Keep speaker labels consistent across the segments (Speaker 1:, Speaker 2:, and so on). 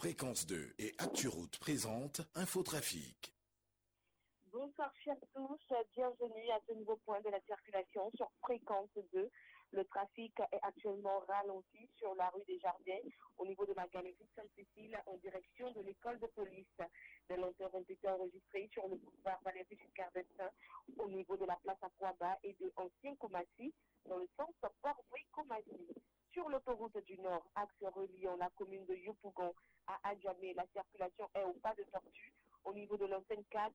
Speaker 1: Fréquence 2 et ActuRoute présente Infotrafic.
Speaker 2: Bonsoir chers tous, bienvenue à ce nouveau point de la circulation sur Fréquence 2. Le trafic est actuellement ralenti sur la rue des Jardins au niveau de la galerie Sainte-Cécile en direction de l'école de police. Des lenteurs ont été enregistrées sur le boulevard Valéry Giscard au niveau de la place Aquaba et de Ancien Comassi dans le sens Port-Bouy-Comassi. Sur l'autoroute du Nord, axe reliant la commune de Yopougon à Adjamé, la circulation est au pas de tortue au niveau de l'ancienne 4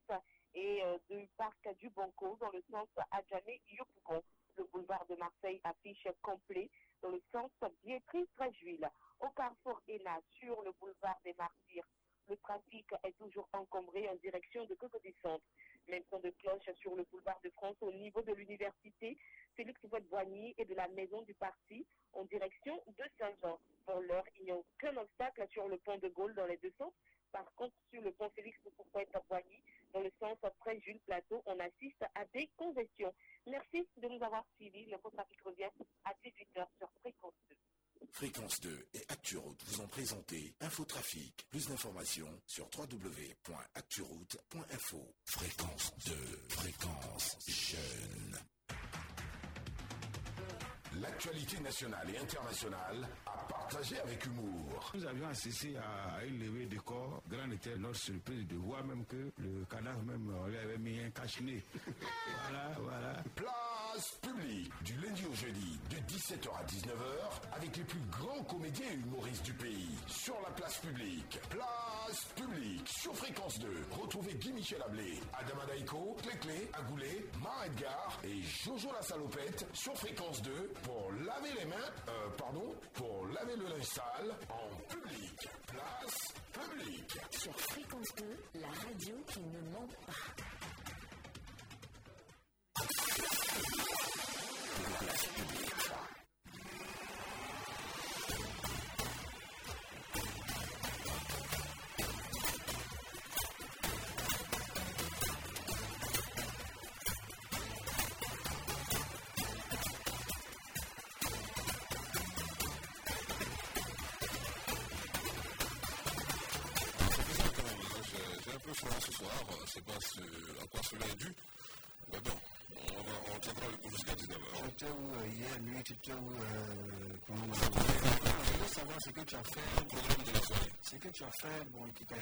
Speaker 2: et euh, du parc du Banco dans le sens Adjamé-Yopougon. Le boulevard de Marseille affiche complet dans le sens Biétry-Tréjuil. Au carrefour ENA, sur le boulevard des Martyrs, le trafic est toujours encombré en direction de Cocody Centre. Même son de cloche sur le boulevard de France au niveau de l'université, Félix Boigny et de la maison du parti en direction de Saint-Jean. Pour l'heure, il n'y a aucun obstacle sur le pont de Gaulle dans les deux sens. Par contre, sur le pont Félix Boigny, dans le sens après Jules Plateau, on assiste à des congestions. Merci de nous avoir suivis. Le trafic revient à 18h sur Fréquence 2.
Speaker 1: Fréquence 2 et ActuRoute vous ont présenté Infotrafic. Plus d'informations sur www.acturoute.info. Fréquence 2, fréquence jeune. L'actualité nationale et internationale à partager avec humour.
Speaker 3: Nous avions assisté à une levée de corps. Grande était notre surprise de voir même que le cadavre même, on lui avait mis un cache-nez. voilà, voilà.
Speaker 1: Place publique du lundi au jeudi de 17h à 19h avec les plus grands comédiens et humoristes du pays sur la place publique. Place publique sur fréquence 2. Retrouvez Guy Michel Ablé, Adama Daiko, Clé Agoulet, Mar Edgar et Jojo la salopette sur fréquence 2 pour laver les mains, euh, pardon, pour laver le linge sale en public. Place publique.
Speaker 4: Sur Fréquence 2, la radio qui ne ment pas.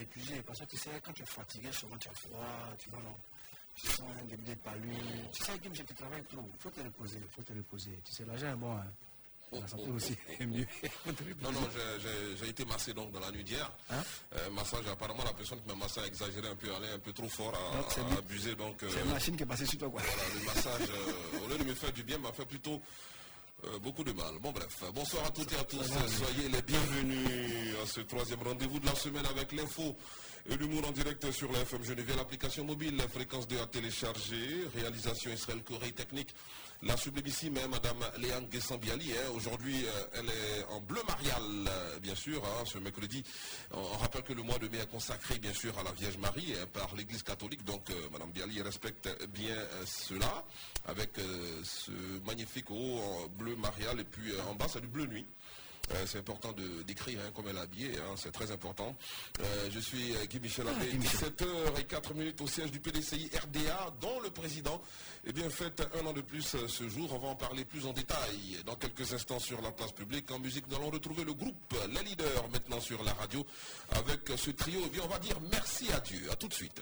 Speaker 5: Épuisé. Parce que tu sais, quand tu es fatigué, souvent tu as froid, tu vois, non Tu sens des, des palus. Tu sais, Kim, tu travailles trop. Il faut te reposer, il faut te reposer. Tu sais, l'argent est bon, hein. La santé aussi est mieux.
Speaker 6: Non, non, j'ai- été massé donc dans la nuit d'hier.
Speaker 5: Hein?
Speaker 6: Euh, massage, apparemment la personne qui m'a massé a exagéré un peu, allé un peu trop fort, a,
Speaker 5: c'est lui.
Speaker 6: abusé. Donc, euh,
Speaker 5: C'est une machine qui est passée sur toi, quoi.
Speaker 6: voilà, le massage, euh, au lieu de me faire du bien, m'a fait plutôt euh, beaucoup de mal. Bon bref, bonsoir à toutes et à tous. Soyez les bienvenus à ce troisième rendez-vous de la semaine avec l'info et l'humour en direct sur la FM Geneviève. L'application mobile, la fréquence 2 à télécharger. Réalisation Israël Corée Technique. La sublimissime, hein, Madame Léane Guessambiali. hein. Aujourd'hui, euh, elle est en bleu marial, euh, bien sûr, hein, ce mercredi. On, rappelle que le mois de mai est consacré, bien sûr, à la Vierge Marie hein, par l'Église catholique. Donc, euh, Madame Biali respecte bien euh, cela avec ce magnifique haut en bleu marial et puis en bas, c'est du bleu nuit. Euh, c'est important de d'écrire hein, comme elle est habillée, hein, c'est très important. Euh, je suis euh, Guy Michel Abbé, 17h04 minutes au siège du PDCI RDA, dont le président eh bien, fête un an de plus ce jour. On va en parler plus en détail dans quelques instants sur la place publique. En musique, nous allons retrouver le groupe Les Leaders maintenant sur la radio avec ce trio. Eh bien, on va dire merci à Dieu. À tout de suite.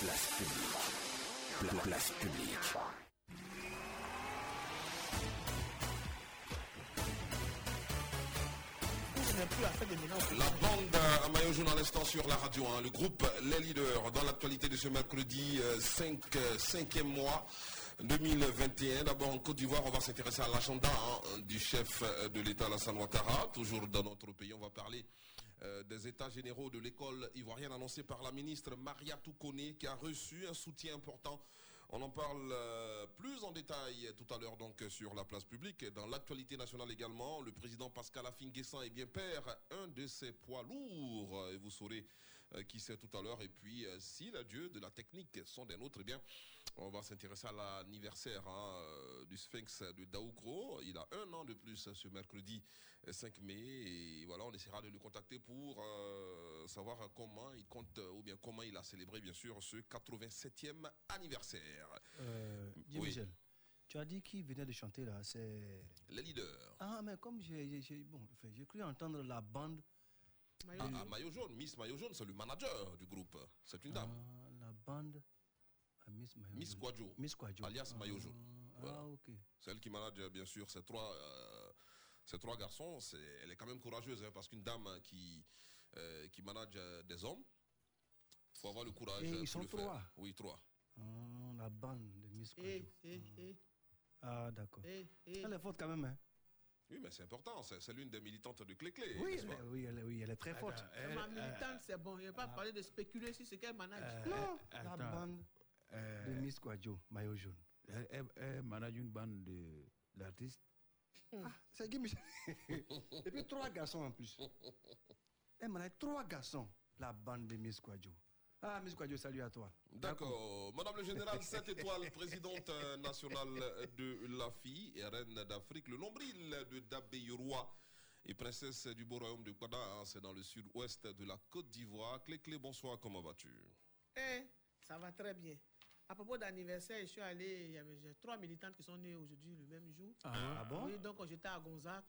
Speaker 1: Place publique. Pla- Place publique.
Speaker 6: La bande à maillot jaune à l'instant sur la radio. hein. Le groupe Les Leaders dans l'actualité de ce mercredi 5, 5e mois 2021. D'abord en Côte d'Ivoire, on va s'intéresser à l'agenda hein, du chef euh, de l'État Alassane Ouattara. Toujours dans notre pays, on va parler euh, des états généraux de l'école ivoirienne annoncés par la ministre Maria Toukone qui a reçu un soutien important. On en parle euh, plus en détail tout à l'heure donc sur la place publique. Dans l'actualité nationale également, le président Pascal Affinguessan est bien père un de ses poids lourds. Et vous saurez euh, qui c'est tout à l'heure. Et puis, euh, si les dieux de la technique sont des nôtres, eh bien, on va s'intéresser à l'anniversaire hein, euh, du Sphinx de Daoukro. Il a un an de plus ce mercredi euh, 5 mai. Et voilà, on essaiera de le contacter pour euh, savoir comment il compte euh, ou bien comment il a célébré, bien sûr, ce 87e anniversaire.
Speaker 5: Euh,
Speaker 6: Oui.
Speaker 5: Michel, tu as dit qui venait de chanter là C'est.
Speaker 6: Les leaders.
Speaker 5: Ah, mais comme j'ai bon, cru entendre la bande.
Speaker 6: Ah, ah, Maillot jaune, Miss Maillot jaune, c'est le manager du groupe. C'est une dame.
Speaker 5: Ah, la bande. Ah, Miss Mayo-
Speaker 6: Miss Kwadjo,
Speaker 5: Miss Kwadjo.
Speaker 6: alias
Speaker 5: Ah,
Speaker 6: Maillot jaune. Voilà.
Speaker 5: Ah, ok.
Speaker 6: C'est elle qui manage euh, bien sûr ces trois, euh, ces trois garçons. C'est- elle est quand même courageuse hein, parce qu'une dame qui, euh, qui manage euh, des hommes, il faut avoir le courage.
Speaker 5: Et ils sont
Speaker 6: le faire.
Speaker 5: trois
Speaker 6: Oui, trois.
Speaker 5: Ah, la bande de Miss
Speaker 7: Eh,
Speaker 5: Kwadjo.
Speaker 7: eh, eh,
Speaker 5: Ah, d'accord.
Speaker 7: eh, eh.
Speaker 5: Elle est forte quand même, hein
Speaker 6: Oui, mais c'est important. C'est l'une des militantes de Clé-Clé.
Speaker 5: oui, elle est, oui, elle est, oui, elle est très forte.
Speaker 7: C'est Ma militante, c'est bon. Je ne vais pas parler de spéculer sur ce qu'elle manage.
Speaker 5: non, la
Speaker 3: Euh,
Speaker 5: bande de Miss Kwadjo, maillot jaune.
Speaker 3: elle, elle- elle manage une bande de- d'artistes.
Speaker 5: Ah, c'est Guy Michel? Et puis trois garçons en plus. Elle manage trois garçons, la bande de Miss Kwadjo. Ah, Miss Kwadjo, salut à toi.
Speaker 6: D'accord. Madame le général, 7 étoiles, présidente euh, nationale de la fille et reine d'Afrique, le nombril de Dabeyrois et princesse du beau royaume de Kwada, hein, c'est dans le sud-ouest de la Côte d'Ivoire. Clé-Clé, bonsoir, comment vas-tu?
Speaker 7: Eh, ça va très bien. À propos d'anniversaire, je suis allé, il y avait trois militantes qui sont nées aujourd'hui le même jour.
Speaker 5: Ah, bon?
Speaker 7: Oui, donc j'étais à Gonzac.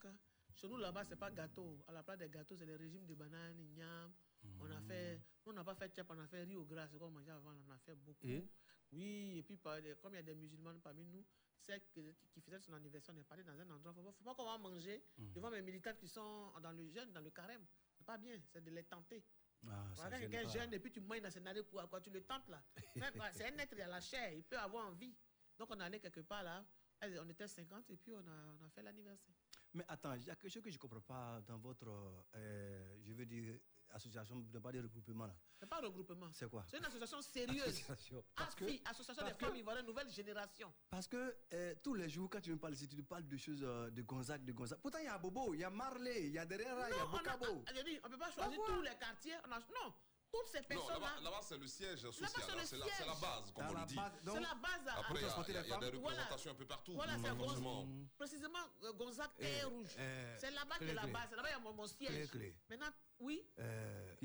Speaker 7: Chez nous là-bas, c'est pas gâteau. À la place des gâteaux, c'est le régime de bananes, igname. On a fait, nous on n'a pas fait tchèp, on a fait riz au gras, c'est comme on mangeait avant, on a fait beaucoup.
Speaker 5: Et?
Speaker 7: Oui, et puis comme il y a des musulmans parmi nous, que- qui faisait son anniversaire, on est parti dans un endroit. Il ne faut pas qu'on va manger devant mes militants qui sont dans le jeûne, dans le carême. C'est pas bien, c'est de les tenter.
Speaker 5: Ah, ça
Speaker 7: Voilà, quelqu'un et puis tu manges dans scénario quoi, quoi, tu le tentes là. C'est un être, il a la chair, il peut avoir envie. Donc on allait quelque part là, on était 50 et puis on a, on a fait l'anniversaire.
Speaker 5: Mais attends, il y a quelque chose que je ne comprends pas dans votre, euh, je veux dire, association, ne pas des regroupements là.
Speaker 7: C'est pas un regroupement.
Speaker 5: C'est quoi?
Speaker 7: C'est une association sérieuse.
Speaker 5: Association. Parce que-
Speaker 7: AFI, Association des
Speaker 5: parce que-
Speaker 7: femmes ivoiriennes, nouvelle génération.
Speaker 5: Parce que euh, tous les jours, quand tu me parles ici, tu parles de choses euh, de Gonzague, de Gonzague. Pourtant, il y a Bobo, il y a Marley, il y a Derera, il y a
Speaker 7: Non, on a-
Speaker 5: Bocabo.
Speaker 7: ah, on peut pas choisir
Speaker 5: Pourquoi?
Speaker 7: tous les quartiers. On a- non, toutes ces
Speaker 6: Non,
Speaker 7: personnes-là.
Speaker 6: là-bas, là-bas, c'est le siège social.
Speaker 7: c'est
Speaker 6: hein, la, c'est la base, comme on
Speaker 5: la
Speaker 6: le dit.
Speaker 7: C'est la base à,
Speaker 6: Après, il y a-
Speaker 5: transporter
Speaker 6: il y, a- il y a des représentations un peu partout.
Speaker 7: Voilà, c'est. Précisément, euh, Gonzague
Speaker 3: Eh,
Speaker 7: est rouge.
Speaker 3: eh,
Speaker 7: c'est là-bas que la base. C'est là-bas il y a mon, mon siège.
Speaker 3: Clé, clé.
Speaker 7: Maintenant, oui,
Speaker 3: Euh,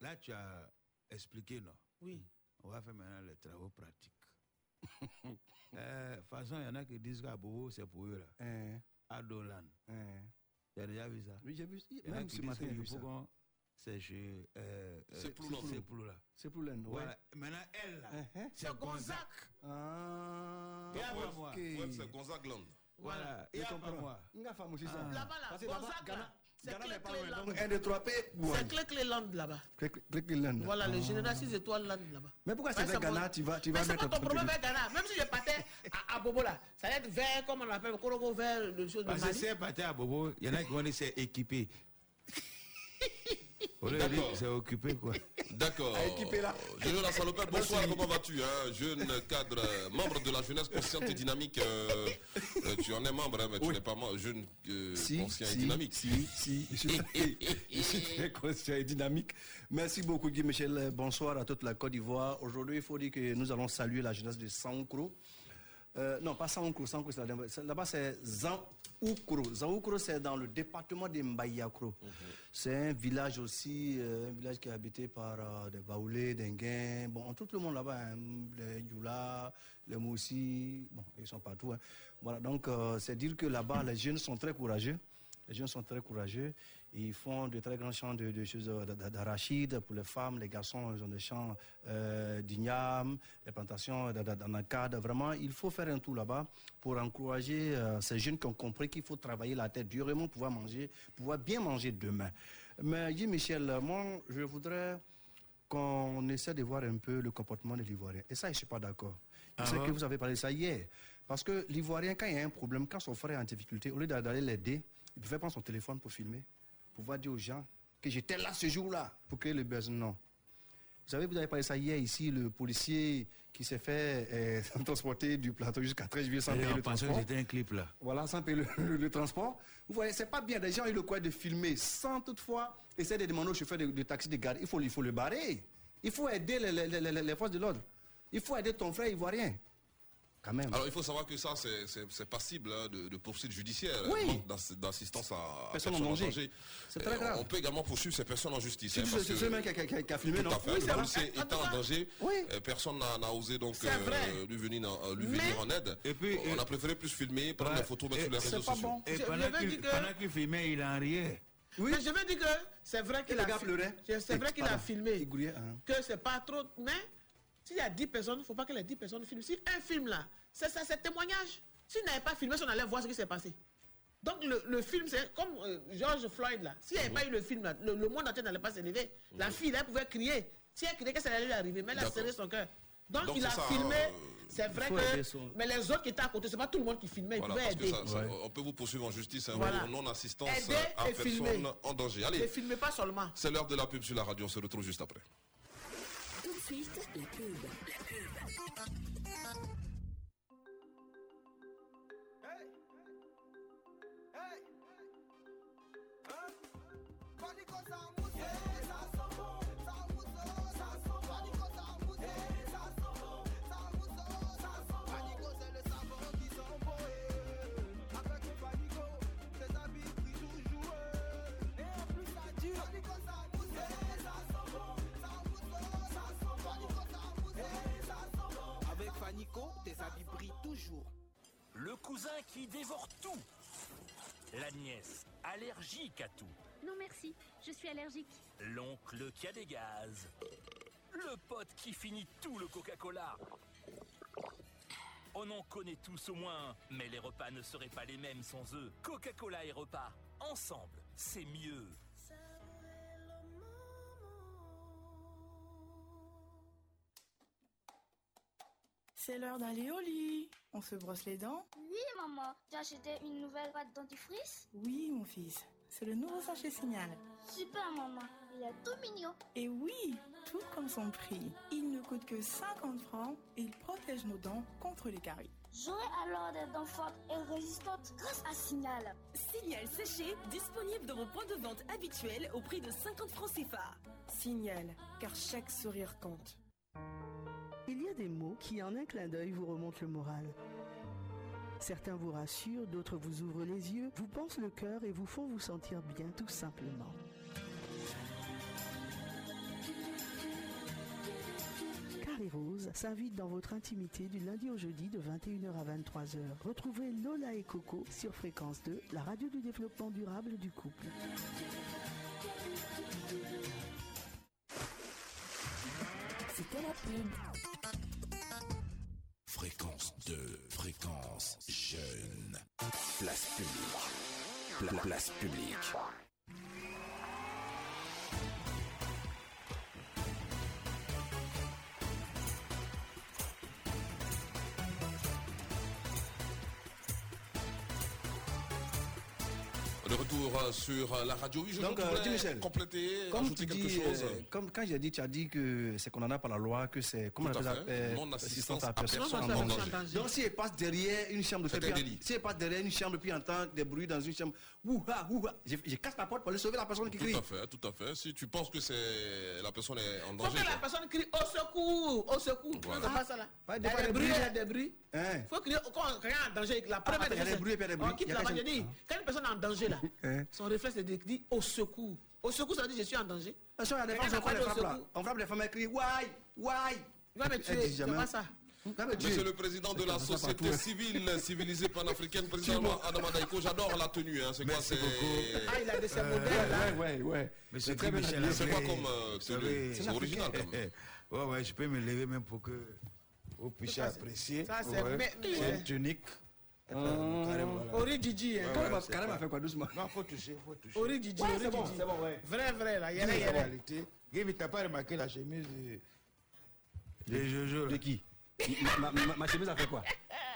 Speaker 3: là, tu as expliqué, non?
Speaker 7: Oui.
Speaker 3: On va faire maintenant les travaux pratiques. Euh, De toute façon, il y en a qui disent qu'à Bobo, c'est pour eux, là.
Speaker 5: Hein,
Speaker 3: À Dolan.
Speaker 5: hein.
Speaker 3: Tu as déjà vu ça?
Speaker 5: Oui, j'ai vu.
Speaker 3: Il y en a
Speaker 5: Même
Speaker 3: qui
Speaker 5: ce
Speaker 3: disent
Speaker 5: matin, j'ai
Speaker 3: que
Speaker 5: vu
Speaker 3: le
Speaker 5: ça.
Speaker 3: Bougon, c'est chez... Euh,
Speaker 6: C'est
Speaker 3: euh. C'est Plou, là.
Speaker 5: C'est pour l'un, ouais.
Speaker 3: Voilà. Maintenant, elle, là,
Speaker 5: Hein,
Speaker 3: c'est
Speaker 7: C'est
Speaker 3: Gonzague.
Speaker 7: Gonzague.
Speaker 5: Ah,
Speaker 3: Et après
Speaker 6: Web,
Speaker 3: moi.
Speaker 6: Web, c'est Gonzague Land.
Speaker 3: Voilà. Et après moi.
Speaker 5: Nga femme aussi ça.
Speaker 7: Là-bas, là,
Speaker 5: Ghana-
Speaker 7: là, c'est
Speaker 5: Ghana
Speaker 7: Clé
Speaker 5: n'est pas
Speaker 7: Clé
Speaker 5: loin.
Speaker 7: Land.
Speaker 5: Donc, 1, 2, 3 P.
Speaker 7: C'est Clé Clé Land là-bas.
Speaker 5: Land.
Speaker 7: Voilà, le
Speaker 5: Ah.
Speaker 7: général 6 étoiles Land là-bas.
Speaker 5: Mais pourquoi c'est vers
Speaker 7: c'est
Speaker 5: Ghana, tu vas, tu vas
Speaker 7: c'est
Speaker 5: mettre
Speaker 7: pas ton
Speaker 5: ton
Speaker 7: problème avec Ghana. Même si je partais à, Bobo là, ça va être vert, comme on l'appelle, Korogo vert, le chose de
Speaker 3: Parce que
Speaker 7: Mali.
Speaker 3: si elle partait à Bobo, il y en a qui vont dire c'est équipé. Dire
Speaker 6: D'accord.
Speaker 3: c'est occupé, quoi.
Speaker 6: D'accord. Jeune la salopette, bonsoir, comment vas-tu hein Jeune cadre, membre de la jeunesse consciente et dynamique. euh, euh, tu en es membre, hein, mais tu n'es pas membre, jeune euh,
Speaker 5: Si,
Speaker 6: conscient et
Speaker 5: si,
Speaker 6: dynamique.
Speaker 5: Si, si, je suis, très- je suis très conscient et dynamique. Merci beaucoup Guy Michel. Bonsoir à toute la Côte d'Ivoire. Aujourd'hui, il faut dire que nous allons saluer la jeunesse de Sankro. Euh, non, pas Sankro, Sankro, c'est là- c'est- là-bas c'est Zaoukro. C'est dans le département de Mbayakro. C'est un village aussi, euh, un village qui est habité par euh, des Baoulés, des Nguins, bon, tout le monde là-bas, hein, les Youla, les Moussi, bon, ils sont partout. hein. Voilà, donc euh, c'est dire que là-bas, les jeunes sont très courageux. Les jeunes sont très courageux. Ils font de très grands champs de, de choses euh, d'a- d'arachide pour les femmes. Les garçons, ils ont des champs euh, d'igname, des plantations d'a- d'a- d'anacarde. Vraiment, il faut faire un tour là-bas pour encourager euh, ces jeunes qui ont compris qu'il faut travailler la tête durement, pour pouvoir manger, pouvoir bien manger demain. Mais Guy Michel, moi, je voudrais qu'on essaie de voir un peu le comportement de l'Ivoirien. Et ça, je ne suis pas d'accord. Je sais
Speaker 3: bon
Speaker 5: que vous avez parlé de ça hier. Parce que l'Ivoirien, quand il y a un problème, quand son frère est en difficulté, au lieu d'aller l'aider, il pouvait prendre son téléphone pour filmer, pouvoir dire aux gens que j'étais là ce jour-là, pour créer le buzz. Non. Vous savez, vous avez parlé ça hier ici, le policier qui s'est fait euh, transporter du plateau jusqu'à 13 juillet sans
Speaker 3: Et
Speaker 5: payer le transport.
Speaker 3: c'était un clip, là.
Speaker 5: Voilà, sans payer le, le- le transport. Vous voyez, c'est pas bien. Les gens ont eu le courage de filmer sans toutefois essayer de demander au chauffeur de, de taxi de garde. Il faut, il faut le barrer. Il faut aider les, les- les- les- les forces de l'ordre. Il faut aider ton frère ivoirien. Quand même.
Speaker 6: Alors il faut savoir que ça, c'est- passible hein, de, de poursuites judiciaires,
Speaker 5: Oui.
Speaker 6: hein, manque d'ass- d'assistance à,
Speaker 5: Personne en danger. C'est très grave.
Speaker 6: On peut également poursuivre ces personnes en justice. Hein,
Speaker 5: c'est
Speaker 6: que-
Speaker 5: ce mec qui a, qui a- qui a filmé,
Speaker 6: Tout
Speaker 5: non
Speaker 6: à fait.
Speaker 5: Oui,
Speaker 6: le policier étant en danger,
Speaker 5: oui.
Speaker 6: euh, personne n'a osé donc
Speaker 7: vrai.
Speaker 6: lui venir, en- lui
Speaker 7: Mais-
Speaker 6: venir en aide.
Speaker 3: Et puis,
Speaker 6: on
Speaker 3: euh,
Speaker 6: a préféré plus filmer, prendre
Speaker 3: ouais,
Speaker 6: des photos, mettre
Speaker 3: et
Speaker 6: sur les
Speaker 5: c'est
Speaker 6: réseaux
Speaker 5: pas
Speaker 6: sociaux.
Speaker 5: bon.
Speaker 3: Et pendant qu'il filmait, il en riait.
Speaker 5: Oui.
Speaker 7: Mais je veux dire que c'est vrai qu'il
Speaker 5: le
Speaker 7: a,
Speaker 5: gars
Speaker 7: fi-
Speaker 5: pleurait.
Speaker 7: c'est vrai qu'il a filmé.
Speaker 5: Hein.
Speaker 7: Que c'est pas trop. Mais s'il y a 10 personnes, il ne faut pas que les 10 personnes filment. Si un film là, c'est ça, c'est témoignage. S'il n'avait pas filmé, si on allait voir ce qui s'est passé. Donc le, le film, c'est comme euh, George Floyd là. S'il n'y avait pas eu le film là, le, le monde entier n'allait pas s'élever. La fille là, elle pouvait crier. Si elle criait, qu'est-ce qui allait lui arriver Mais elle a serré son cœur. Donc,
Speaker 6: Donc,
Speaker 7: il a
Speaker 6: ça,
Speaker 7: filmé.
Speaker 6: euh,
Speaker 7: c'est vrai que.
Speaker 5: son-
Speaker 7: Mais les autres qui étaient à côté, c'est pas tout le monde qui filmait. Ils
Speaker 6: Voilà,
Speaker 7: pouvaient
Speaker 6: parce que
Speaker 7: aider.
Speaker 6: ça, ça-
Speaker 5: Ouais.
Speaker 6: on peut vous poursuivre en justice hein,
Speaker 7: Voilà.
Speaker 6: non-assistance
Speaker 7: Aider
Speaker 6: à
Speaker 7: et
Speaker 6: personne
Speaker 7: filmer.
Speaker 6: en danger.
Speaker 7: Ne
Speaker 6: Allez,
Speaker 7: filmez pas seulement.
Speaker 6: c'est l'heure de la pub sur la radio, on se retrouve juste après.
Speaker 4: Suite, la pub.
Speaker 8: Avec toujours.
Speaker 9: Le cousin qui dévore tout. La nièce, allergique à tout.
Speaker 10: Non merci, je suis allergique.
Speaker 9: L'oncle qui a des gaz. Le pote qui finit tout le Coca-Cola. On en connaît tous au moins, mais les repas ne seraient pas les mêmes sans eux. Coca-Cola et repas, ensemble, c'est mieux.
Speaker 11: C'est l'heure d'aller au lit. On se brosse les dents
Speaker 10: Oui maman, tu as acheté une nouvelle pâte dentifrice
Speaker 11: Oui, mon fils. C'est le nouveau sachet signal.
Speaker 10: Super maman. Il est tout mignon.
Speaker 11: Et oui, tout comme son prix. Il ne coûte que 50 francs et il protège nos dents contre les caries.
Speaker 10: J'aurai alors des dents fortes et résistantes grâce à Signal.
Speaker 12: Signal séché, disponible dans vos points de vente habituels au prix de 50 francs CFA.
Speaker 11: Signal, car chaque sourire compte.
Speaker 13: Des mots qui, en un clin d'œil, vous remontent le moral. Certains vous rassurent, d'autres vous ouvrent les yeux, vous pensent le cœur et vous font vous sentir bien tout simplement. Carré Rose s'invite dans votre intimité du lundi au jeudi de 21h à 23h. Retrouvez Lola et Coco sur Fréquence 2, la radio du développement durable du couple.
Speaker 4: C'était la pub.
Speaker 1: Fréquence 2, fréquence jeune. Place publique. Pla- place publique.
Speaker 6: De retour euh, sur euh, la radio. Oui, je
Speaker 5: Donc, euh, dis Michel,
Speaker 6: compléter,
Speaker 5: comme
Speaker 6: ajouter
Speaker 5: tu
Speaker 6: quelque
Speaker 5: dis,
Speaker 6: chose.
Speaker 5: comme quand j'ai dit, tu as dit que c'est qu'on en a par la loi, que c'est comment on appelle
Speaker 6: Non-assistance à
Speaker 5: personne
Speaker 6: personne
Speaker 5: en
Speaker 6: en
Speaker 5: danger.
Speaker 6: danger.
Speaker 5: Donc si elle passe derrière une chambre
Speaker 6: un
Speaker 5: puis-
Speaker 6: délit.
Speaker 5: si elle passe derrière une chambre puis entend des bruits dans une chambre, ouha, ouha, je, je casse la porte pour aller sauver la personne qui crie.
Speaker 6: Tout à fait, tout à fait. Si tu penses que c'est la personne est en danger.
Speaker 7: que la personne crie au secours, au secours.
Speaker 6: Voilà.
Speaker 7: Non, pas ça là. Il
Speaker 5: des
Speaker 7: des
Speaker 5: des
Speaker 7: bruits, il.
Speaker 5: Hein?
Speaker 7: Faut crier quand quelqu'un est en danger. La première
Speaker 5: attends, il y a
Speaker 7: des
Speaker 5: bruits, il y a des bruits.
Speaker 7: On quitte
Speaker 5: Il y a
Speaker 7: là-bas, je dis, quand une personne est en danger là,
Speaker 5: Hein?
Speaker 7: son réflexe c'est de dire au secours. Au secours, ça veut dire je suis en danger.
Speaker 5: Attention, il y a des
Speaker 7: Quelqu'un
Speaker 5: femmes, on frappe les femmes là.
Speaker 7: secours.
Speaker 5: On frappe les femmes, elles crient, why, why?
Speaker 7: Il va me tuer, c'est pas ça.
Speaker 5: Va me tuer.
Speaker 6: Monsieur le président de la
Speaker 5: C'est
Speaker 6: société civile civilisée panafricaine, président Adama Daïko, j'adore la tenue. Hein. C'est quoi
Speaker 3: Merci
Speaker 6: c'est...
Speaker 3: beaucoup.
Speaker 7: Ah, il a des ses
Speaker 3: Euh,
Speaker 7: modèles.
Speaker 5: Ouais, ouais, ouais.
Speaker 3: Monsieur
Speaker 5: très bien.
Speaker 6: C'est quoi comme euh, tenue? C'est original quand même.
Speaker 3: Ouais, ouais, je peux me lever même pour que vous puissiez apprécier.
Speaker 7: ça, c'est
Speaker 3: Ouais. tunique.
Speaker 5: Hum.
Speaker 3: Carrément, voilà.
Speaker 7: Ori Didi, hein.
Speaker 3: Ouais, ouais,
Speaker 5: carrément,
Speaker 3: pas-
Speaker 5: fait quoi doucement?
Speaker 3: Non, faut toucher, faut toucher.
Speaker 7: Ori Didi,
Speaker 5: Ouais,
Speaker 7: Ori
Speaker 5: c'est bon, c'est bon, ouais.
Speaker 7: Vrai, vrai là. Yere,
Speaker 3: la
Speaker 7: yere.
Speaker 3: réalité. Gaby, t'as pas remarqué la chemise de, de Jojo
Speaker 5: De qui? Ma, ma- chemise a fait quoi?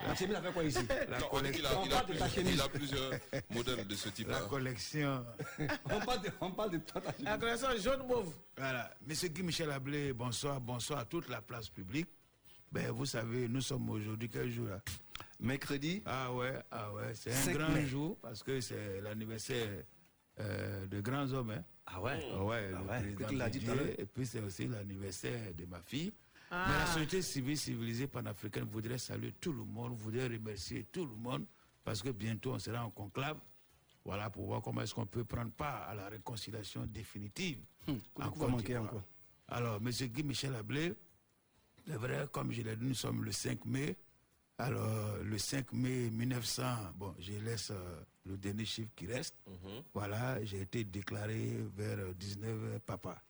Speaker 5: Ma chemise a fait quoi ici?
Speaker 3: La
Speaker 6: Non, a,
Speaker 3: collection.
Speaker 6: il a
Speaker 5: On parle de ta
Speaker 6: plusieurs,
Speaker 5: chemise.
Speaker 6: il a plusieurs modèles de ce
Speaker 3: La
Speaker 6: type-là.
Speaker 3: collection.
Speaker 5: on parle, de, on parle de toi, ta chemise.
Speaker 7: La collection jaune mauve.
Speaker 3: Voilà. Monsieur Guy Michel Ablé, bonsoir, bonsoir à toute la place publique. Ben, vous savez, nous sommes aujourd'hui quel jour là?
Speaker 5: Mercredi,
Speaker 3: Ah ouais, ah ouais, c'est un
Speaker 5: 5
Speaker 3: grand
Speaker 5: mai.
Speaker 3: jour parce que c'est l'anniversaire euh, de grands hommes. Hein.
Speaker 5: Ah ouais?
Speaker 3: Ah ouais,
Speaker 5: Ah
Speaker 3: le
Speaker 5: ouais,
Speaker 3: président
Speaker 5: écoute, il l'a dit tout à
Speaker 3: Didier,
Speaker 5: l'heure.
Speaker 3: Et puis c'est aussi l'anniversaire de ma fille.
Speaker 7: Ah.
Speaker 3: Mais la société civile civilisée panafricaine voudrait saluer tout le monde, voudrait remercier tout le monde parce que bientôt on sera en conclave. Voilà, pour voir comment est-ce qu'on peut prendre part à la réconciliation définitive.
Speaker 5: Hum,
Speaker 3: en
Speaker 5: manquer encore.
Speaker 3: Alors, M. Guy Michel Ablé, c'est vrai, comme je l'ai dit, nous sommes le 5 mai. Alors, le 5 mai 1900, bon, je laisse euh, le dernier chiffre qui reste.
Speaker 6: Mhm.
Speaker 3: Voilà, j'ai été déclaré vers euh, 19h papa.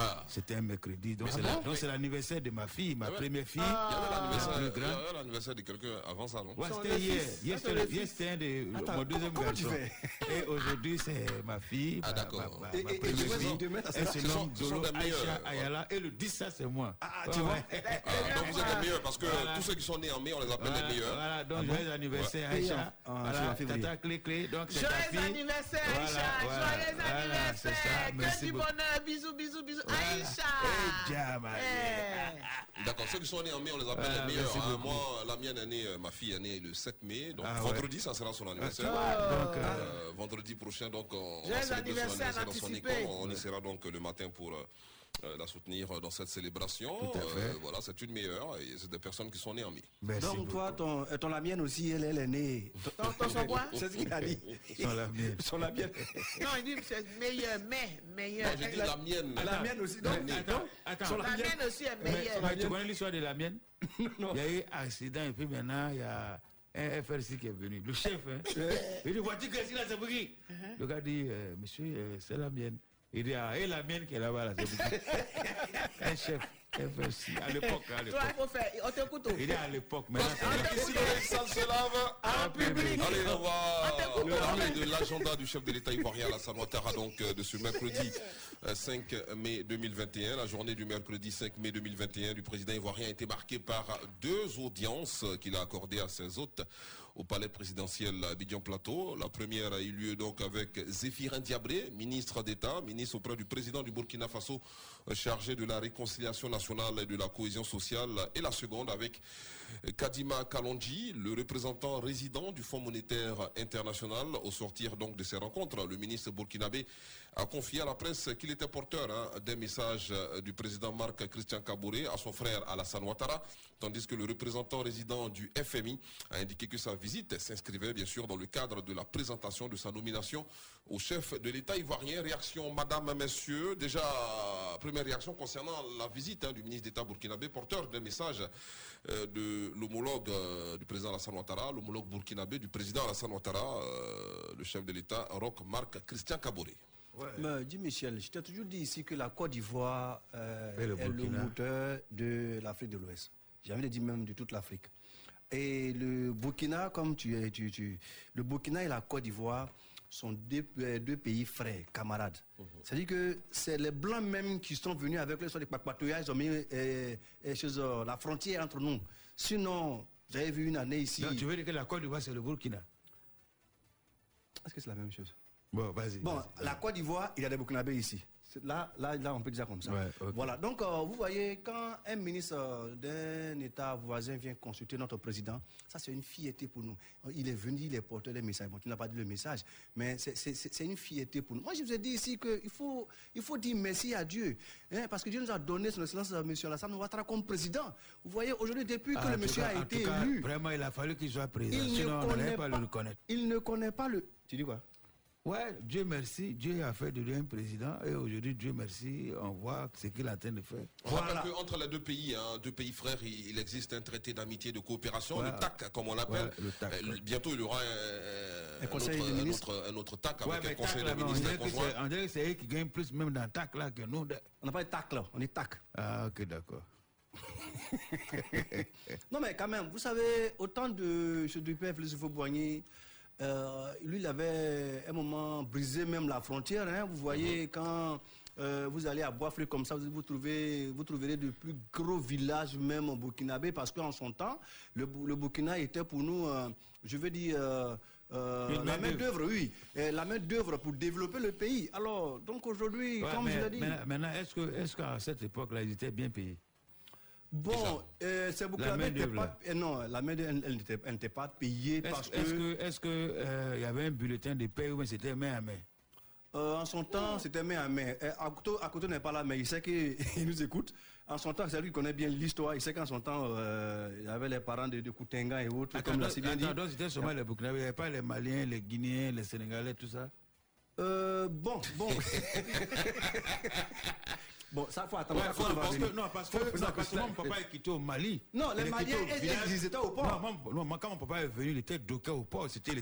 Speaker 6: Ah.
Speaker 3: C'était un mercredi. Donc, c'est
Speaker 6: ah
Speaker 3: la- l'anniversaire de ma fille, ma
Speaker 6: Ah
Speaker 3: première fille.
Speaker 6: Il y avait
Speaker 3: la
Speaker 6: l'anniversaire-
Speaker 3: plus
Speaker 6: il y avait l'anniversaire de quelqu'un avant ça, non?
Speaker 3: Ouais, c'était hier. Hier, c'était un de
Speaker 5: Attends,
Speaker 3: mon deuxième
Speaker 5: comment tu
Speaker 3: garçon.
Speaker 5: fais?
Speaker 3: Et aujourd'hui, c'est ma fille.
Speaker 6: Ah, d'accord.
Speaker 3: ma- ma-
Speaker 5: Et-
Speaker 3: ma Dolo Aïcha. Ayala. Le 10, ça, c'est moi.
Speaker 5: Ah, tu vois?
Speaker 6: Ah, donc vous êtes les meilleurs parce que tous ceux qui sont nés en mai, on les appelle les meilleurs.
Speaker 3: voilà, donc
Speaker 5: Ah
Speaker 3: joyeux anniversaire. Aïcha.
Speaker 5: Ah,
Speaker 3: Voilà, tata clé clé.
Speaker 7: Joyeux anniversaire, Aïcha. Joyeux anniversaire.
Speaker 3: merci
Speaker 7: Que du bonheur. Bisous, bisous, bisous. Aïcha.
Speaker 3: Eh.
Speaker 7: Eh.
Speaker 6: D'accord, ceux qui sont nés en mai, on les appelle
Speaker 3: Voilà,
Speaker 6: les meilleurs. hein. Moi, la mienne est née, euh, ma fille est née le 7 mai, donc
Speaker 3: Ah ouais.
Speaker 6: vendredi, ça sera son anniversaire.
Speaker 3: Ah, donc, euh,
Speaker 6: Euh, vendredi prochain, donc on, on
Speaker 7: Joyeux
Speaker 6: va célébrer son
Speaker 7: anniversaire
Speaker 6: anniversaire dans son école. On y sera donc le matin pour euh, la soutenir dans cette célébration.
Speaker 3: Tout à fait.
Speaker 6: Euh, voilà, c'est une meilleure et c'est des personnes qui sont nées en mai.
Speaker 3: Merci
Speaker 5: Donc
Speaker 3: beaucoup.
Speaker 5: toi, ton, euh, ton la mienne aussi, elle, elle est née.
Speaker 7: Ton- ton son quoi
Speaker 5: C'est ce qu'il a dit.
Speaker 3: Son la mienne.
Speaker 5: Son la mienne.
Speaker 7: Non, il dit que c'est meilleur, mais meilleur.
Speaker 6: Non, j'ai dit la mienne.
Speaker 5: La mienne aussi. Donc,
Speaker 3: Attends, attends.
Speaker 7: La mienne aussi est meilleure.
Speaker 3: mais tu connais l'histoire de la mienne?
Speaker 5: Non.
Speaker 3: Il y a eu accident et puis maintenant il y a un FRC qui est venu. Le chef, hein. Il dit, vois-tu que c'est là, c'est pour qui? Le gars dit, euh, monsieur, euh, c'est la mienne. Il dit, ah, et la mienne qui est là-bas, là, c'est Un chef, à l'époque, à
Speaker 7: Toi,
Speaker 3: l'époque.
Speaker 7: il faut faire. On t'écoute.
Speaker 3: Il dit à l'époque, maintenant c'est
Speaker 6: Ici, les salles se lavent.
Speaker 7: En public.
Speaker 6: Allez, on va parler de l'agenda du chef de l'État ivoirien Alassane Ouattara, donc euh, de ce mercredi euh, 5 mai 2021. La journée du mercredi 5 mai 2021 du président ivoirien a été marquée par deux audiences euh, qu'il a accordées à ses hôtes au palais présidentiel à Abidjan Plateau. La première a eu lieu donc avec Zéphirin Diabré, ministre d'État, ministre auprès du président du Burkina Faso, chargé de la réconciliation nationale et de la cohésion sociale. Et la seconde avec Kadima Kalonji, le représentant résident du Fonds monétaire international. Au sortir donc de ces rencontres, le ministre burkinabé a confié à la presse qu'il était porteur hein, des messages euh, du président Marc Christian Kabouré à son frère Alassane Ouattara, tandis que le représentant résident du FMI a indiqué que sa visite s'inscrivait bien sûr dans le cadre de la présentation de sa nomination au chef de l'État ivoirien. Réaction, madame, messieurs. Déjà, première réaction concernant la visite hein, du ministre d'État burkinabé, porteur des messages euh, de l'homologue euh, du président Alassane Ouattara, l'homologue burkinabé du président Alassane Ouattara, le chef de l'État, Roch Marc Christian Kabouré.
Speaker 5: Mais, dis Michel, je t'ai toujours dit ici que la Côte d'Ivoire euh, est le moteur de l'Afrique de l'Ouest. J'ai envie de dire même de toute l'Afrique. Et le Burkina, comme tu es, tu, tu- le Burkina et la Côte d'Ivoire sont deux, euh, deux pays frères, camarades. C'est-à-dire que c'est les Blancs même qui sont venus avec le soin des papatouillages, ils ont mis euh, euh, la frontière entre nous. Sinon, j'avais vu une année ici.
Speaker 3: Tu veux dire que la Côte d'Ivoire, c'est le Burkina?
Speaker 5: Est-ce que c'est la même chose?
Speaker 3: Bon, vas-y.
Speaker 5: Bon, la Côte d'Ivoire, il y a des Burkinabés ici. Là, là, là, on peut dire comme ça.
Speaker 3: Ouais.
Speaker 5: Voilà. Donc, euh, vous voyez, quand un ministre euh, d'un État voisin vient consulter notre président, ça, c'est une fierté pour nous. Il est venu, il est porteur des messages. Bon, tu n'as pas dit le message, mais c'est- une fierté pour nous. Moi, je vous ai dit ici qu'il faut, il faut dire merci à Dieu. hein, parce que Dieu nous a donné son excellence, euh, M. Alassane Ouattara, comme président. Vous voyez, aujourd'hui, depuis que
Speaker 3: En
Speaker 5: le monsieur
Speaker 3: cas-
Speaker 5: a été
Speaker 3: cas,
Speaker 5: élu,
Speaker 3: Vraiment, il a fallu qu'il soit président.
Speaker 5: il
Speaker 3: Sinon,
Speaker 5: ne
Speaker 3: on
Speaker 5: connaît
Speaker 3: pas,
Speaker 5: pas,
Speaker 3: le reconnaître.
Speaker 5: il ne connaît pas le... Tu dis quoi?
Speaker 3: Ouais, Dieu merci. Dieu a fait de lui un président. Et aujourd'hui, Dieu merci, on voit ce qu'il est en train de faire.
Speaker 6: On rappelle qu'entre les deux pays, hein, deux pays frères, il, il existe un traité d'amitié et de coopération, le TAC, comme on l'appelle.
Speaker 3: Ouais, le TAC,
Speaker 6: Euh, bientôt, il y aura un,
Speaker 5: Un conseil
Speaker 6: autre,
Speaker 5: des
Speaker 6: un
Speaker 5: ministres.
Speaker 6: autre- un autre TAC
Speaker 3: Ouais,
Speaker 6: avec un conseil
Speaker 3: là,
Speaker 6: des
Speaker 3: on
Speaker 6: ministres
Speaker 3: dirait que
Speaker 6: conjoints.
Speaker 3: c'est- on dirait que c'est eux qui gagnent plus même dans TAC là que nous.
Speaker 5: On n'a pas de TAC là, on est TAC.
Speaker 3: Ah, ok, d'accord.
Speaker 5: Non, mais quand même, vous savez, autant de chez du père Félix Boigny, euh, lui, il avait un moment brisé même la frontière. hein. Vous voyez, quand euh, vous allez à Boisflé comme ça, vous, vous, trouvez, vous trouverez de plus gros villages même au Burkinabé, parce qu'en son temps, le, Bu- le Burkina était pour nous, euh, je veux dire, euh, la main d'œuvre, oui, la main d'œuvre pour développer le pays. Alors, donc aujourd'hui,
Speaker 3: Ouais,
Speaker 5: comme
Speaker 3: mais
Speaker 5: je l'ai dit.
Speaker 3: Maintenant, maintenant, est-ce qu'à cette époque-là, ils étaient bien payés?
Speaker 5: Bon, euh, c'est beaucoup
Speaker 3: La
Speaker 5: n'était pas, euh, non, la main elle, elle n'était pas payée
Speaker 3: Est-ce
Speaker 5: parce que,
Speaker 3: est-ce que, est-ce que, euh, il y avait un bulletin de paie ou c'était main à main?
Speaker 5: Euh, en son temps, c'était main à main. Euh, Akoto, Akoto n'est pas là, mais il sait qu'il nous écoute. En son temps, c'est lui qui connaît bien l'histoire. Il sait qu'en son temps, euh, il y avait les parents de, de Koutenga et autres, comme l'a dit.
Speaker 3: Donc c'était seulement les Burkinabés, il n'y avait pas les Maliens, les Guinéens, les Sénégalais, tout ça?
Speaker 5: Euh, bon, bon. bon, ça faut attendre.
Speaker 3: Ouais,
Speaker 5: ça, faut
Speaker 3: parce que, non, parce que, non, parce que mon papa est quitté au Mali.
Speaker 5: Non, les Maliens, ils- étaient au port.
Speaker 3: Non, moi, non, quand mon papa est venu, il était docké au port. C'était,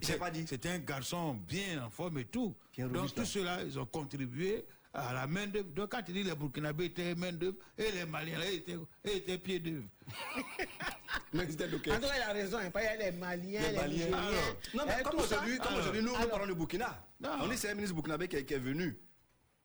Speaker 3: c'était un garçon bien en forme et tout.
Speaker 5: Bien
Speaker 3: Donc,
Speaker 5: robuste,
Speaker 3: tout
Speaker 5: hein.
Speaker 3: cela, ils ont contribué à la main d'œuvre. Donc, quand tu dis les Burkinabés étaient main d'œuvre et les Maliens, là, ils étaient, ils étaient pieds d'œuvre.
Speaker 5: Mais ils étaient dockés.
Speaker 7: En tout cas, il a raison. Il y a les Maliens,
Speaker 5: Les
Speaker 7: les,
Speaker 5: Maliens.
Speaker 7: Nigériens.
Speaker 5: Alors, non, mais
Speaker 7: eh,
Speaker 5: comme aujourd'hui, comme aujourd'hui, nous, nous parlons du Burkina. On dit c'est un ministre burkinabé qui est venu.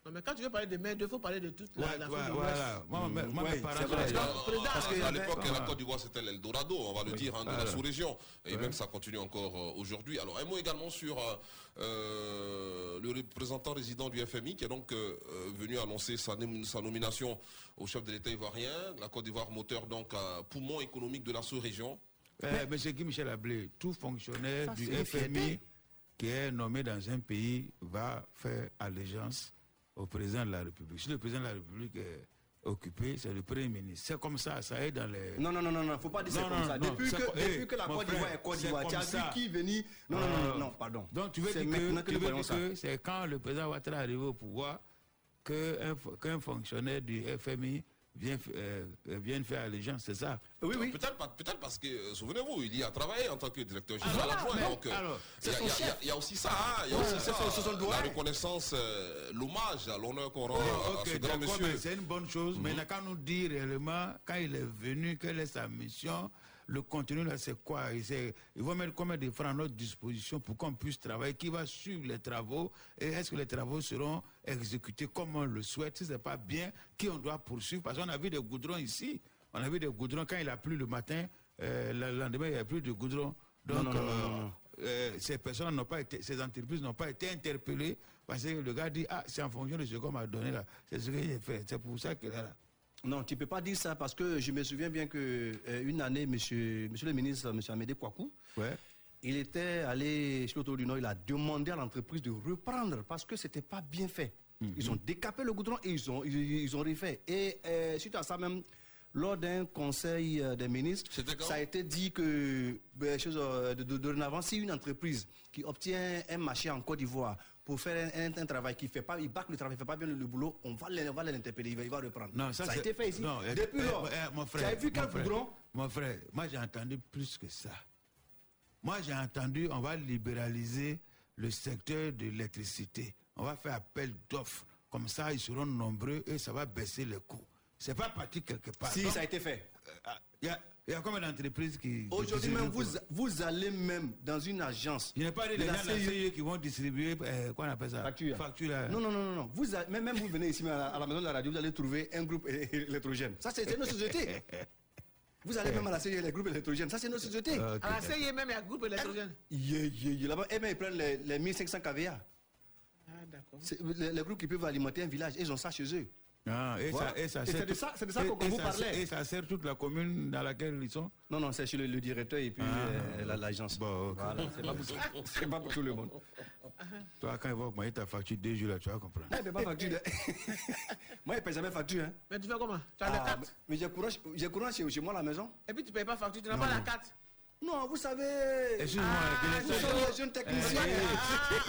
Speaker 7: Non, mais quand tu veux parler de main d'œuvre, il faut parler de toute la,
Speaker 3: Ouais,
Speaker 7: la
Speaker 3: ouais, voilà. Moi, mes parents.
Speaker 6: Parce parce qu'à l'époque, la Côte d'Ivoire, c'était l'Eldorado, on va le dire, hein, de la sous-région. Et même ça continue encore euh, aujourd'hui. Alors, un mot également sur euh, euh, le représentant résident du FMI, qui est donc euh, venu annoncer sa, nom- sa nomination au chef de l'État ivoirien. La Côte d'Ivoire, moteur donc poumon économique de la sous-région.
Speaker 3: Euh, Monsieur Guy Michel Ablé, tout fonctionnaire
Speaker 5: Ça,
Speaker 3: du FMI qui est nommé dans un pays va faire allégeance au président de la République. Si le président de la République est occupé, c'est le Premier ministre. C'est comme ça, ça est dans les...
Speaker 5: Non, non, non, non, non, faut pas dire c'est
Speaker 3: Non,
Speaker 5: comme
Speaker 3: non,
Speaker 5: ça.
Speaker 3: non,
Speaker 5: depuis que, depuis que la Côte d'Ivoire est Côte d'Ivoire, tu as
Speaker 3: ça.
Speaker 5: vu qui venir Non, non, non,
Speaker 3: Euh,
Speaker 5: non, non, pardon.
Speaker 3: Donc tu veux dire que, c'est quand le président Ouattara arrive au pouvoir qu'un fonctionnaire du FMI vient, f- euh, euh, faire allégeance, c'est ça
Speaker 5: Oui, oui.
Speaker 6: Peut-être parce que, euh, souvenez-vous, il y a travaillé en tant que directeur
Speaker 3: Alors,
Speaker 6: général adjoint.
Speaker 3: mais-
Speaker 6: Donc, il y a- il il aussi ça, hein, il y a
Speaker 5: Ouais,
Speaker 6: aussi ça,
Speaker 5: son-
Speaker 6: la reconnaissance, euh, l'hommage l'honneur qu'on rend
Speaker 3: Oui,
Speaker 6: à- ce grand monsieur.
Speaker 3: c'est une bonne chose. Mais n'a qu'à nous dire réellement, quand il est venu, quelle est sa mission, le contenu là, c'est quoi? Ils vont mettre combien de francs à notre disposition pour qu'on puisse travailler? Qui va suivre les travaux? Et est-ce que les travaux seront exécutés comme on le souhaite? Si ce n'est pas bien, qui on doit poursuivre? Parce qu'on a vu des goudrons ici. On a vu des goudrons. Quand il a plu le matin. euh, le lendemain, il n'y a plus de goudron Donc,
Speaker 5: Non, non, non,
Speaker 3: euh,
Speaker 5: non,
Speaker 3: euh, ces personnes n'ont pas été, ces entreprises n'ont pas été interpellées parce que le gars dit ah c'est en fonction de ce qu'on m'a donné là, c'est ce que j'ai fait, c'est pour ça que là.
Speaker 5: Non, tu ne peux pas dire ça parce que je me souviens bien que euh, une année, monsieur, monsieur le ministre, monsieur Amédée Kouakou, il était allé sur l'autoroute du Nord, il a demandé à l'entreprise de reprendre parce que ce n'était pas bien fait. Ils ont décapé le goudron et ils ont, ils, ils ont refait. Et euh, suite à ça même, lors d'un conseil euh, des ministres, ça a été dit que ben, chose, euh, de, de, dorénavant, si une entreprise qui obtient un marché en Côte d'Ivoire pour faire un, un- un travail qui fait pas, il bâcle le travail, il fait pas bien le, le boulot, on va on va l'interpeller, il va, il va reprendre.
Speaker 3: Non, ça,
Speaker 5: a été fait ici.
Speaker 3: Non, eh,
Speaker 5: Depuis
Speaker 3: eh,
Speaker 5: lors,
Speaker 3: eh, mon
Speaker 5: tu
Speaker 3: frère,
Speaker 5: as vu quel
Speaker 3: frère,
Speaker 5: goudron
Speaker 3: Mon frère, moi j'ai entendu plus que ça. Moi j'ai entendu, on va libéraliser le secteur de l'électricité. On va faire appel d'offres. Comme ça, ils seront nombreux et ça va baisser les coûts. C'est pas parti quelque part.
Speaker 5: Si,
Speaker 3: Donc,
Speaker 5: ça a été fait.
Speaker 3: Euh, Il y, a, il y a combien d'entreprises qui.
Speaker 5: Aujourd'hui même, vous, vous allez même dans une agence.
Speaker 3: Je n'ai pas dit
Speaker 5: de
Speaker 3: les gens de la
Speaker 5: CIE.
Speaker 3: CIE qui vont distribuer, euh, quoi on appelle ça?
Speaker 5: Facture.
Speaker 3: Facture. là.
Speaker 5: Non, non, non, non. Vous, a- même, même vous venez ici à la, à la maison de la radio, vous allez trouver un groupe é- é- électrogène. Ça, c'est notre société. Vous allez même à la CIE, les groupes électrogènes. Ça, c'est notre société.
Speaker 7: À la CIE même, il y a groupe électrogène.
Speaker 5: Yeah, yeah, yeah. Là-bas, eh ben, ils prennent les, les 1500 KVA.
Speaker 7: Ah, d'accord.
Speaker 5: C'est Les, les groupes qui peuvent alimenter un village, ils ont ça chez eux.
Speaker 3: Ah, et,
Speaker 5: Voilà.
Speaker 3: ça, et ça
Speaker 5: Et c'est de ça, c'est de ça qu'on vous parlait.
Speaker 3: Et ça sert toute la commune dans laquelle ils sont
Speaker 5: Non, non, c'est chez le, le directeur et puis euh, la- l'agence. Voilà, c'est pas, pour tout- c'est pas pour tout le monde.
Speaker 3: Toi, quand ils vont augmenter ta facture deux jours, là, tu vas comprendre.
Speaker 5: Moi, il ne paie pas facture. Moi, il ne paie jamais facture. Hein.
Speaker 7: Mais tu fais comment? Tu as
Speaker 5: Ah,
Speaker 7: la carte?
Speaker 5: Mais j'ai courant, j'ai courant chez, chez moi à la maison.
Speaker 7: Et puis tu ne payes pas facture, tu n'as
Speaker 5: Non,
Speaker 7: pas la carte.
Speaker 5: Non, vous savez.
Speaker 3: Excuse-moi,
Speaker 5: Ah,
Speaker 3: je
Speaker 5: nous sommes
Speaker 3: ça.
Speaker 5: des jeunes techniciens.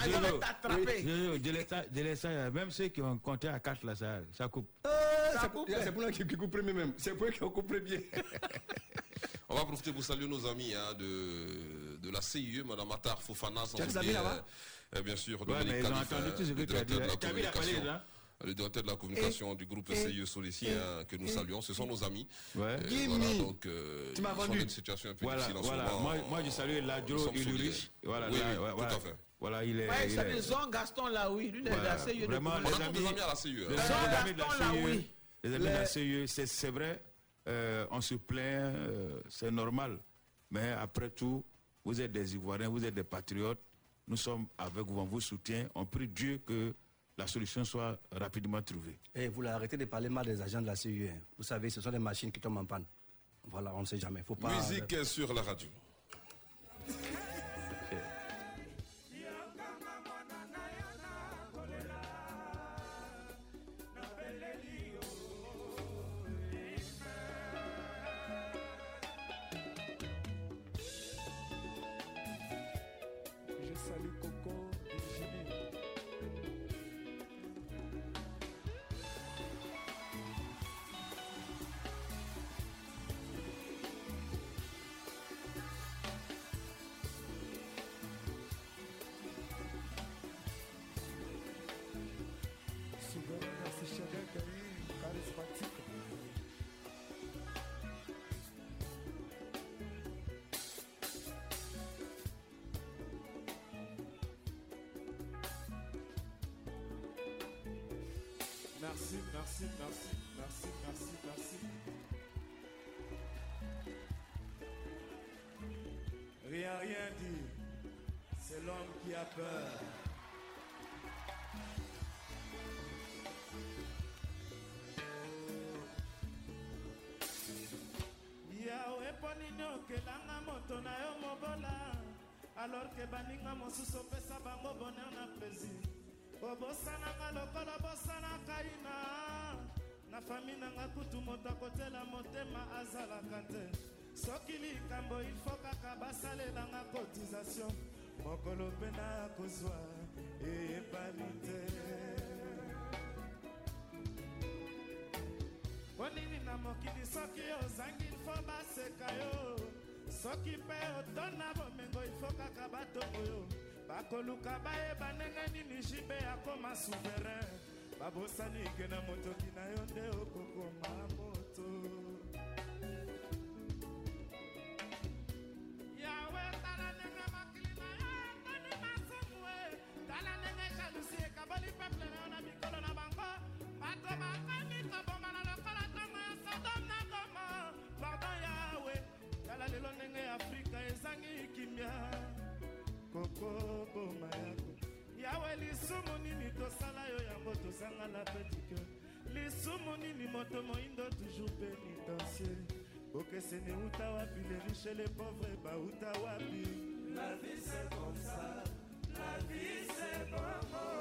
Speaker 7: Ah, vont t'attraper.
Speaker 3: Jojo, je ça- laisse ça, Même ceux qui ont compté à 4 là, ça, ça coupe.
Speaker 5: Euh, c'est pour- c'est pour nous qui, qui coupe premier même. C'est pour eux qui ont coupé bien.
Speaker 6: On va profiter pour saluer nos amis hein, de, de la CIE, Madame Attar Fofana, sans
Speaker 5: Tu as des
Speaker 6: oublier,
Speaker 5: amis là-bas?
Speaker 6: euh, euh, bien sûr,
Speaker 3: Ouais,
Speaker 6: Dominique
Speaker 3: mais ils ont
Speaker 6: Khalifa,
Speaker 3: entendu tout ce que
Speaker 6: le
Speaker 3: tu as
Speaker 6: directeur
Speaker 3: dit.
Speaker 6: de la
Speaker 3: Tu as vu la
Speaker 6: communication.
Speaker 3: palette, hein?
Speaker 6: Le directeur de la communication du groupe
Speaker 5: et-
Speaker 6: CIE hein, que nous
Speaker 5: et-
Speaker 6: saluons, ce sont nos amis.
Speaker 3: Ouais.
Speaker 6: Euh, voilà, donc, euh,
Speaker 5: Tu m'as vendu.
Speaker 6: une situation un peu
Speaker 3: Voilà,
Speaker 6: difficile en
Speaker 3: voilà.
Speaker 6: moment.
Speaker 3: Moi, moi, je salue Ladjo Ulrich. Voilà,
Speaker 6: oui,
Speaker 3: là,
Speaker 6: oui,
Speaker 3: ouais,
Speaker 6: tout
Speaker 3: voilà.
Speaker 6: à fait.
Speaker 3: Voilà, il est.
Speaker 7: Ouais,
Speaker 3: il
Speaker 7: c'est
Speaker 3: est-
Speaker 7: Gaston là, oui. Lui, il est de la CIE de
Speaker 3: Vraiment, les
Speaker 6: On a tous des
Speaker 3: amis,
Speaker 6: amis à la CIE.
Speaker 3: les amis de la CIE,
Speaker 7: oui.
Speaker 3: les amis de la CIE, c'est c'est vrai, euh, on se plaint, euh, c'est normal. Mais après tout, vous êtes des Ivoiriens, vous êtes des patriotes. Nous sommes avec vous, on vous soutient. On prie Dieu que la solution soit rapidement trouvée.
Speaker 5: Et vous arrêtez de parler mal des agents de la CIE. hein. Vous savez, ce sont des machines qui tombent en panne. Voilà, on ne sait jamais. Faut pas.
Speaker 6: Musique sur la radio.
Speaker 14: Merci, merci, merci, merci, merci, merci. Rien, rien dit. C'est l'homme qui a peur. yawe mpo nini okelanga moto na yo mobola alors ke baninga mosusu opesa bango boner na plaisir obosananga lokola bosanaka ina na fami nanga kutu moto akotela motema azalaka te. Soki likambo ifo kaka basalelanga cotisation. Mokolo mpe na kozwa eyebani te. Mpo nini na mokili soki ozangi fo baseka yo. Soki mpe otona bomengo ifo kaka batongo yo bakoluka bayeba ndenge nini jibe akoma souverain. Babosani ke na motoki na yo nde okokoma
Speaker 15: somonini moto moindo toujours pénitentiel bokeseni uta wapi le riche le pauvre eh bauta wapi.
Speaker 14: La vie c'est comme ça. La vie c'est bongo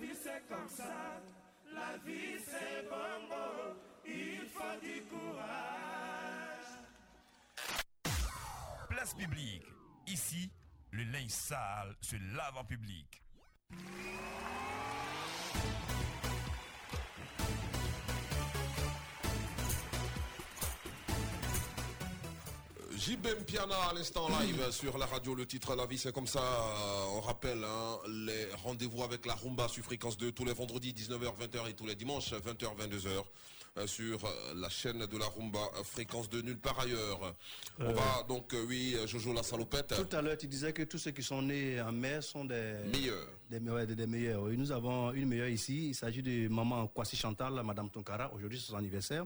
Speaker 14: vie c'est comme ça, la vie c'est bon, il faut du courage.
Speaker 16: Place publique. Ici, le linge sale se lave en public.
Speaker 6: JBM Piana à l'instant live sur la radio. Le titre La vie c'est comme ça. Euh, On rappelle hein, les rendez-vous avec la Rumba sur fréquence 2 tous les vendredis 19h 20h et tous les dimanches 20h 22h euh, sur euh, la chaîne de la Rumba euh, fréquence 2 nulle part ailleurs. On
Speaker 5: Euh.
Speaker 6: va donc euh, oui Jojo la salopette.
Speaker 5: Tout à l'heure, tu disais que tous ceux qui sont nés en mer sont des
Speaker 6: Meilleurs.
Speaker 5: Des, ouais, des- des meilleurs. Oui, nous avons une meilleure ici. Il s'agit de maman Kwasi Chantal, Madame Tonkara. Aujourd'hui, c'est son anniversaire.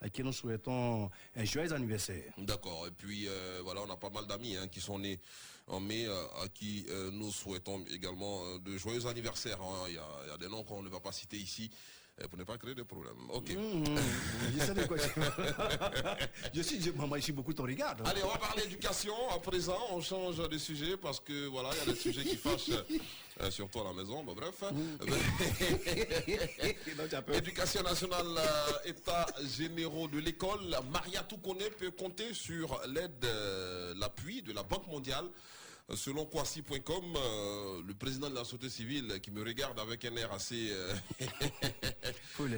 Speaker 5: À qui nous souhaitons un joyeux anniversaire.
Speaker 6: D'accord. Et puis euh, voilà, on a pas mal d'amis hein, qui sont nés en mai, euh, à qui euh, nous souhaitons également euh, de joyeux anniversaires. hein. Il y, a, il y a des noms qu'on ne va pas citer ici euh, pour ne pas créer de problèmes. Ok.
Speaker 5: Mmh, je sais de quoi je suis, je- maman, je suis beaucoup ton regard.
Speaker 6: Allez, on va parler éducation à présent. On change de sujet parce que voilà, il y a des sujets qui fâchent, euh, surtout à la maison. Bon, bref. Éducation nationale, euh, État généraux de l'école. Maria Toukone peut compter sur l'aide, euh, l'appui de la Banque mondiale. Euh, Selon Kwasi.com, euh, le président de la société civile qui me regarde avec un air assez... euh,
Speaker 5: comme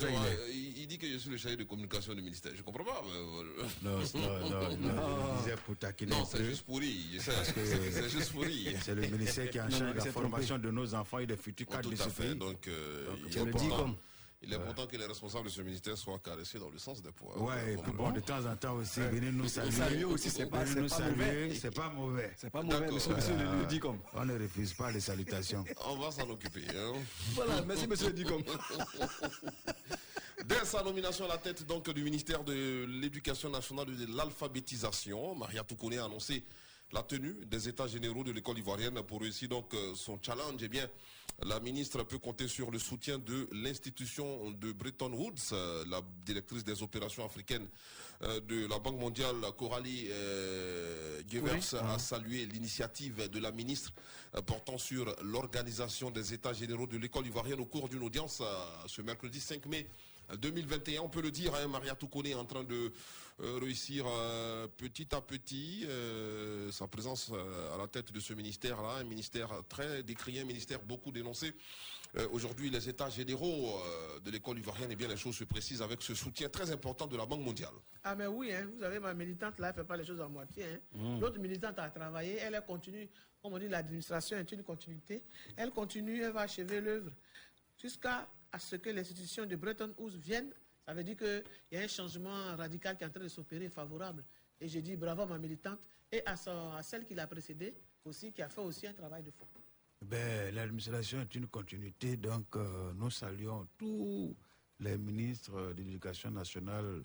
Speaker 5: ça, il
Speaker 6: Ouais,
Speaker 5: est.
Speaker 6: il, il dit que je suis le chargé de communication du ministère. Je comprends pas. euh,
Speaker 3: Non, non, non,
Speaker 6: c'est juste pour rire. je sais.
Speaker 3: Parce que
Speaker 6: C'est- juste pour rire.
Speaker 3: C'est le ministère qui est en charge de la formation de nos enfants et des futurs
Speaker 6: Oh,
Speaker 3: cadres de ce
Speaker 6: fait.
Speaker 3: pays.
Speaker 6: Donc, euh, il,
Speaker 3: le dis comme-
Speaker 6: il est important que les responsables de ce ministère soient caressés dans le sens des poids.
Speaker 3: Ouais, et puis bon, de temps en temps aussi, venez nous saluer.
Speaker 5: Saluer aussi, c'est pas-
Speaker 3: Venez nous
Speaker 5: pas mauvais.
Speaker 3: c'est pas mauvais.
Speaker 5: C'est pas mauvais,
Speaker 6: D'accord.
Speaker 5: monsieur, le
Speaker 3: Euh. On ne refuse pas les salutations.
Speaker 6: On va s'en occuper. hein.
Speaker 5: Voilà, merci, monsieur le dit comme.
Speaker 6: Dès sa nomination à la tête donc, du ministère de l'Éducation nationale et de l'alphabétisation, Maria Toukone a annoncé la tenue des états généraux de l'école ivoirienne pour réussir donc euh, son challenge. Eh bien, la ministre peut compter sur le soutien de l'institution de Bretton Woods, euh, la directrice des opérations africaines euh, de la Banque mondiale, Coralie euh, Gevers,
Speaker 5: Oui.
Speaker 6: a salué l'initiative de la ministre euh, portant sur l'organisation des états généraux de l'école ivoirienne au cours d'une audience ce mercredi 5 mai 2021, on peut le dire, hein, Maria Toukone est en train de euh, réussir euh, petit à petit euh, sa présence euh, à la tête de ce ministère-là, un ministère très décrié, un ministère beaucoup dénoncé. Euh, Aujourd'hui, les états généraux euh, de l'école ivoirienne, et bien les choses se précisent avec ce soutien très important de la Banque mondiale.
Speaker 7: Ah mais oui, hein, vous avez ma militante là, elle ne fait pas les choses à moitié. hein.
Speaker 6: Mm.
Speaker 7: L'autre militante a travaillé, elle est continue, comme on dit, l'administration est une continuité. Elle continue, elle va achever l'œuvre. jusqu'à à ce que l'institution de Bretton Woods vienne. Ça veut dire qu'il y a un changement radical qui est en train de s'opérer favorable. Et je dis bravo à ma militante et à, celle qui l'a précédée aussi, qui a fait aussi un travail de fond.
Speaker 3: Ben, L'administration est une continuité, donc euh, nous saluons tous les ministres de l'Éducation nationale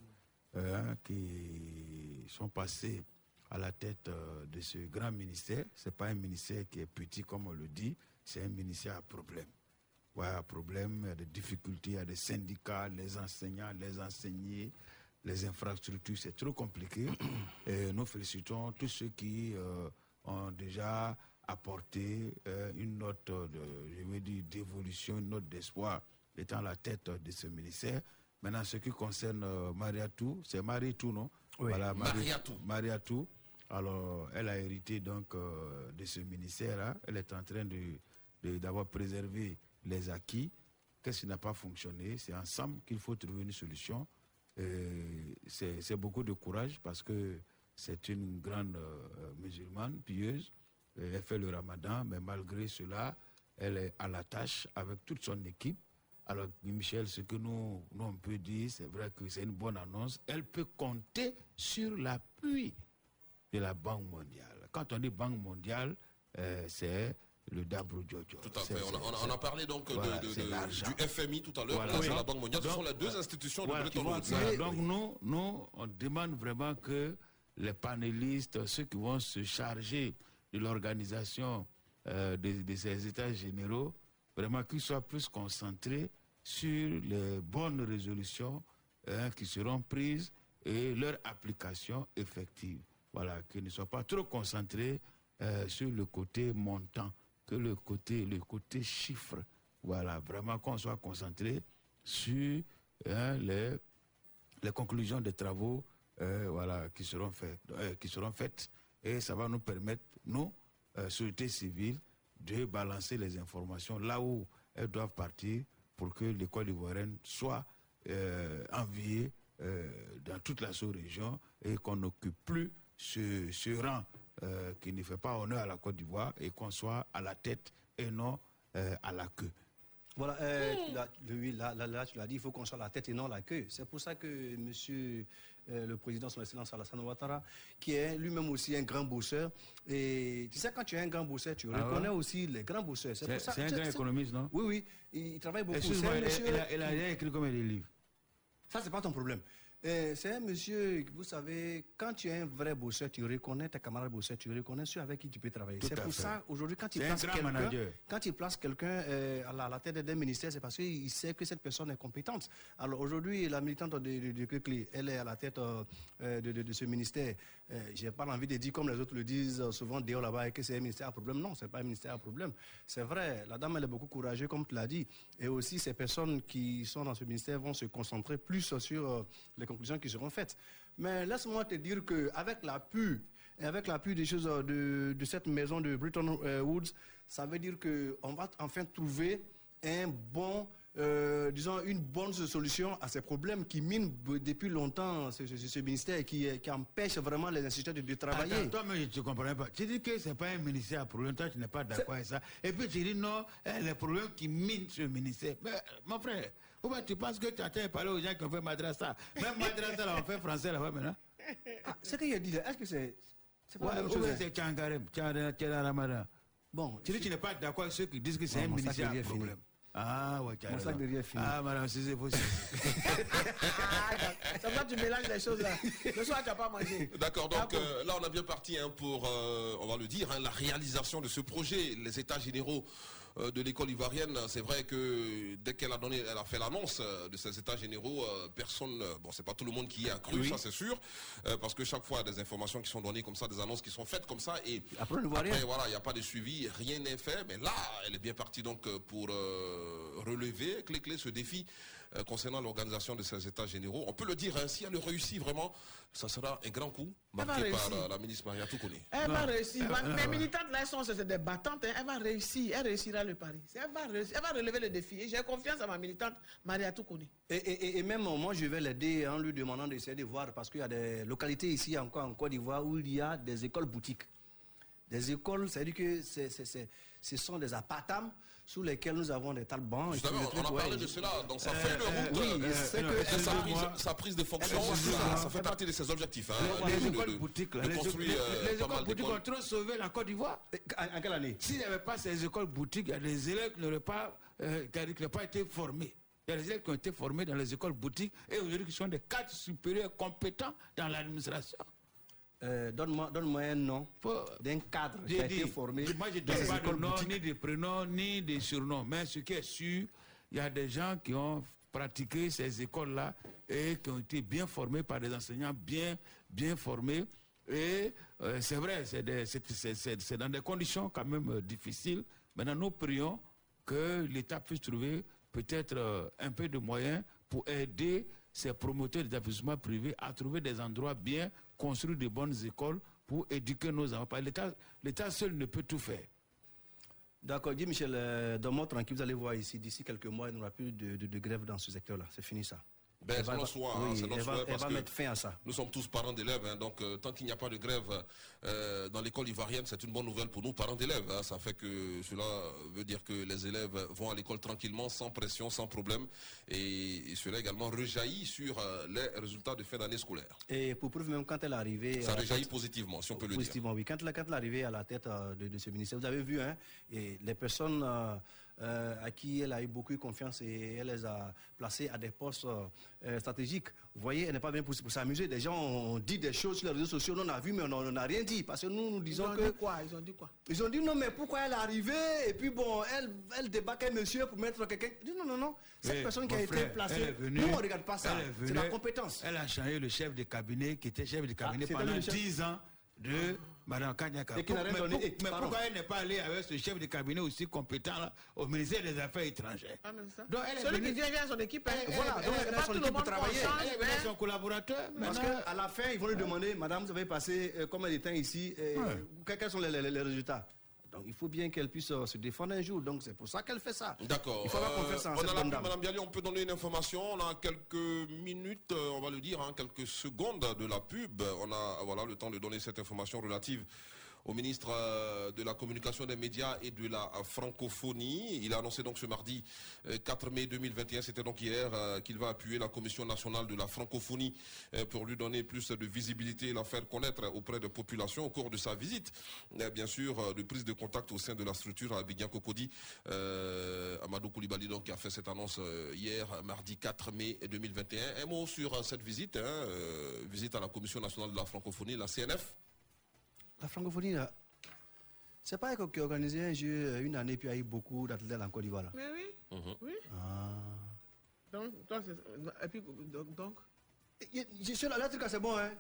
Speaker 3: euh, qui sont passés à la tête euh, de ce grand ministère. Ce n'est pas un ministère qui est petit comme on le dit, c'est un ministère à problème. Ouais, à problème, il y a des difficultés, il y a des syndicats, les enseignants, les enseignés, les infrastructures, c'est trop compliqué. Et nous félicitons tous ceux qui euh, ont déjà apporté euh, une note de, je veux dire, d'évolution, une note d'espoir étant à la tête de ce ministère. Maintenant, ce qui concerne euh, Mariatou, c'est Mariatou, non?
Speaker 5: Oui.
Speaker 3: Marie-
Speaker 6: Mariatou.
Speaker 3: Mariatou. Alors, elle a hérité donc euh, de ce ministère-là. Elle est en train de de- d'avoir préservé les acquis. Qu'est-ce qui n'a pas fonctionné? C'est ensemble qu'il faut trouver une solution. Euh, C'est beaucoup de courage parce que c'est une grande euh, musulmane, pieuse. Elle fait le ramadan, mais malgré cela, elle est à la tâche avec toute son équipe. Alors, Michel, ce que nous, nous on peut dire, c'est vrai que c'est une bonne annonce. Elle peut compter sur l'appui de la Banque mondiale. Quand on dit Banque mondiale, euh, c'est le Dabro Jojo.
Speaker 6: Tout à fait. On a, on a-
Speaker 3: c'est-
Speaker 6: on a parlé donc
Speaker 3: voilà,
Speaker 6: de- de- du FMI tout à l'heure,
Speaker 3: Voilà. Oui.
Speaker 6: la Banque mondiale. Ce
Speaker 3: Donc,
Speaker 6: sont les deux institutions
Speaker 3: Voilà,
Speaker 6: de Bretton Woods.
Speaker 3: Donc nous, nous, on demande vraiment que les panélistes, ceux qui vont se charger de l'organisation euh, de, de ces états généraux, vraiment qu'ils soient plus concentrés sur les bonnes résolutions hein, qui seront prises et leur application effective. Voilà, qu'ils ne soient pas trop concentrés euh, sur le côté montant, que le côté, le côté chiffre. Voilà, vraiment qu'on soit concentré sur hein, les, les conclusions des travaux euh, voilà, qui, seront faits, euh, qui seront faites. Et ça va nous permettre, nous, euh, société civile, de balancer les informations là où elles doivent partir pour que l'école ivoirienne soit euh, enviée euh, dans toute la sous-région et qu'on n'occupe plus ce, ce rang euh, qui ne fait pas honneur à la Côte d'Ivoire et qu'on soit à la tête et non euh, à la queue.
Speaker 5: Voilà, euh, là, là, là, tu l'as dit, il faut qu'on soit la tête et non la queue. C'est pour ça que monsieur euh, le président, son excellence Alassane Ouattara, qui est lui-même aussi un grand bosseur, et tu sais, quand tu es un grand bosseur, tu
Speaker 3: Ah
Speaker 5: reconnais
Speaker 3: ouais
Speaker 5: aussi les grands bosseurs.
Speaker 3: C'est-
Speaker 5: pour ça-
Speaker 3: c'est un grand économiste, non?
Speaker 5: Oui, oui, il, il travaille beaucoup.
Speaker 3: Excuse-moi, elle-
Speaker 5: monsieur
Speaker 3: elle a- écrit combien de livres?
Speaker 5: Ça, c'est pas ton problème. Euh, c'est un monsieur, vous savez, quand tu es un vrai bosseur, tu reconnais tes camarades bosseurs, tu reconnais ceux avec qui tu peux travailler. C'est pour
Speaker 3: fait.
Speaker 5: ça, aujourd'hui, quand il place quelqu'un, quand il place quelqu'un à, la, tête d'un ministère, c'est parce qu'il sait que cette personne est compétente. Alors aujourd'hui, la militante de, de, de Kekli, elle est à la tête euh, euh, de, de- de ce ministère. Euh, J'ai pas envie de dire, comme les autres le disent souvent dehors là-bas, que c'est un ministère à problème? Non, c'est pas un ministère à problème. C'est vrai, la dame, elle est beaucoup courageuse, comme tu l'as dit. Et aussi, ces personnes qui sont dans ce ministère vont se concentrer plus sur euh, les conclusions qui seront faites. Mais laisse-moi te dire qu'avec l'appui, et avec l'appui des choses euh, de, cette maison de Bretton euh, Woods, ça veut dire qu'on va enfin trouver un bon, euh, disons, une bonne solution à ces problèmes qui minent depuis longtemps ce, ce- ce ministère et qui, qui empêchent vraiment les institutions de, de travailler.
Speaker 3: Attends, toi, mais je ne comprends pas. Tu dis que ce n'est pas un ministère à problème, toi, tu n'es pas d'accord avec ça. Et puis tu dis non, eh, les problèmes qui minent ce ministère. Mais, mon frère, bien tu penses que tu as parler aux gens qui ont fait madrasa? Même madrasa, là, on fait français là-bas maintenant.
Speaker 5: Ah, ce qu'il a dit là, est-ce que c'est. c'est pas
Speaker 3: Ouais,
Speaker 5: la même hein?
Speaker 3: c'est Tchangarem, Ramadan.
Speaker 5: Bon.
Speaker 3: Tu dis que tu n'es pas d'accord avec ceux qui disent que c'est un ministère à
Speaker 5: fini.
Speaker 3: Ah, ouais, as
Speaker 5: Mon sac de riz est fini.
Speaker 3: Ah, madame, c'est c'est possible.
Speaker 7: Ça va, tu mélanges les choses là. Le soir, tu n'as pas mangé.
Speaker 6: D'accord, donc euh, là on a bien parti hein, pour, euh, on va le dire, hein, la réalisation de ce projet, les états généraux euh, de l'école ivoirienne. C'est vrai que dès qu'elle a donné, elle a fait l'annonce euh, de ces états généraux, euh, personne, euh, bon c'est pas tout le monde qui y a cru,
Speaker 5: Oui.
Speaker 6: ça c'est sûr, euh, parce que chaque fois il y a des informations qui sont données comme ça, des annonces qui sont faites comme ça, et
Speaker 5: Après,
Speaker 6: voilà, il n'y a pas de suivi, rien n'est fait, mais là elle est bien partie donc euh, pour euh, relever, clé clé ce défi euh, concernant l'organisation de ces états généraux. On peut le dire, hein, si elle réussit vraiment, ça sera un grand coup
Speaker 7: Elle va
Speaker 6: marqué par la ministre Maria Toukouné.
Speaker 7: Elle va réussir.
Speaker 3: Euh.
Speaker 7: militantes là, elles sont c'est des battantes. hein. Elle va réussir. Elle réussira le pari. Elle va, réussir. Elle va relever le défi. Et J'ai confiance à ma militante Maria Toukouni.
Speaker 5: Et, et- et- et même moi, je vais l'aider en lui demandant d'essayer de voir, parce qu'il y a des localités ici encore en Côte d'Ivoire où il y a des écoles boutiques. Des écoles, c'est-à-dire que ce sont des appartements sous lesquels nous avons des tas de bancs.
Speaker 6: Justement, on a
Speaker 5: ouais.
Speaker 6: parlé de cela dans sa
Speaker 5: Euh,
Speaker 6: feuille de
Speaker 5: euh,
Speaker 6: route.
Speaker 5: oui,
Speaker 6: euh,
Speaker 5: c'est
Speaker 6: euh,
Speaker 5: que-
Speaker 6: sa, prise, sa prise de fonction, ça, ça fait partie de ses objectifs. hein,
Speaker 3: Les,
Speaker 6: de-
Speaker 3: les écoles
Speaker 6: de-
Speaker 3: boutiques, là,
Speaker 6: de
Speaker 3: les, les-
Speaker 6: euh,
Speaker 3: les écoles boutiques ont trop sauvé la Côte d'Ivoire.
Speaker 5: En, quelle année?
Speaker 3: S'il n'y avait pas ces écoles boutiques, il y a des élèves n'auraient pas, euh, qui n'auraient pas été formés. Il y a des élèves qui ont été formés dans les écoles boutiques et aujourd'hui qui sont des cadres supérieurs compétents dans l'administration.
Speaker 5: Euh, Donne-moi donne un nom d'un cadre qui a été formé
Speaker 3: moi je ne donne pas de nom, ni de prénom, ni de surnom. Mais ce qui est sûr, il y a des gens qui ont pratiqué ces écoles-là et qui ont été bien formés par des enseignants bien, bien formés. Et euh, c'est vrai, c'est dans des conditions quand même euh, difficiles. Maintenant, nous prions que l'État puisse trouver peut-être euh, un peu de moyens pour aider ces promoteurs d'établissements privés à trouver des endroits bien, construire de bonnes écoles pour éduquer nos enfants. L'État- seul ne peut tout faire.
Speaker 5: D'accord, dis Michel, euh, dans mon tranquille, vous allez voir ici, d'ici quelques mois, il n'y aura plus de grève dans ce secteur-là. C'est fini ça.
Speaker 6: Ben,
Speaker 5: Elle
Speaker 6: c'est
Speaker 5: va-
Speaker 6: notre souhait,
Speaker 5: oui,
Speaker 6: hein, c'est notre
Speaker 5: elle va,
Speaker 6: souhait
Speaker 5: elle
Speaker 6: parce
Speaker 5: va
Speaker 6: que
Speaker 5: mettre fin à ça.
Speaker 6: Nous sommes tous parents d'élèves, hein, donc euh, tant qu'il n'y a pas de grève euh, dans l'école ivoirienne, c'est une bonne nouvelle pour nous, parents d'élèves. hein. Ça fait que cela veut dire que les élèves vont à l'école tranquillement, sans pression, sans problème, et, et cela également rejaillit sur euh, les résultats de fin d'année scolaire.
Speaker 5: Et pour preuve, même quand elle est arrivée.
Speaker 6: Ça rejaillit
Speaker 5: tête-
Speaker 6: positivement, si on peut le dire.
Speaker 5: Positivement, oui. Quand, elle- quand elle est arrivée à la tête de, de ce ministère, vous avez vu, hein, et les personnes euh, à qui elle a eu beaucoup de confiance et elle les a placées à des postes euh, euh, stratégiques. Vous voyez, elle n'est pas bien pour, pour s'amuser. Des gens ont dit des choses sur les réseaux sociaux, on a vu, mais on n'a rien dit. Parce que nous, nous
Speaker 7: Ils
Speaker 5: disons
Speaker 7: ont
Speaker 5: que.
Speaker 7: dit quoi? Ils ont dit quoi?
Speaker 5: Ils ont dit non, mais pourquoi elle est arrivée? Et puis bon, elle, elle débarque un monsieur pour mettre quelqu'un. Non, non, non. Cette
Speaker 3: Oui,
Speaker 5: personne qui a été
Speaker 3: frère,
Speaker 5: placée.
Speaker 3: est venue-
Speaker 5: nous, on ne regarde pas ça. C'est la
Speaker 3: venue-
Speaker 5: compétence.
Speaker 3: Elle a changé le chef de cabinet qui était chef de cabinet
Speaker 5: c'était
Speaker 3: pendant
Speaker 5: le chef-
Speaker 3: 10 ans de Kanyaka.
Speaker 5: Et qui n'a rien
Speaker 3: mais,
Speaker 5: donné.
Speaker 3: pour- mais
Speaker 5: pardon.
Speaker 3: pourquoi elle n'est pas allée avec ce chef de cabinet aussi compétent là, au ministère des Affaires étrangères
Speaker 7: Ah, ça.
Speaker 3: Donc, elle est
Speaker 7: Celui qui vient, vient à son équipe.
Speaker 3: Elle-
Speaker 5: Voilà,
Speaker 3: elle-
Speaker 5: donc
Speaker 3: elle-
Speaker 5: elle a
Speaker 7: pas
Speaker 5: son
Speaker 7: tout le
Speaker 5: équipe pour
Speaker 7: monde
Speaker 5: travailler.
Speaker 7: conscient,
Speaker 3: Elle est venue avec son collaborateur.
Speaker 5: Parce
Speaker 3: maintenant-
Speaker 5: qu'à la fin, ils vont lui demander, Madame, vous avez passé euh, combien de temps ici euh, que- Quels sont les, les- les résultats? Donc il faut bien qu'elle puisse euh, se défendre un jour. Donc c'est pour ça qu'elle fait ça.
Speaker 6: D'accord.
Speaker 5: Il faut
Speaker 6: Euh,
Speaker 5: en
Speaker 6: on
Speaker 5: cette
Speaker 6: a la
Speaker 5: bonne
Speaker 6: pub,
Speaker 5: dame.
Speaker 6: Madame Bialy, on peut donner une information. On a quelques minutes, euh, on va le dire, hein, quelques secondes de la pub. On a voilà, le temps de donner cette information relative au ministre euh, de la Communication des médias et de la euh, francophonie. Il a annoncé donc ce mardi euh, 4 mai 2021, c'était donc hier, euh, qu'il va appuyer la Commission nationale de la francophonie euh, pour lui donner plus de visibilité et la faire connaître auprès des populations au cours de sa visite. Euh, Bien sûr, euh, de prise de contact au sein de la structure à Abidjan euh, Amadou Koulibaly donc, qui a fait cette annonce euh, hier, mardi 4 mai 2021. Un mot sur euh, cette visite, hein, euh, visite à la Commission nationale de la francophonie, la CNF.
Speaker 5: La francophonie, là, c'est pas qui a organisé un jeu euh, une année, puis il y a eu beaucoup d'athlètes en Côte d'Ivoire.
Speaker 7: Mais oui.
Speaker 6: Mhm.
Speaker 7: Oui.
Speaker 5: Ah.
Speaker 7: Donc, et puis, donc, donc?
Speaker 5: Je suis là, là, c'est bon, hein.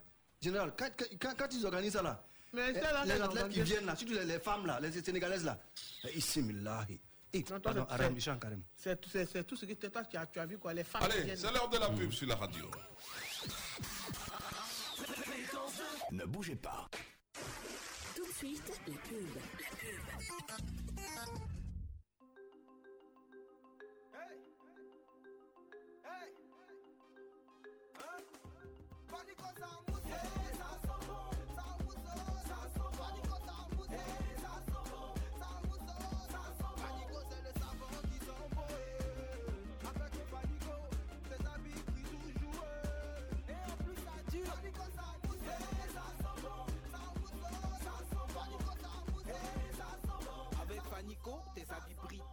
Speaker 5: Général, quand, quand, quand ils organisent ça là,
Speaker 7: Mais
Speaker 5: eh,
Speaker 7: là,
Speaker 5: les athlètes qui viennent là, surtout les, les femmes là, les Sénégalaises là, eh, ici, millahi. Eh,
Speaker 7: c'est- tout- ce que toi, tu as, tu as vu, quoi. Les femmes qui
Speaker 6: Allez, c'est l'heure de la pub sur la radio.
Speaker 4: Ne bougez pas. Tout de suite, la pub. La pub.
Speaker 8: Avec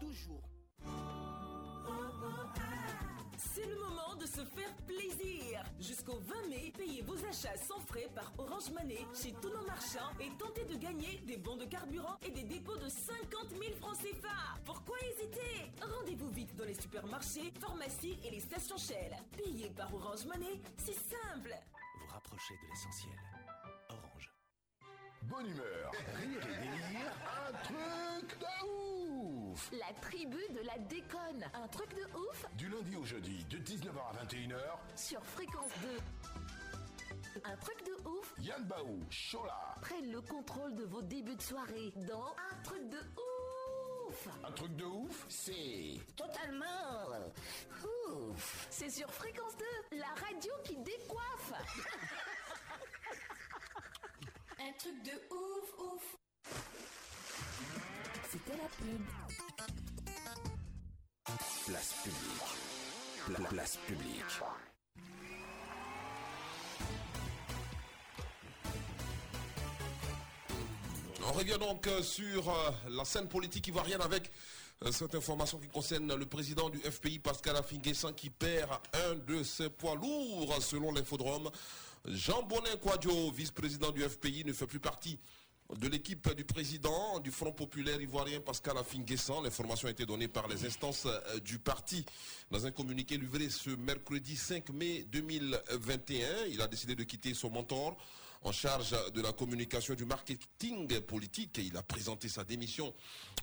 Speaker 8: toujours.
Speaker 12: C'est le moment de se faire plaisir. Jusqu'au 20 mai, payez vos achats sans frais par Orange Money chez tous nos marchands et tentez de gagner des bons de carburant et des dépôts de 50 000 francs CFA. Pourquoi hésiter? Rendez-vous vite dans les supermarchés, pharmacies et les stations Shell. Payez par Orange Money, c'est simple.
Speaker 4: Vous rapprochez de l'essentiel. Orange.
Speaker 1: Bonne humeur, rire et délire, un truc de ouf
Speaker 17: La tribu de la déconne. Un truc de ouf
Speaker 1: Du lundi au jeudi, de 19h à 21h,
Speaker 17: sur Fréquence 2. Un truc de ouf
Speaker 1: Yann Baou, Chola.
Speaker 17: prenne le contrôle de vos débuts de soirée dans Un truc de ouf.
Speaker 1: Un truc de ouf, c'est...
Speaker 17: Totalement ouf. C'est sur Fréquence 2, la radio qui décoiffe.
Speaker 4: Un truc de ouf, ouf. De la pub.
Speaker 1: Place publique. Pla- place publique.
Speaker 6: On revient donc euh, sur euh, la scène politique ivoirienne avec euh, cette information qui concerne le président du FPI, Pascal Afinguessan, qui perd un de ses poids lourds selon l'infodrome. Jean Bonin Kwadjo, vice-président du FPI, ne fait plus partie de l'équipe du président du Front populaire ivoirien Pascal Afinguessan. L'information a été donnée par les instances euh, du parti dans un communiqué livré ce mercredi 5 mai 2021. Il a décidé de quitter son mentor en charge de la communication du marketing politique. Et il a présenté sa démission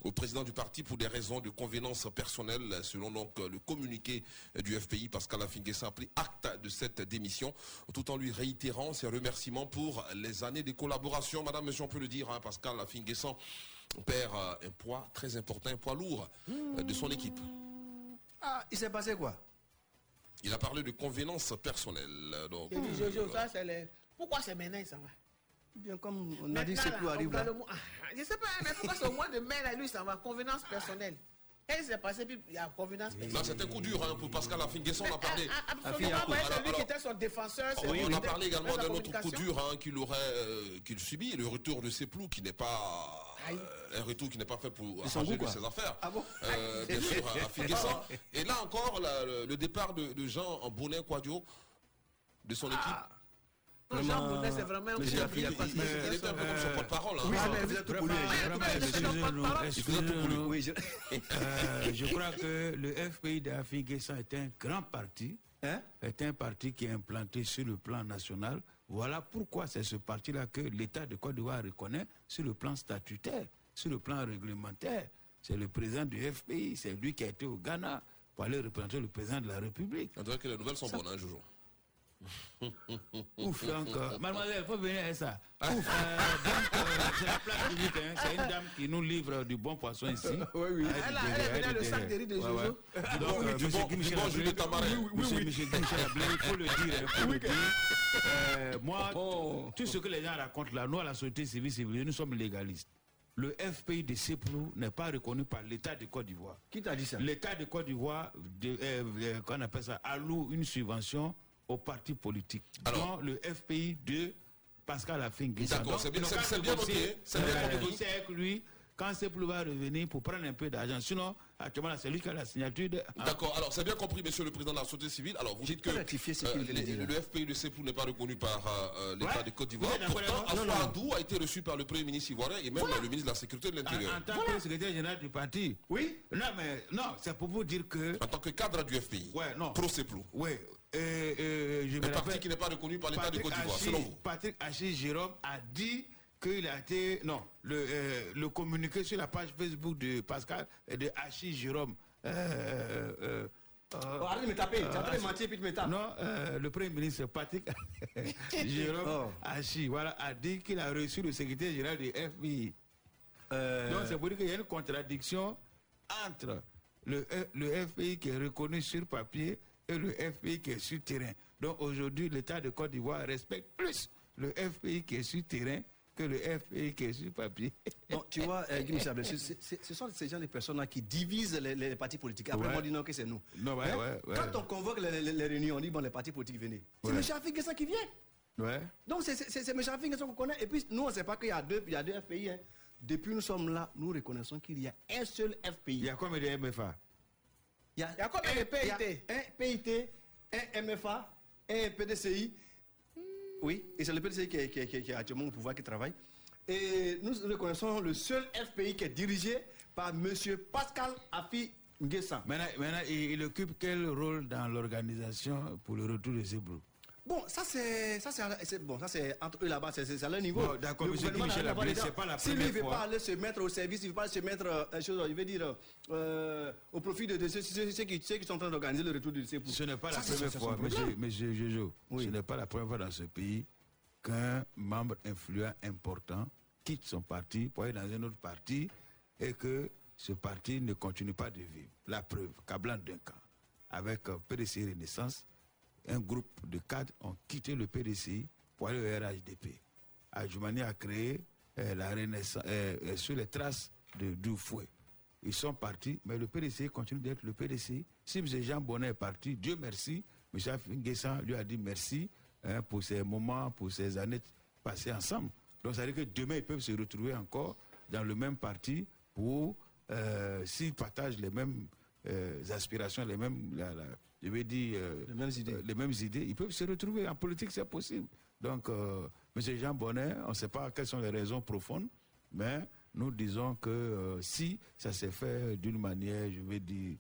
Speaker 6: au président du parti pour des raisons de convenance personnelle, selon donc le communiqué du FPI. Pascal Afinguessan a pris acte de cette démission, tout en lui réitérant ses remerciements pour les années de collaboration. Madame, monsieur, on peut le dire, hein, Pascal Afinguessan perd euh, un poids très important, un poids lourd euh, de son équipe.
Speaker 5: Ah, il s'est passé quoi?
Speaker 6: Il a parlé de convenance personnelle. Donc,
Speaker 7: Il dit,
Speaker 6: euh,
Speaker 7: Jojo, ça, c'est les... Pourquoi c'est maintenant, ça va?
Speaker 5: Bien comme on a dit que c'est plus
Speaker 7: là,
Speaker 5: arrive là.
Speaker 7: Ah, Je sais pas, mais pourquoi c'est au mois de mai, là, lui, ça va? Convenance personnelle. Et c'est passé, puis il y a convenance personnelle.
Speaker 6: Non, c'est un coup dur hein, pour Pascal Afinguesson, on a parlé.
Speaker 7: Absolument, ouais, c'est lui qui était son défenseur.
Speaker 6: Oui, on
Speaker 7: qui
Speaker 6: a parlé également d'un autre coup dur hein, qu'il aurait, euh, qu'il subit, le retour de Seplou, qui n'est pas euh, un retour qui n'est pas fait pour arranger de ses affaires.
Speaker 5: Ah bon?
Speaker 6: Euh, bien sûr, à Afinguesson. Et là encore, la- le, le départ de, de Jean en Bonin Quadio de son équipe.
Speaker 7: Non, Jean Bonnet, c'est vraiment un
Speaker 6: était peu comme son porte-parole. hein.
Speaker 3: Oui,
Speaker 6: Ah,
Speaker 3: vraiment, vraiment, excusez-nous, excusez-nous. Euh, je crois que le FPI d'Afrique est un grand parti, est un parti qui est implanté sur le plan national. Voilà pourquoi c'est ce parti-là que l'État de Côte d'Ivoire reconnaît sur le plan statutaire, sur le plan réglementaire. C'est le président du FPI, c'est lui qui a été au Ghana pour aller représenter le président de la République.
Speaker 6: On dirait que les nouvelles sont bonnes, hein, Jojo.
Speaker 3: Ouf, encore. Mademoiselle, il faut venir à ça. Ouf. Euh, donc, euh, c'est la place publique. hein. C'est une dame qui nous livre du bon poisson ici. Oui, oui.
Speaker 7: Elle a- elle dans le sac de riz de Jojo.
Speaker 3: Donc,
Speaker 6: Oui,
Speaker 3: euh,
Speaker 6: du
Speaker 3: monsieur
Speaker 6: bon-
Speaker 3: Guy
Speaker 6: du
Speaker 3: Michel
Speaker 6: bon
Speaker 3: Ablé-
Speaker 6: jus de tamarin.
Speaker 3: Oui, oui,
Speaker 6: Monsieur-
Speaker 3: oui. monsieur Guy Michel Ablé, il faut le dire. Il faut le dire. Euh, moi, tout ce que les gens racontent là, nous, à la société civile, civile, nous sommes légalistes. Le FPI de Seplou n'est pas reconnu par l'État de Côte d'Ivoire.
Speaker 5: Qui t'a dit ça?
Speaker 3: L'État de Côte d'Ivoire, euh, euh, qu'on appelle ça, alloue une subvention aux partis politiques. dont le FPI de Pascal Afinguessan.
Speaker 6: D'accord, c'est bien- c'est- c'est bien noté, c'est bien compris.
Speaker 3: négocier avec lui quand Seplou va revenir pour prendre un peu d'argent. Sinon, actuellement, c'est lui qui a la signature de.
Speaker 6: D'accord, alors c'est bien compris, monsieur le président de la société civile. Alors vous dites que euh, le FPI de Seplou n'est pas reconnu par euh, euh, l'État
Speaker 3: Ouais.
Speaker 6: de Côte d'Ivoire. Pourtant,
Speaker 3: avec moi?
Speaker 6: Afro
Speaker 3: Non, non.
Speaker 6: Adou a été reçu par le Premier ministre ivoirien et même le ministre de la Sécurité de l'Intérieur.
Speaker 3: En, en tant que secrétaire général du parti.
Speaker 5: Oui.
Speaker 3: Non, mais non, c'est pour vous dire que.
Speaker 6: En tant que cadre du FPI.
Speaker 3: Ouais, non.
Speaker 6: Pro Seplou.
Speaker 3: Oui. Euh, euh, je me
Speaker 6: parti qui n'est pas reconnu par l'État de
Speaker 3: Patrick
Speaker 6: Côte d'Ivoire, selon vous?
Speaker 3: Patrick Hachi Jérôme a dit qu'il a été. Non, le, euh, le communiqué sur la page Facebook de Pascal et de Hachi Jérôme. Euh, euh, euh,
Speaker 5: Oh, arrête de me taper. Tu es en train de
Speaker 3: Hachi-
Speaker 5: mentir puis tu me tapes.
Speaker 3: Non, euh, le Premier ministre Patrick Jérôme
Speaker 5: Oh.
Speaker 3: Hachi voilà, a dit qu'il a reçu le secrétaire général du FBI.
Speaker 5: Euh,
Speaker 3: Donc c'est pour dire qu'il y a une contradiction entre le, le FPI qui est reconnu sur papier et le FPI qui est sur terrain. Donc aujourd'hui, l'État de Côte d'Ivoire respecte plus le FPI qui est sur terrain que le FPI qui est sur papier.
Speaker 5: Bon, tu vois, euh, ce- sont ces gens de personnes-là qui divisent les, les partis politiques. Après,
Speaker 3: Ouais.
Speaker 5: on dit non, que c'est nous.
Speaker 3: Non, ouais,
Speaker 5: Hein?
Speaker 3: ouais.
Speaker 5: Quand on convoque les, les- les réunions, on dit bon, les partis politiques, venez. C'est
Speaker 3: Ouais.
Speaker 5: M. Afik qui vient.
Speaker 3: Ouais.
Speaker 5: Donc, c'est- c'est c'est M. Afik qu'on connaît. Et puis, nous, on ne sait pas qu'il y a deux, il y a deux FPI. hein. Depuis nous sommes là, nous reconnaissons qu'il y a un seul FPI.
Speaker 3: Il y a combien de MFA
Speaker 5: Il y a,
Speaker 7: y a combien de PIT
Speaker 5: Un PIT, un MFA, un PDCI. Oui, et c'est le PDCI qui est, qui est- qui est- qui est actuellement au pouvoir qui travaille. Et nous reconnaissons le seul FPI qui est dirigé par M. Pascal Afi Nguessan.
Speaker 3: Maintenant, maintenant, il, il occupe quel rôle dans l'organisation pour le retour de Zebrou
Speaker 5: Bon, ça c'est ça c'est- bon, ça c'est entre eux là-bas, c'est à leur niveau.
Speaker 3: Bon, d'accord, monsieur Michel c'est pas la
Speaker 5: Si lui,
Speaker 3: première
Speaker 5: il veut
Speaker 3: fois.
Speaker 5: pas aller se mettre au service, il veut pas se mettre euh, chose, il veut dire euh, au profit de, de ceux, ceux- ceux qui, ceux qui sont en train d'organiser le retour du CEPU.
Speaker 3: Ce n'est pas la
Speaker 5: Ça,
Speaker 3: première fois, monsieur, monsieur Jojo, ce n'est pas la première fois dans ce pays qu'un membre influent important quitte son parti pour aller dans un autre parti et que ce parti ne continue pas de vivre. La preuve, Cablan Duncan, avec euh, PDCI Renaissance, un groupe de cadres ont quitté le PDCI pour aller au RHDP. Adjoumani a créé euh, la Renaissance euh, euh, sur les traces de Doufoué. ils sont partis, mais le PDC continue d'être le PDC. Si M. Jean Bonnet est parti, Dieu merci, M. Nguessan lui a dit merci hein, pour ces moments, pour ces années passées ensemble. Donc ça veut dire que demain, ils peuvent se retrouver encore dans le même parti pour, s'ils partagent les mêmes aspirations, les mêmes, je vais dire, euh,
Speaker 5: Les mêmes idées.
Speaker 3: euh, les mêmes idées, ils peuvent se retrouver. En politique, c'est possible. Donc, euh, M. Jean Bonnet, on ne sait pas quelles sont les raisons profondes, mais nous disons que euh, si ça s'est fait d'une manière, je vais dire,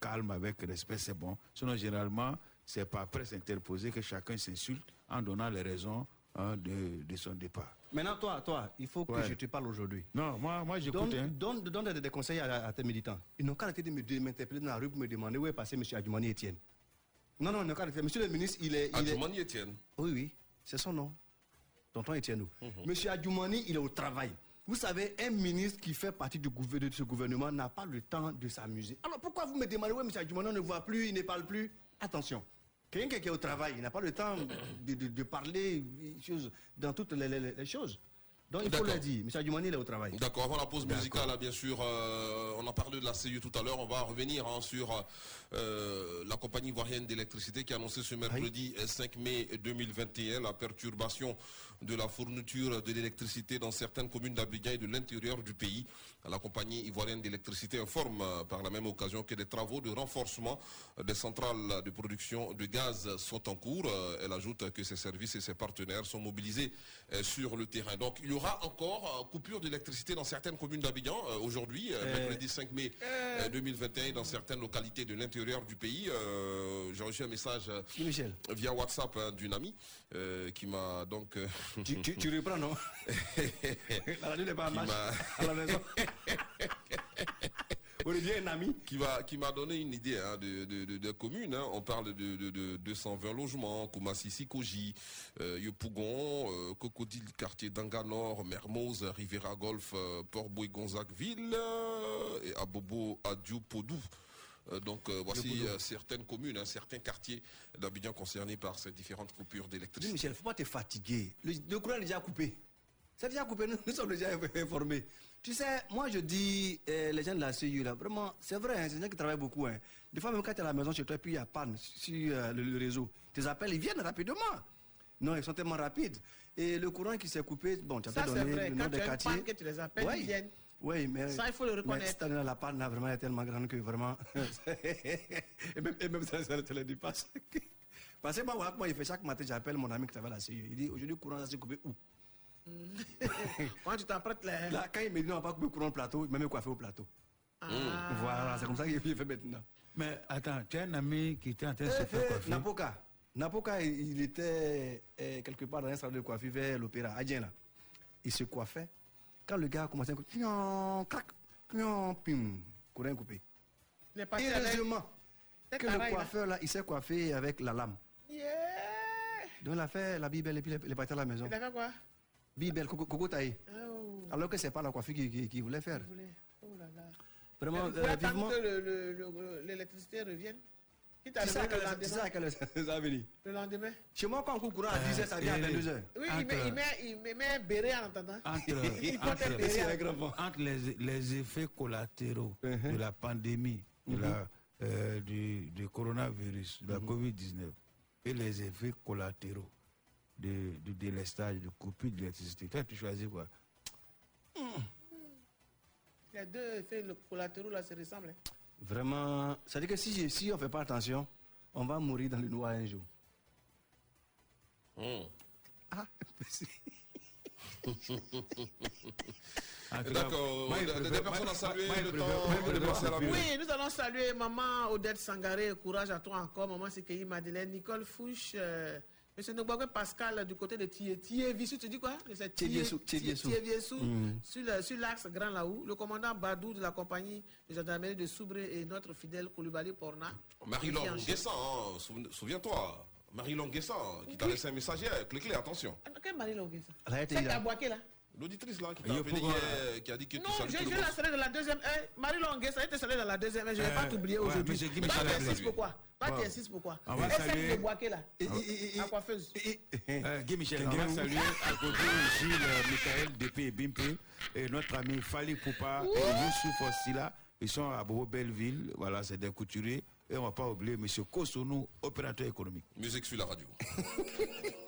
Speaker 3: calme, avec respect, c'est bon. Sinon, généralement, c'est par presse interposée que chacun s'insulte en donnant les raisons hein, de, de son départ.
Speaker 5: Maintenant, toi, toi, il faut que
Speaker 3: Ouais.
Speaker 5: je te parle aujourd'hui.
Speaker 3: Non, moi, moi j'écoute.
Speaker 5: Donne,
Speaker 3: hein.
Speaker 5: donne, donne des, des conseils à, à tes militants. Ils n'ont qu'à arrêter de m'interpeller dans la rue pour me demander où est passé M. Adjumani Etienne. Non, non, ils n'ont qu'à arrêter. Monsieur le ministre, il est. il est-
Speaker 6: Adjoumani Etienne.
Speaker 5: Oui, oui, c'est son nom. Tonton Etienne.
Speaker 6: Mhm.
Speaker 5: Monsieur Adjoumani, il est au travail. Vous savez, un ministre qui fait partie du de ce gouvernement n'a pas le temps de s'amuser. Alors pourquoi vous me demandez, oui, monsieur Adjoumani, on ne voit plus, il ne parle plus? Attention, quelqu'un qui est au travail, il n'a pas le temps de, de- de parler choses, dans toutes les, les- les choses. Donc il faut le dire, monsieur Adjoumani, il est au travail.
Speaker 6: D'accord, avant la pause musicale, bien sûr, euh, on a parlé de la CIU tout à l'heure, on va revenir hein, sur euh, la compagnie ivoirienne d'électricité qui a annoncé ce mercredi euh, 5 mai 2021 la perturbation de la fourniture de l'électricité dans certaines communes d'Abidjan et de l'intérieur du pays. La compagnie ivoirienne d'électricité informe euh, par la même occasion que des travaux de renforcement des centrales de production de gaz sont en cours. Euh, Elle ajoute que ses services et ses partenaires sont mobilisés euh, sur le terrain. Donc il y aura encore euh, coupure d'électricité dans certaines communes d'Abidjan euh, aujourd'hui, euh,
Speaker 5: Euh.
Speaker 6: mercredi 5 mai euh, 2021, dans certaines localités de l'intérieur du pays. Euh, J'ai reçu un message euh,
Speaker 5: Michel.
Speaker 6: via WhatsApp hein, d'une amie euh, qui m'a donc...
Speaker 5: Tu, tu- tu reprends, non La radio n'est pas en
Speaker 6: qui
Speaker 5: marche
Speaker 6: m'a-
Speaker 5: à la maison. Un ami.
Speaker 6: qui m'a donné une idée hein, de, de, de- de communes. hein. On parle de, de, de 220 logements, Koumassi, Sikoji, euh, Yopougon, euh, Cocodile, quartier d'Anga Nord, Mermoz, Rivera Golf, euh, Port-Bouy, Gonzagueville euh, et Abobo, Adiou, Podou. Euh, donc euh, voici euh, certaines communes, hein, certains quartiers d'Abidjan concernés par ces différentes coupures d'électricité.
Speaker 5: Michel, il ne faut pas te fatiguer. Le, le courant est déjà coupé. C'est déjà coupé, nous, nous sommes déjà informés. Tu sais, moi je dis, euh, les gens de la CIU, là, vraiment, c'est vrai, hein, c'est des gens qui travaillent beaucoup. Hein. Des fois, même quand tu es à la maison chez toi, puis il y a panne sur euh, le, le réseau, tes appels, ils viennent rapidement. Non, ils sont tellement rapides. Et le courant qui s'est coupé, bon, tu as
Speaker 7: Ça,
Speaker 5: donné
Speaker 7: c'est vrai.
Speaker 5: le
Speaker 7: Quand
Speaker 5: nom
Speaker 7: tu
Speaker 5: des
Speaker 7: as une
Speaker 5: quartiers.
Speaker 7: panne, que tu les appelles, ils viennent.
Speaker 5: Oui, mais.
Speaker 7: Ça, il faut le
Speaker 5: mais
Speaker 7: reconnaître.
Speaker 5: cette année, la panne, là, vraiment, est tellement grande que vraiment. et, même, et même ça, ça te le dépasse. Parce que moi, voilà, moi, il fait chaque matin, j'appelle mon ami qui travaille à la CIU. Il dit aujourd'hui, le courant, ça s'est coupé où?
Speaker 7: Quand tu t'apprêtes là.
Speaker 5: Là, quand il me dit non, on va pas couper le courant au plateau, il m'a même coiffé au plateau.
Speaker 7: Ah.
Speaker 5: Voilà, c'est comme ça qu'il fait maintenant.
Speaker 3: Mais attends, tu as un ami qui était en train de
Speaker 5: Eh,
Speaker 3: se faire
Speaker 5: eh,
Speaker 3: coiffer?
Speaker 5: Napoka. Napoka, il, il était eh, quelque part dans un salon de coiffure vers l'opéra, à Dien, là. Il se coiffait. Quand le gars a commencé à couper, crac, pim, courant coupé. Heureusement que le coiffeur, là, il s'est coiffé avec la lame.
Speaker 7: Yeah.
Speaker 5: Donc il a fait la Bible et puis il est parti à la maison.
Speaker 7: Il a fait quoi?
Speaker 5: Bible, coco, taillé.
Speaker 7: Oh,
Speaker 5: Alors que c'est pas la coiffure qu'il qu'il- qu'il voulait faire.
Speaker 7: il voulait. Oh là là.
Speaker 5: Vraiment, euh, vivement.
Speaker 7: que le- le- le- l'électricité revienne? Qui t'a
Speaker 5: C'est ça
Speaker 7: réveillé
Speaker 5: que
Speaker 7: le
Speaker 5: c'est ça
Speaker 7: lendemain
Speaker 5: que le- ça va venir?
Speaker 7: Le lendemain?
Speaker 5: Chez moi, quand on coupe courant à 10h, ça vient à
Speaker 3: et-
Speaker 5: 22h.
Speaker 7: Oui, il met, il, met, il met, met un béret en attendant.
Speaker 3: entre,
Speaker 7: Il porte un
Speaker 3: entre-
Speaker 7: béret.
Speaker 3: entre les, les effets collatéraux de la pandémie, de la, euh, du, du coronavirus, de la Covid-19, et les effets collatéraux de- du délestage, de coupure d'électricité, toi, tu choisis quoi?
Speaker 7: Il a deux effets collatéraux là, se ressemblent. hein.
Speaker 5: Vraiment, ça veut dire que si, je- si on ne fait pas attention, on va mourir dans le noir un jour. Ah,
Speaker 6: D'accord, des- personnes à saluer,
Speaker 3: coupure.
Speaker 7: Oui, nous allons saluer maman Odette Sangaré. Courage à toi encore. Maman Sekeyi Madeleine. Nicole Fouche. euh, Monsieur Nogbague Pascal du côté de Thiéviessou. Tu dis quoi? C'est.
Speaker 5: Thiéviessou, Mm.
Speaker 7: sur l'axe Grand Laou. Le commandant Badou de la compagnie de gendarmerie de Soubré et notre fidèle Koulibaly Porna.
Speaker 6: Marie-Laure
Speaker 7: chef.
Speaker 6: Guessin, hein, souviens-toi. Marie-Laure qui t'a laissé un message hier. Clé-clé, attention.
Speaker 7: Ah, Quelle Marie Longuet ça
Speaker 5: Elle a été
Speaker 7: Celle qui
Speaker 5: là.
Speaker 7: a boqué là
Speaker 6: L'auditrice là, qui
Speaker 3: Et
Speaker 6: t'a appelé hier, qui a dit que tu
Speaker 7: Non, je, je la salue dans la deuxième. Eh, Marie Longuet, ça a été salué dans la deuxième. Je ne vais
Speaker 3: Euh,
Speaker 7: pas t'oublier
Speaker 3: ouais,
Speaker 7: aujourd'hui. insistes
Speaker 3: salué.
Speaker 7: pourquoi
Speaker 3: Bon.
Speaker 7: tu insistes pourquoi
Speaker 3: On va
Speaker 7: Et celle
Speaker 3: saluer-
Speaker 7: de boqué là? La coiffeuse.
Speaker 3: Euh, Guy Michel, on va saluer à côté aussi le Michael Dépé et Bimpé et notre ami Fali Poupa et Youssouf Ossila Ils sont à Bobo Belleville, voilà, c'est des couturiers. Et on ne va pas oublier M. Kosonou, opérateur économique.
Speaker 6: Musique sur la radio.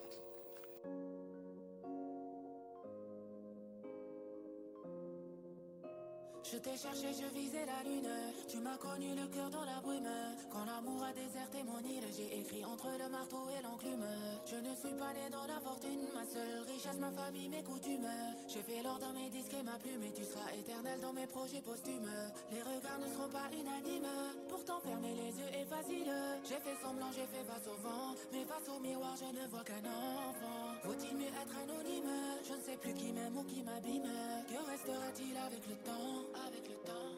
Speaker 18: Je t'ai cherché, je visais la lune. Tu m'as connu le cœur dans la brume. Quand l'amour a déserté mon île, j'ai écrit entre le marteau et l'enclume. Je ne suis pas né dans la fortune, ma seule richesse, ma famille, mes coutumes. J'ai fait l'or dans mes disques et ma plume, et tu seras éternel dans mes projets posthumes. Les regards ne seront pas unanimes. Pourtant, fermer les yeux est facile. J'ai fait semblant, j'ai fait face au vent. Mais face au miroir, je ne vois qu'un enfant. Faut-il mieux être anonyme? Je ne sais plus qui m'aime ou qui m'abîme. Que restera-t-il avec le temps? Avec le temps.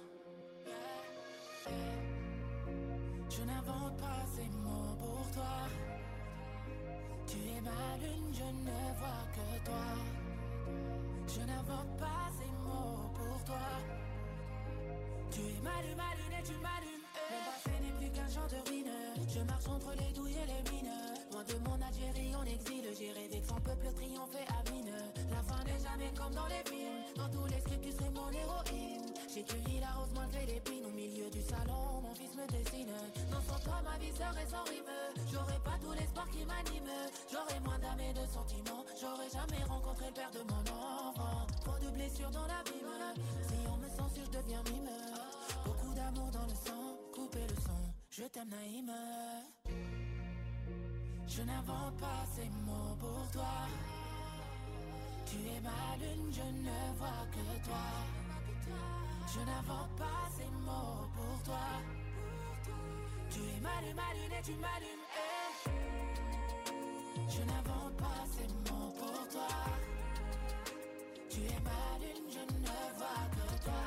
Speaker 18: Je n'invente pas ces mots pour toi. Tu es ma lune, je ne vois que toi. Je n'invente pas ces mots pour toi. Tu es ma lune, ma lune et tu m'allumes. Le passé n'est plus qu'un chant de ruine. Je marche entre les douilles et les mines. Loin de mon Algérie en exil, j'ai rêvé que son peuple triompher à mine. La fin n'est jamais comme dans les films. Dans tous les scripts, tu serais mon héroïne. J'ai cueilli la rose malgré l'épine. Au milieu du salon, mon fils me dessine. Dans son corps, ma vie serait sans rime. J'aurais pas tout l'espoir qui m'anime. J'aurais moins d'âme et de sentiments. J'aurais jamais rencontré le père de mon enfant. Trop de blessures dans l'abîme. Si on me censure, je deviens mime. Beaucoup d'amour dans le sang. Je t'aime. Je n'invente pas ces mots pour toi. Tu es ma lune, je ne vois que toi. Je n'invente pas ces mots pour toi. Tu es ma lune, ma lune et tu m'allumes. eh. Je n'invente pas ces mots pour toi. Tu es ma lune, je ne vois que toi.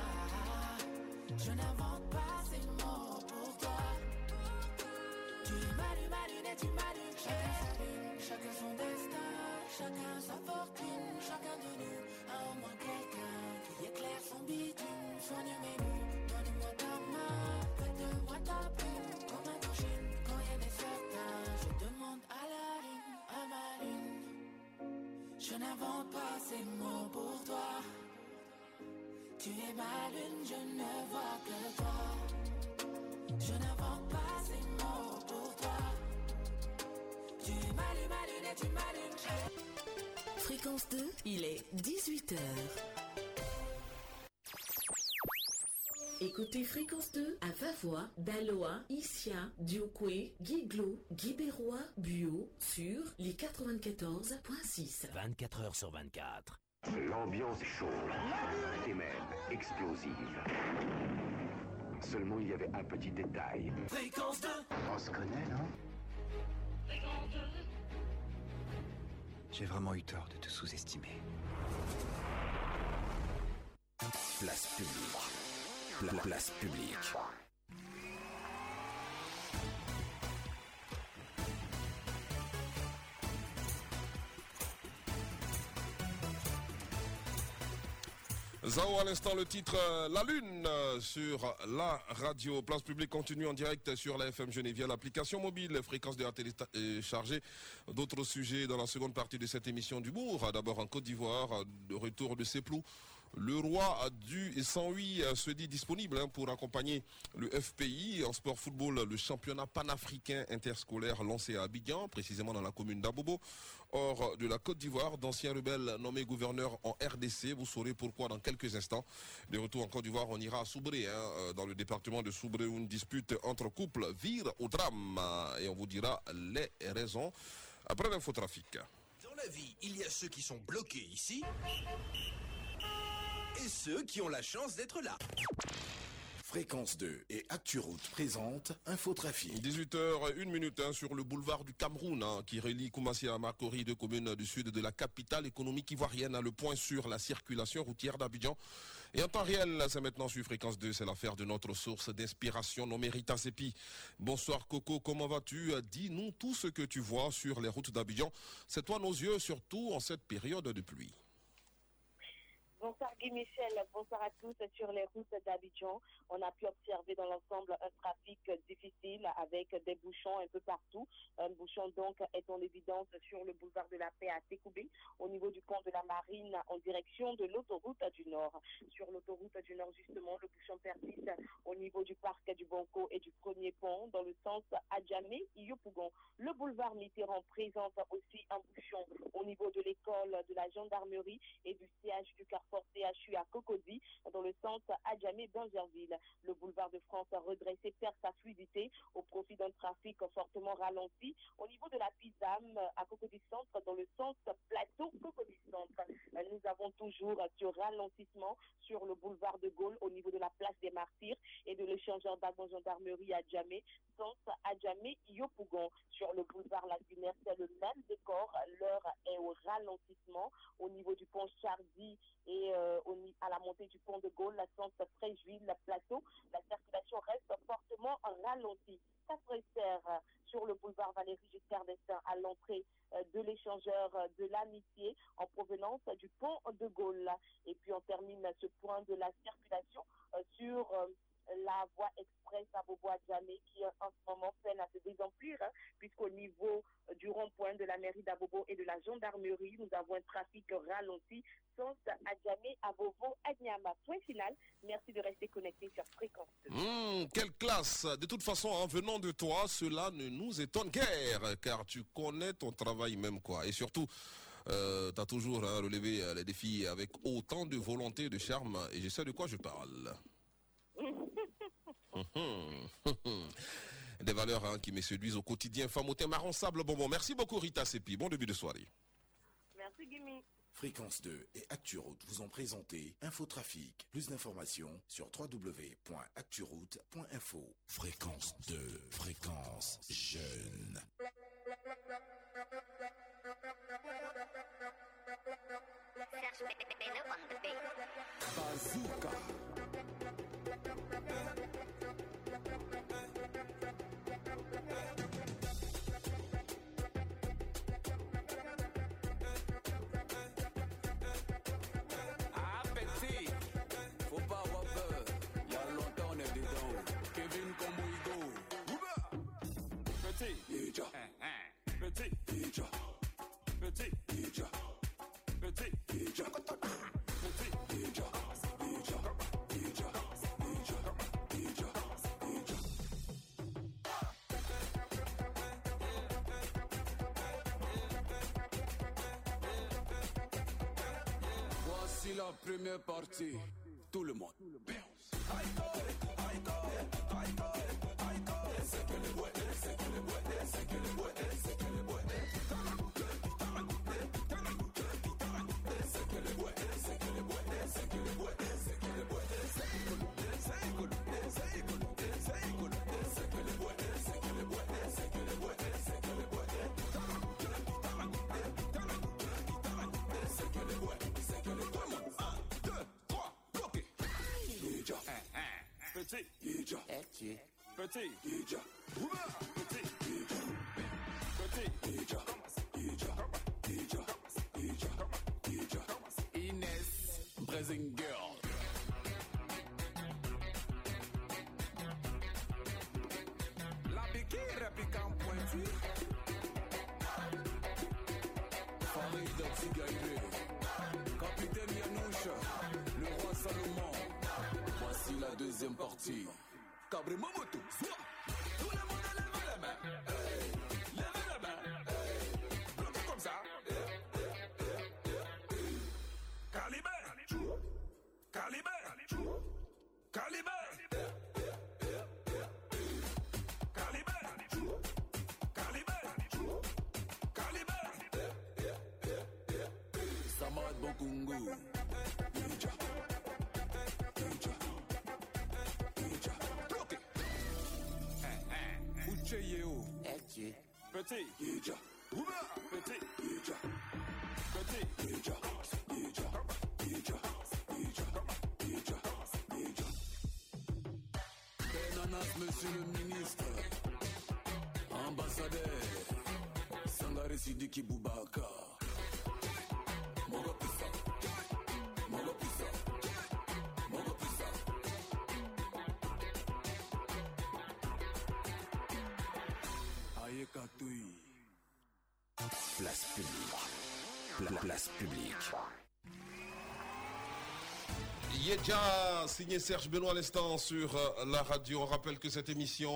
Speaker 18: Je n'invente pas ces mots Tu es ma lune, ma lune et tu m'allumes. Chacun sa lune, chacun son destin, chacun sa fortune, chacun de nous a au moins quelqu'un qui éclaire son bitume. Soigne mes nous, donne-moi ta main, prête-moi ta plume, comme un cochine quand rien n'est certain. Je demande à la lune, à ma lune. Je n'invente pas ces mots pour toi. Tu es ma lune, je ne vois que toi. Je n'invente pas ces mots pour toi. Tu ma tu m'allumes.
Speaker 12: Fréquence 2, il est 18h. Écoutez Fréquence 2 à Vavois, Daloa, Issia, Diokwe, Guiglo, Guibérois, Buot sur les 94.6.
Speaker 9: 24 heures sur 24.
Speaker 19: L'ambiance est chaude et même explosive. Seulement, il y avait un petit détail.
Speaker 18: Fréquence 2
Speaker 19: On se connaît, non
Speaker 20: J'ai vraiment eu tort de te sous-estimer.
Speaker 1: Place publique. Pla- place publique.
Speaker 6: Zao à l'instant le titre euh, La Lune euh, sur la radio. Place publique continue en direct sur la FM Geneviève, l'application mobile, fréquence de la télé est chargée. D'autres sujets dans la seconde partie de cette émission d'humour. D'abord en Côte d'Ivoire, le retour de Seplou. Le roi du 108 euh, se dit disponible hein, pour accompagner le FPI en sport football, le championnat panafricain interscolaire lancé à Abidjan, précisément dans la commune d'Abobo. Hors de la Côte d'Ivoire, d'anciens rebelles nommés gouverneurs en RDC. Vous saurez pourquoi dans quelques instants. De retour en Côte d'Ivoire, on ira à Soubré, hein, euh, dans le département de Soubré, où une dispute entre couples vire au drame. Euh, Et on vous dira les raisons après l'infotrafic.
Speaker 21: Dans la vie, il y a ceux qui sont bloqués ici et ceux qui ont la chance d'être là.
Speaker 1: Fréquence 2 et ActuRoute présente Infotrafic.
Speaker 6: 18h, 1 minute hein, sur le boulevard du Cameroun hein, qui relie Koumassi à Makori, deux communes du sud de la capitale économique ivoirienne. Le point sur la circulation routière d'Abidjan. Et en temps réel, c'est maintenant sur Fréquence 2, c'est l'affaire de notre source d'inspiration nommée Rita Sepi. Bonsoir Coco, comment vas-tu? Dis-nous tout ce que tu vois sur les routes d'Abidjan. C'est toi nos yeux, surtout en cette période de pluie.
Speaker 2: Bonsoir Guy Michel, bonsoir à tous. Sur les routes d'Abidjan, on a pu observer dans l'ensemble un trafic difficile avec des bouchons un peu partout. Un bouchon donc est en évidence sur le boulevard de la Paix à Técoubé, au niveau du pont de la Marine en direction de l'autoroute du Nord. Sur l'autoroute du Nord, justement, le bouchon persiste au niveau du parc du Banco et du premier pont dans le sens Adjamé, Yopougon. Le boulevard Mitterrand présente aussi un bouchon au niveau de l'école de la gendarmerie et du siège du carrefour CHU à Cocody dans le sens Adjamé-Bangerville. Le boulevard de France redressé perd sa fluidité au profit d'un trafic fortement ralenti au niveau de la Pisam à Cocody Centre dans le sens plateau Cocody Centre. Nous avons toujours ce ralentissement sur le boulevard de Gaulle au niveau de la place des Martyrs et de l'échangeur d'agents gendarmerie à Djamé, sens Adjamé Yopougon. Sur le boulevard Lagunaire, c'est le même décor. L'heure est au ralentissement au niveau du pont Chardy et euh, à la montée du pont de Gaulle, la sens Fréjuville, la plateau. La circulation reste fortement ralentie. Ça se resserre sur le boulevard Valérie Giscard d'Estaing à l'entrée euh, de l'échangeur euh, de l'amitié en provenance du pont de Gaulle. Et puis on termine ce point de la circulation sur la voie express à Bobo-Adjamé qui euh, en ce moment peine à se désemplir hein, puisqu'au niveau euh, du rond-point de la mairie d'Abobo et de la gendarmerie, nous avons un trafic ralenti sens Adjamé, Abobo, Adniama. Point final. Merci de rester connecté sur Fréquence.
Speaker 6: Hum, quelle classe De toute façon, en venant de toi, cela ne nous étonne guère, car tu connais ton travail même, quoi. Et surtout, tu as toujours hein, relevé euh, les défis avec autant de volonté et de charme, et je sais de quoi je parle. Des valeurs hein, qui me séduisent au quotidien. Femme au teint marron sable bonbon. Merci beaucoup Rita Sepi. Bon début de soirée.
Speaker 2: Merci Gimi.
Speaker 1: Fréquence 2 et ActuRoute vous ont présenté Infotrafic. Plus d'informations sur www.acturoute.info. Fréquence 2, fréquence jeune.
Speaker 8: Bazooka. La première partie. Tout le monde. Petit. Ija. Petit. Petit. Ija. Petit. Ija. Petit. Ija. Ija. Deuxième partie. Cabri Momoto. Zwa. Tout le monde lève la main. Hey. La main. Hey. Bloquez comme ça.
Speaker 14: Calibre Calibre Calibre
Speaker 8: Samad Bokungu. Cheyo. Ekçi. Petit. Yiyeceğim. Petit. Yiyeceğim. Petit. Yiyeceğim. Yiyeceğim. Yiyeceğim. Yiyeceğim. Yiyeceğim. Ben anas monsieur le ministre. Ambassadeur.
Speaker 1: Sangaresi diki
Speaker 6: bu Signé Serge Benoît à l'instant sur euh, la radio. On rappelle que cette émission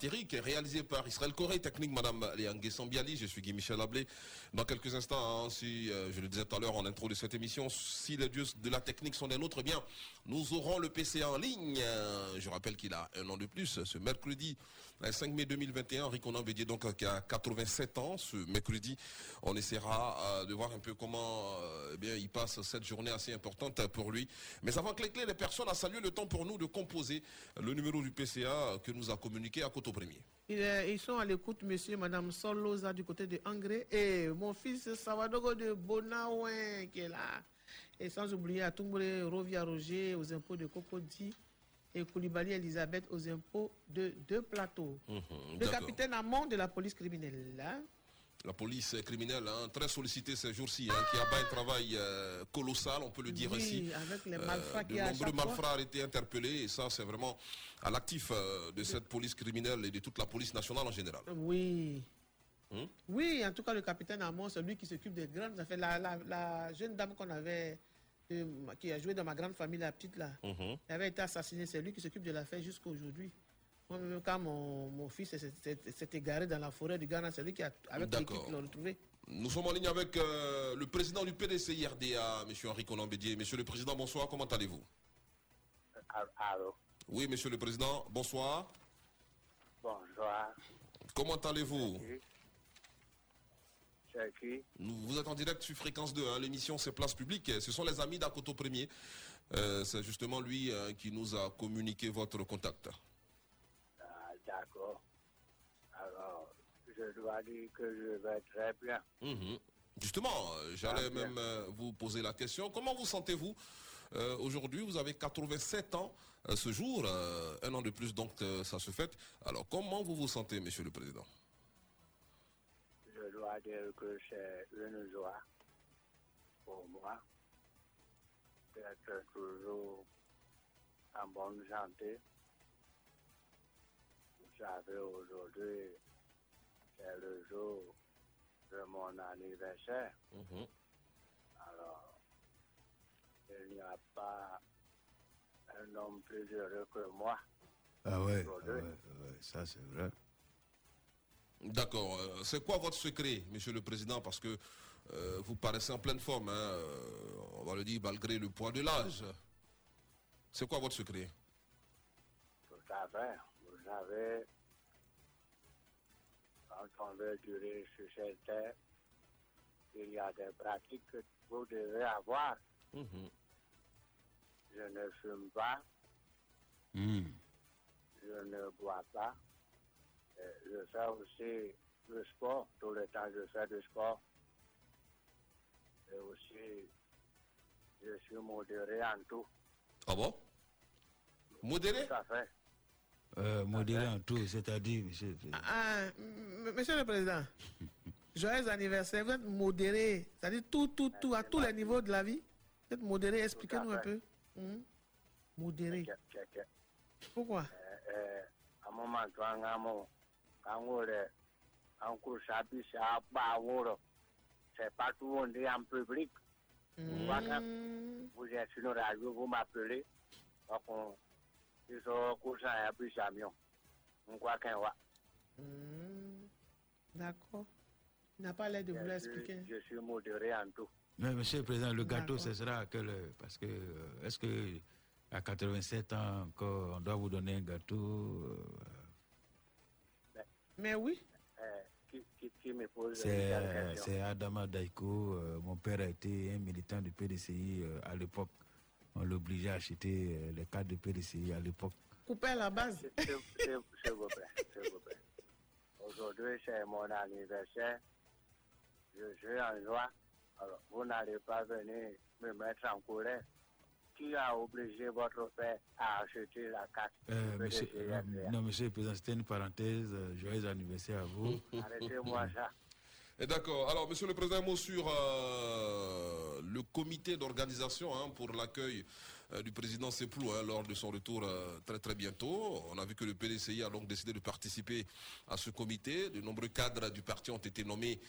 Speaker 6: réalisée par Israël Corée, technique Madame Léangue Sambiali. Je suis Guy Michel Ablé. Dans quelques instants, hein, si euh, je le disais tout à l'heure en intro de cette émission, si les dieux de la technique sont des nôtres, eh bien, nous aurons le PC en ligne. Euh, Je rappelle qu'il a un an de plus. Ce mercredi euh, 5 mai 2021, Riconan Bédier, donc, euh, qui a 87 ans. Ce mercredi, on essaiera euh, de voir un peu comment euh, eh bien, il passe cette journée assez importante pour lui. Mais avant que les clés, les personnes a salué le temps pour nous de composer le numéro du PCA que nous a communiqué à Coteau Premier.
Speaker 7: Ils sont à l'écoute, monsieur et madame Soloza du côté de Angré et mon fils Savadogo de Bonaouin qui est là. Et sans oublier Atumbre Rovia Roger aux impôts de Cocody et Koulibaly Elisabeth aux impôts de Deux Plateaux.
Speaker 6: Mhm,
Speaker 7: Le capitaine Amont de la police criminelle, là.
Speaker 6: La police criminelle, hein, très sollicitée ces jours-ci, hein, qui abat un travail euh, colossal, on peut le dire
Speaker 7: Oui,
Speaker 6: ainsi.
Speaker 7: avec les
Speaker 6: Euh,
Speaker 7: malfrats
Speaker 6: de
Speaker 7: a à
Speaker 6: nombreux malfrats ont été interpellés et ça, c'est vraiment à l'actif euh, de cette police criminelle et de toute la police nationale en général.
Speaker 7: Oui.
Speaker 6: Hmm?
Speaker 7: Oui, en tout cas, le capitaine Amon, c'est lui qui s'occupe des grandes affaires. La, la, la jeune dame qu'on avait, qui a joué dans ma grande famille, la petite là,
Speaker 6: Mhm.
Speaker 7: elle avait été assassinée. C'est lui qui s'occupe de l'affaire jusqu'à aujourd'hui. Quand mon, mon fils s'est- égaré dans la forêt du Ghana, c'est lui qui a, avec l'équipe, qui l'a retrouvé.
Speaker 6: Nous sommes en ligne avec euh, le président du PDC RDA, M. Henri Conan Bédier. Monsieur le Président, bonsoir, comment allez-vous?
Speaker 22: Allô,
Speaker 6: Oui, Monsieur le Président, bonsoir.
Speaker 22: bonsoir.
Speaker 6: Comment allez-vous?
Speaker 22: C'est qui
Speaker 6: Nous- Vous êtes en direct sur Fréquence 2, hein, l'émission c'est Place Publique. Ce sont les amis d'Akoto Premier. Euh, c'est justement lui euh, qui nous a communiqué votre contact.
Speaker 22: D'accord. Alors, je dois dire que je vais très bien.
Speaker 6: Mhm. Justement, euh, j'allais même euh, vous poser la question. Comment vous sentez-vous Euh, Aujourd'hui, vous avez 87 ans euh, ce jour, un an de plus, donc ça se fête. Alors, comment vous vous sentez, Monsieur le Président?
Speaker 22: Je dois dire que c'est une joie pour moi d'être toujours en bonne santé. Vous savez, aujourd'hui, c'est le jour de mon anniversaire.
Speaker 6: Mhm.
Speaker 22: Alors, il n'y a pas un homme plus heureux que moi.
Speaker 3: Ah ouais, ah ouais, ah ouais, ça c'est vrai.
Speaker 6: D'accord. Euh, C'est quoi votre secret, Monsieur le Président? Parce que euh, vous paraissez en pleine forme, hein, euh, on va le dire, malgré le poids de l'âge. C'est quoi votre secret?
Speaker 22: Tout à fait. Quand on veut durer sur cette terre, il y a des pratiques que vous devez avoir.
Speaker 6: Mhm.
Speaker 22: Je ne fume pas,
Speaker 3: Hmm.
Speaker 22: je ne bois pas. Je fais aussi le sport. Tout le temps, je fais du sport. Et aussi, je suis modéré en tout.
Speaker 6: Ah bon? Modéré?
Speaker 22: Tout à fait.
Speaker 3: Euh, modéré en tout, c'est-à-dire, monsieur le Président.
Speaker 7: Ah, m- monsieur le Président, joyeux anniversaire. Vous êtes modéré, c'est-à-dire tout, tout, tout, à tous les niveaux de la vie. Vous êtes modéré, expliquez-nous un peu. Hmm? Modéré. Pourquoi?
Speaker 22: Eh, a moment toi ngamo kangore en cours chapitre à Baworo. C'est pas tout le monde est en public. Quand Vous êtes sur une radio, vous m'appelez. Donc, on, plus. On croit qu'un va.
Speaker 7: Hmm. D'accord. Il n'a pas l'air de vouloir
Speaker 22: Je,
Speaker 7: expliquer.
Speaker 22: je suis modéré en tout.
Speaker 3: Mais monsieur le Président, le gâteau, ce sera à quelle heure? Parce que, euh, est-ce que à 87 ans encore, on doit vous donner un gâteau euh,
Speaker 7: Mais oui.
Speaker 22: Eh, qui, qui, qui me pose
Speaker 3: C'est euh, Adama Daiko. euh, mon père a été un militant du PDCI euh, à l'époque. On l'obligeait à acheter euh, les cartes de PDCI à l'époque.
Speaker 7: Coupé à la base.
Speaker 22: S'il vous plaît, s'il vous plaît. Aujourd'hui, c'est mon anniversaire. Je suis en joie. Alors, vous n'allez pas venir me mettre en colère. Qui a obligé votre père à acheter la carte
Speaker 3: Euh, monsieur, euh, non, monsieur le Président, c'était une parenthèse. euh, joyeux anniversaire à vous.
Speaker 22: Arrêtez-moi ça.
Speaker 6: Et D'accord. Alors, Monsieur le Président, un mot sur euh, le comité d'organisation hein, pour l'accueil euh, du président Seplou hein, lors de son retour euh, très très bientôt. On a vu que le PDCI a donc décidé de participer à ce comité. De nombreux cadres du parti ont été nommés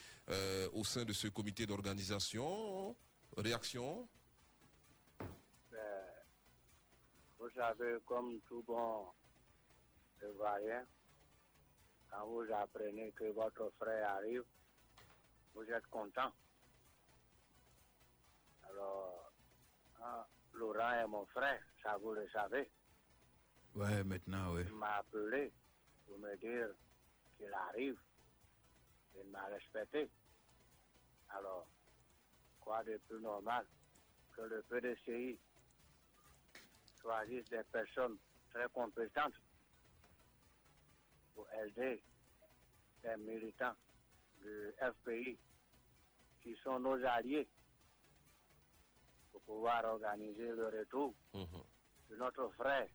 Speaker 6: au sein de ce comité d'organisation. Réaction?
Speaker 22: Euh, Vous savez, comme tout bon Ivoirien, quand vous apprenez que votre frère arrive, vous êtes content. Alors, hein, Laurent est mon frère, ça vous le savez.
Speaker 3: Ouais, maintenant, ouais.
Speaker 22: Il m'a appelé pour me dire qu'il arrive. Il m'a respecté. Alors, quoi de plus normal que le PDCI choisisse des personnes très compétentes pour aider les militants du FPI qui sont nos alliés pour pouvoir organiser le retour de notre frère.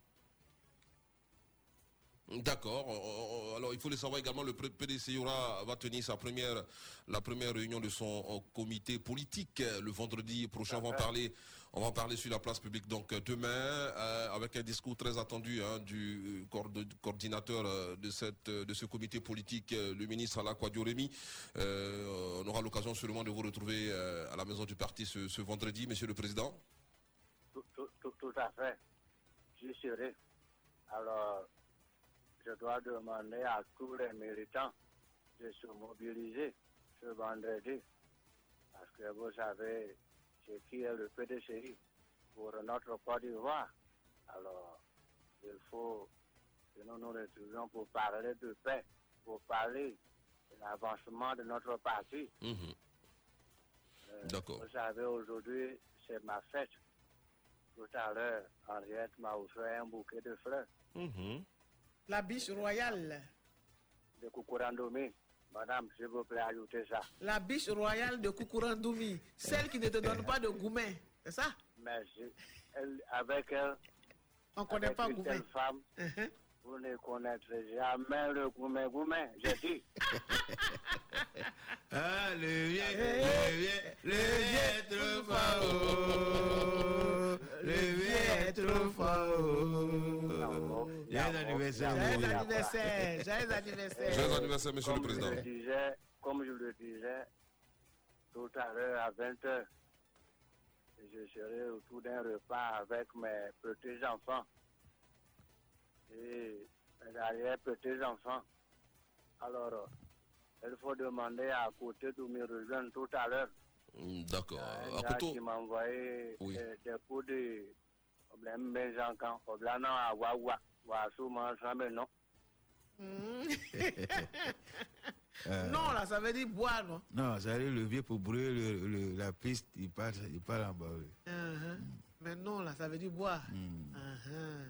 Speaker 6: D'accord. Alors il faut le savoir également, le PDC aura, va tenir sa première, la première réunion de son euh, comité politique le vendredi prochain. On va en parler, on va parler sur la place publique. Donc euh, demain, euh, avec un discours très attendu hein, du euh, coord- coordinateur de cette, de ce comité politique, le ministre Alakwa Dioremi. Euh, on aura l'occasion sûrement de vous retrouver à la maison du parti ce, vendredi, Monsieur le Président.
Speaker 22: Tout, tout- à fait. J'y serai. Alors, je dois demander à tous les militants de se mobiliser ce vendredi. Parce que vous savez qui est le PDCI pour notre Côte d'Ivoire. Alors, il faut que nous nous retrouvions pour parler de paix, pour parler de l'avancement de notre parti.
Speaker 6: Mhm.
Speaker 22: Euh,
Speaker 6: D'accord.
Speaker 22: Vous savez, aujourd'hui, c'est ma fête. Tout à l'heure, Henriette m'a offert un bouquet de fleurs
Speaker 7: La biche royale.
Speaker 22: de Kukurandomi. Madame, s'il vous plaît, ajoutez ça.
Speaker 7: La biche royale de Kukurandoumi. Celle qui ne te donne pas de goumet. C'est ça?
Speaker 22: Merci. Elle, avec elle,
Speaker 7: On connaît
Speaker 22: avec
Speaker 7: pas
Speaker 22: telle femme, vous ne connaîtrez jamais le gourmet gourmet, j'ai dit.
Speaker 3: Ah, le vieux, le vieux, le vieux est trop fort. Le vieux est trop fort. Joyeux anniversaire.
Speaker 7: Joyeux anniversaire. Joyeux anniversaire.
Speaker 6: Joyeux anniversaire, Monsieur le
Speaker 22: Comme je
Speaker 6: Président.
Speaker 22: le disais, comme je le disais tout à l'heure à 20h, je serai autour d'un repas avec mes petits-enfants et mes arrière-petits-enfants. Alors, euh, il faut demander à côté de me rejoindre tout à l'heure.
Speaker 6: Mm, D'accord. À Koto-
Speaker 22: qui m'a envoyé
Speaker 6: Oui.
Speaker 22: des, des coups de problème Benjankan, problème à Wawa, Wassou, Mansamé, non.
Speaker 3: Euh,
Speaker 7: Non, là, ça veut dire boire, non?
Speaker 3: Non, ça arrive le vieux pour brûler le- le- la piste, il part, il part en bas. oui.
Speaker 7: Uh-huh. Mais non, là, ça veut dire boire.
Speaker 3: Mm.
Speaker 7: Uh-huh.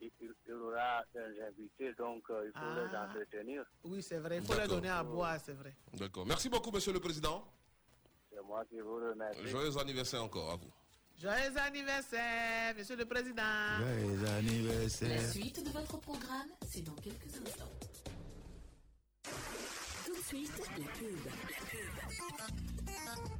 Speaker 22: Il, aura des invités, donc euh, il faut
Speaker 7: Ah.
Speaker 22: les entretenir.
Speaker 7: Oui, c'est vrai. Il faut
Speaker 6: D'accord.
Speaker 7: donner à boire, c'est vrai.
Speaker 6: D'accord. Merci beaucoup, Monsieur le Président.
Speaker 22: C'est moi qui vous remercie.
Speaker 6: Joyeux anniversaire encore à vous.
Speaker 7: Joyeux anniversaire, Monsieur le Président.
Speaker 3: Joyeux anniversaire.
Speaker 4: La suite de votre programme, c'est dans quelques instants. Tout de suite, la pub. La pub.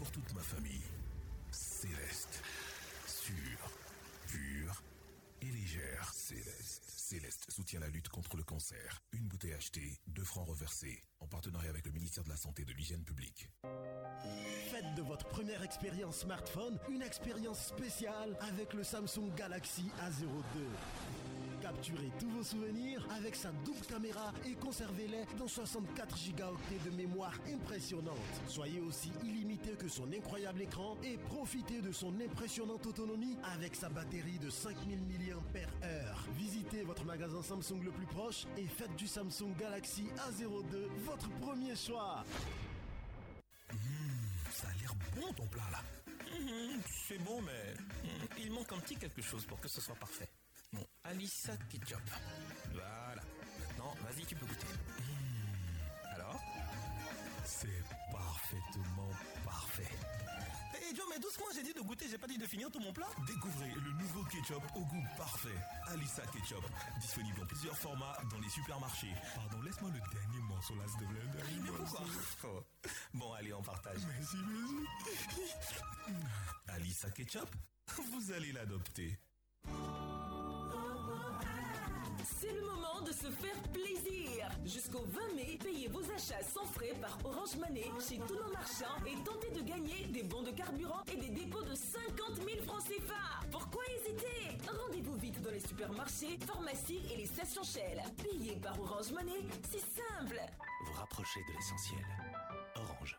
Speaker 23: pour toute ma famille. Céleste. Sûre, pure et légère. Céleste. Céleste soutient la lutte contre le cancer. Une bouteille achetée, deux francs reversés, en partenariat avec le ministère de la Santé et de l'Hygiène publique.
Speaker 24: Faites de votre première expérience smartphone une expérience spéciale avec le Samsung Galaxy A02. Capturez tous vos souvenirs avec sa double caméra et conservez-les dans 64 Go de mémoire impressionnante. Soyez aussi illimité que son incroyable écran et profitez de son impressionnante autonomie avec sa batterie de 5000 mAh. Visitez votre magasin Samsung le plus proche et faites du Samsung Galaxy A02 votre premier choix.
Speaker 23: Ça a l'air bon ton plat là.
Speaker 25: Mhm, C'est bon, mais mhm, il manque un petit quelque chose pour que ce soit parfait. Bon, Alissa Ketchup. Voilà. Maintenant, vas-y, tu peux goûter. Mhm. Alors
Speaker 23: C'est parfaitement parfait.
Speaker 25: Hé Joe, mais doucement, j'ai dit de goûter, j'ai pas dit de finir tout mon plat.
Speaker 23: Découvrez le nouveau ketchup au goût parfait. Alissa Ketchup. Disponible en plusieurs formats dans les supermarchés. Pardon, laisse-moi le dernier morceau là, plaît. Dernier
Speaker 25: Mais pourquoi Oh. Bon, allez, on partage.
Speaker 23: Merci, merci. Alissa Ketchup, vous allez l'adopter.
Speaker 12: C'est le moment de se faire plaisir. Jusqu'au 20 mai, payez vos achats sans frais par Orange Money chez tous nos marchands et tentez de gagner des bons de carburant et des dépôts de 50 000 francs CFA. Pourquoi hésiter? Rendez-vous vite dans les supermarchés, pharmacies et les stations Shell. Payez par Orange Money, c'est simple.
Speaker 26: Vous rapprochez de l'essentiel. Orange.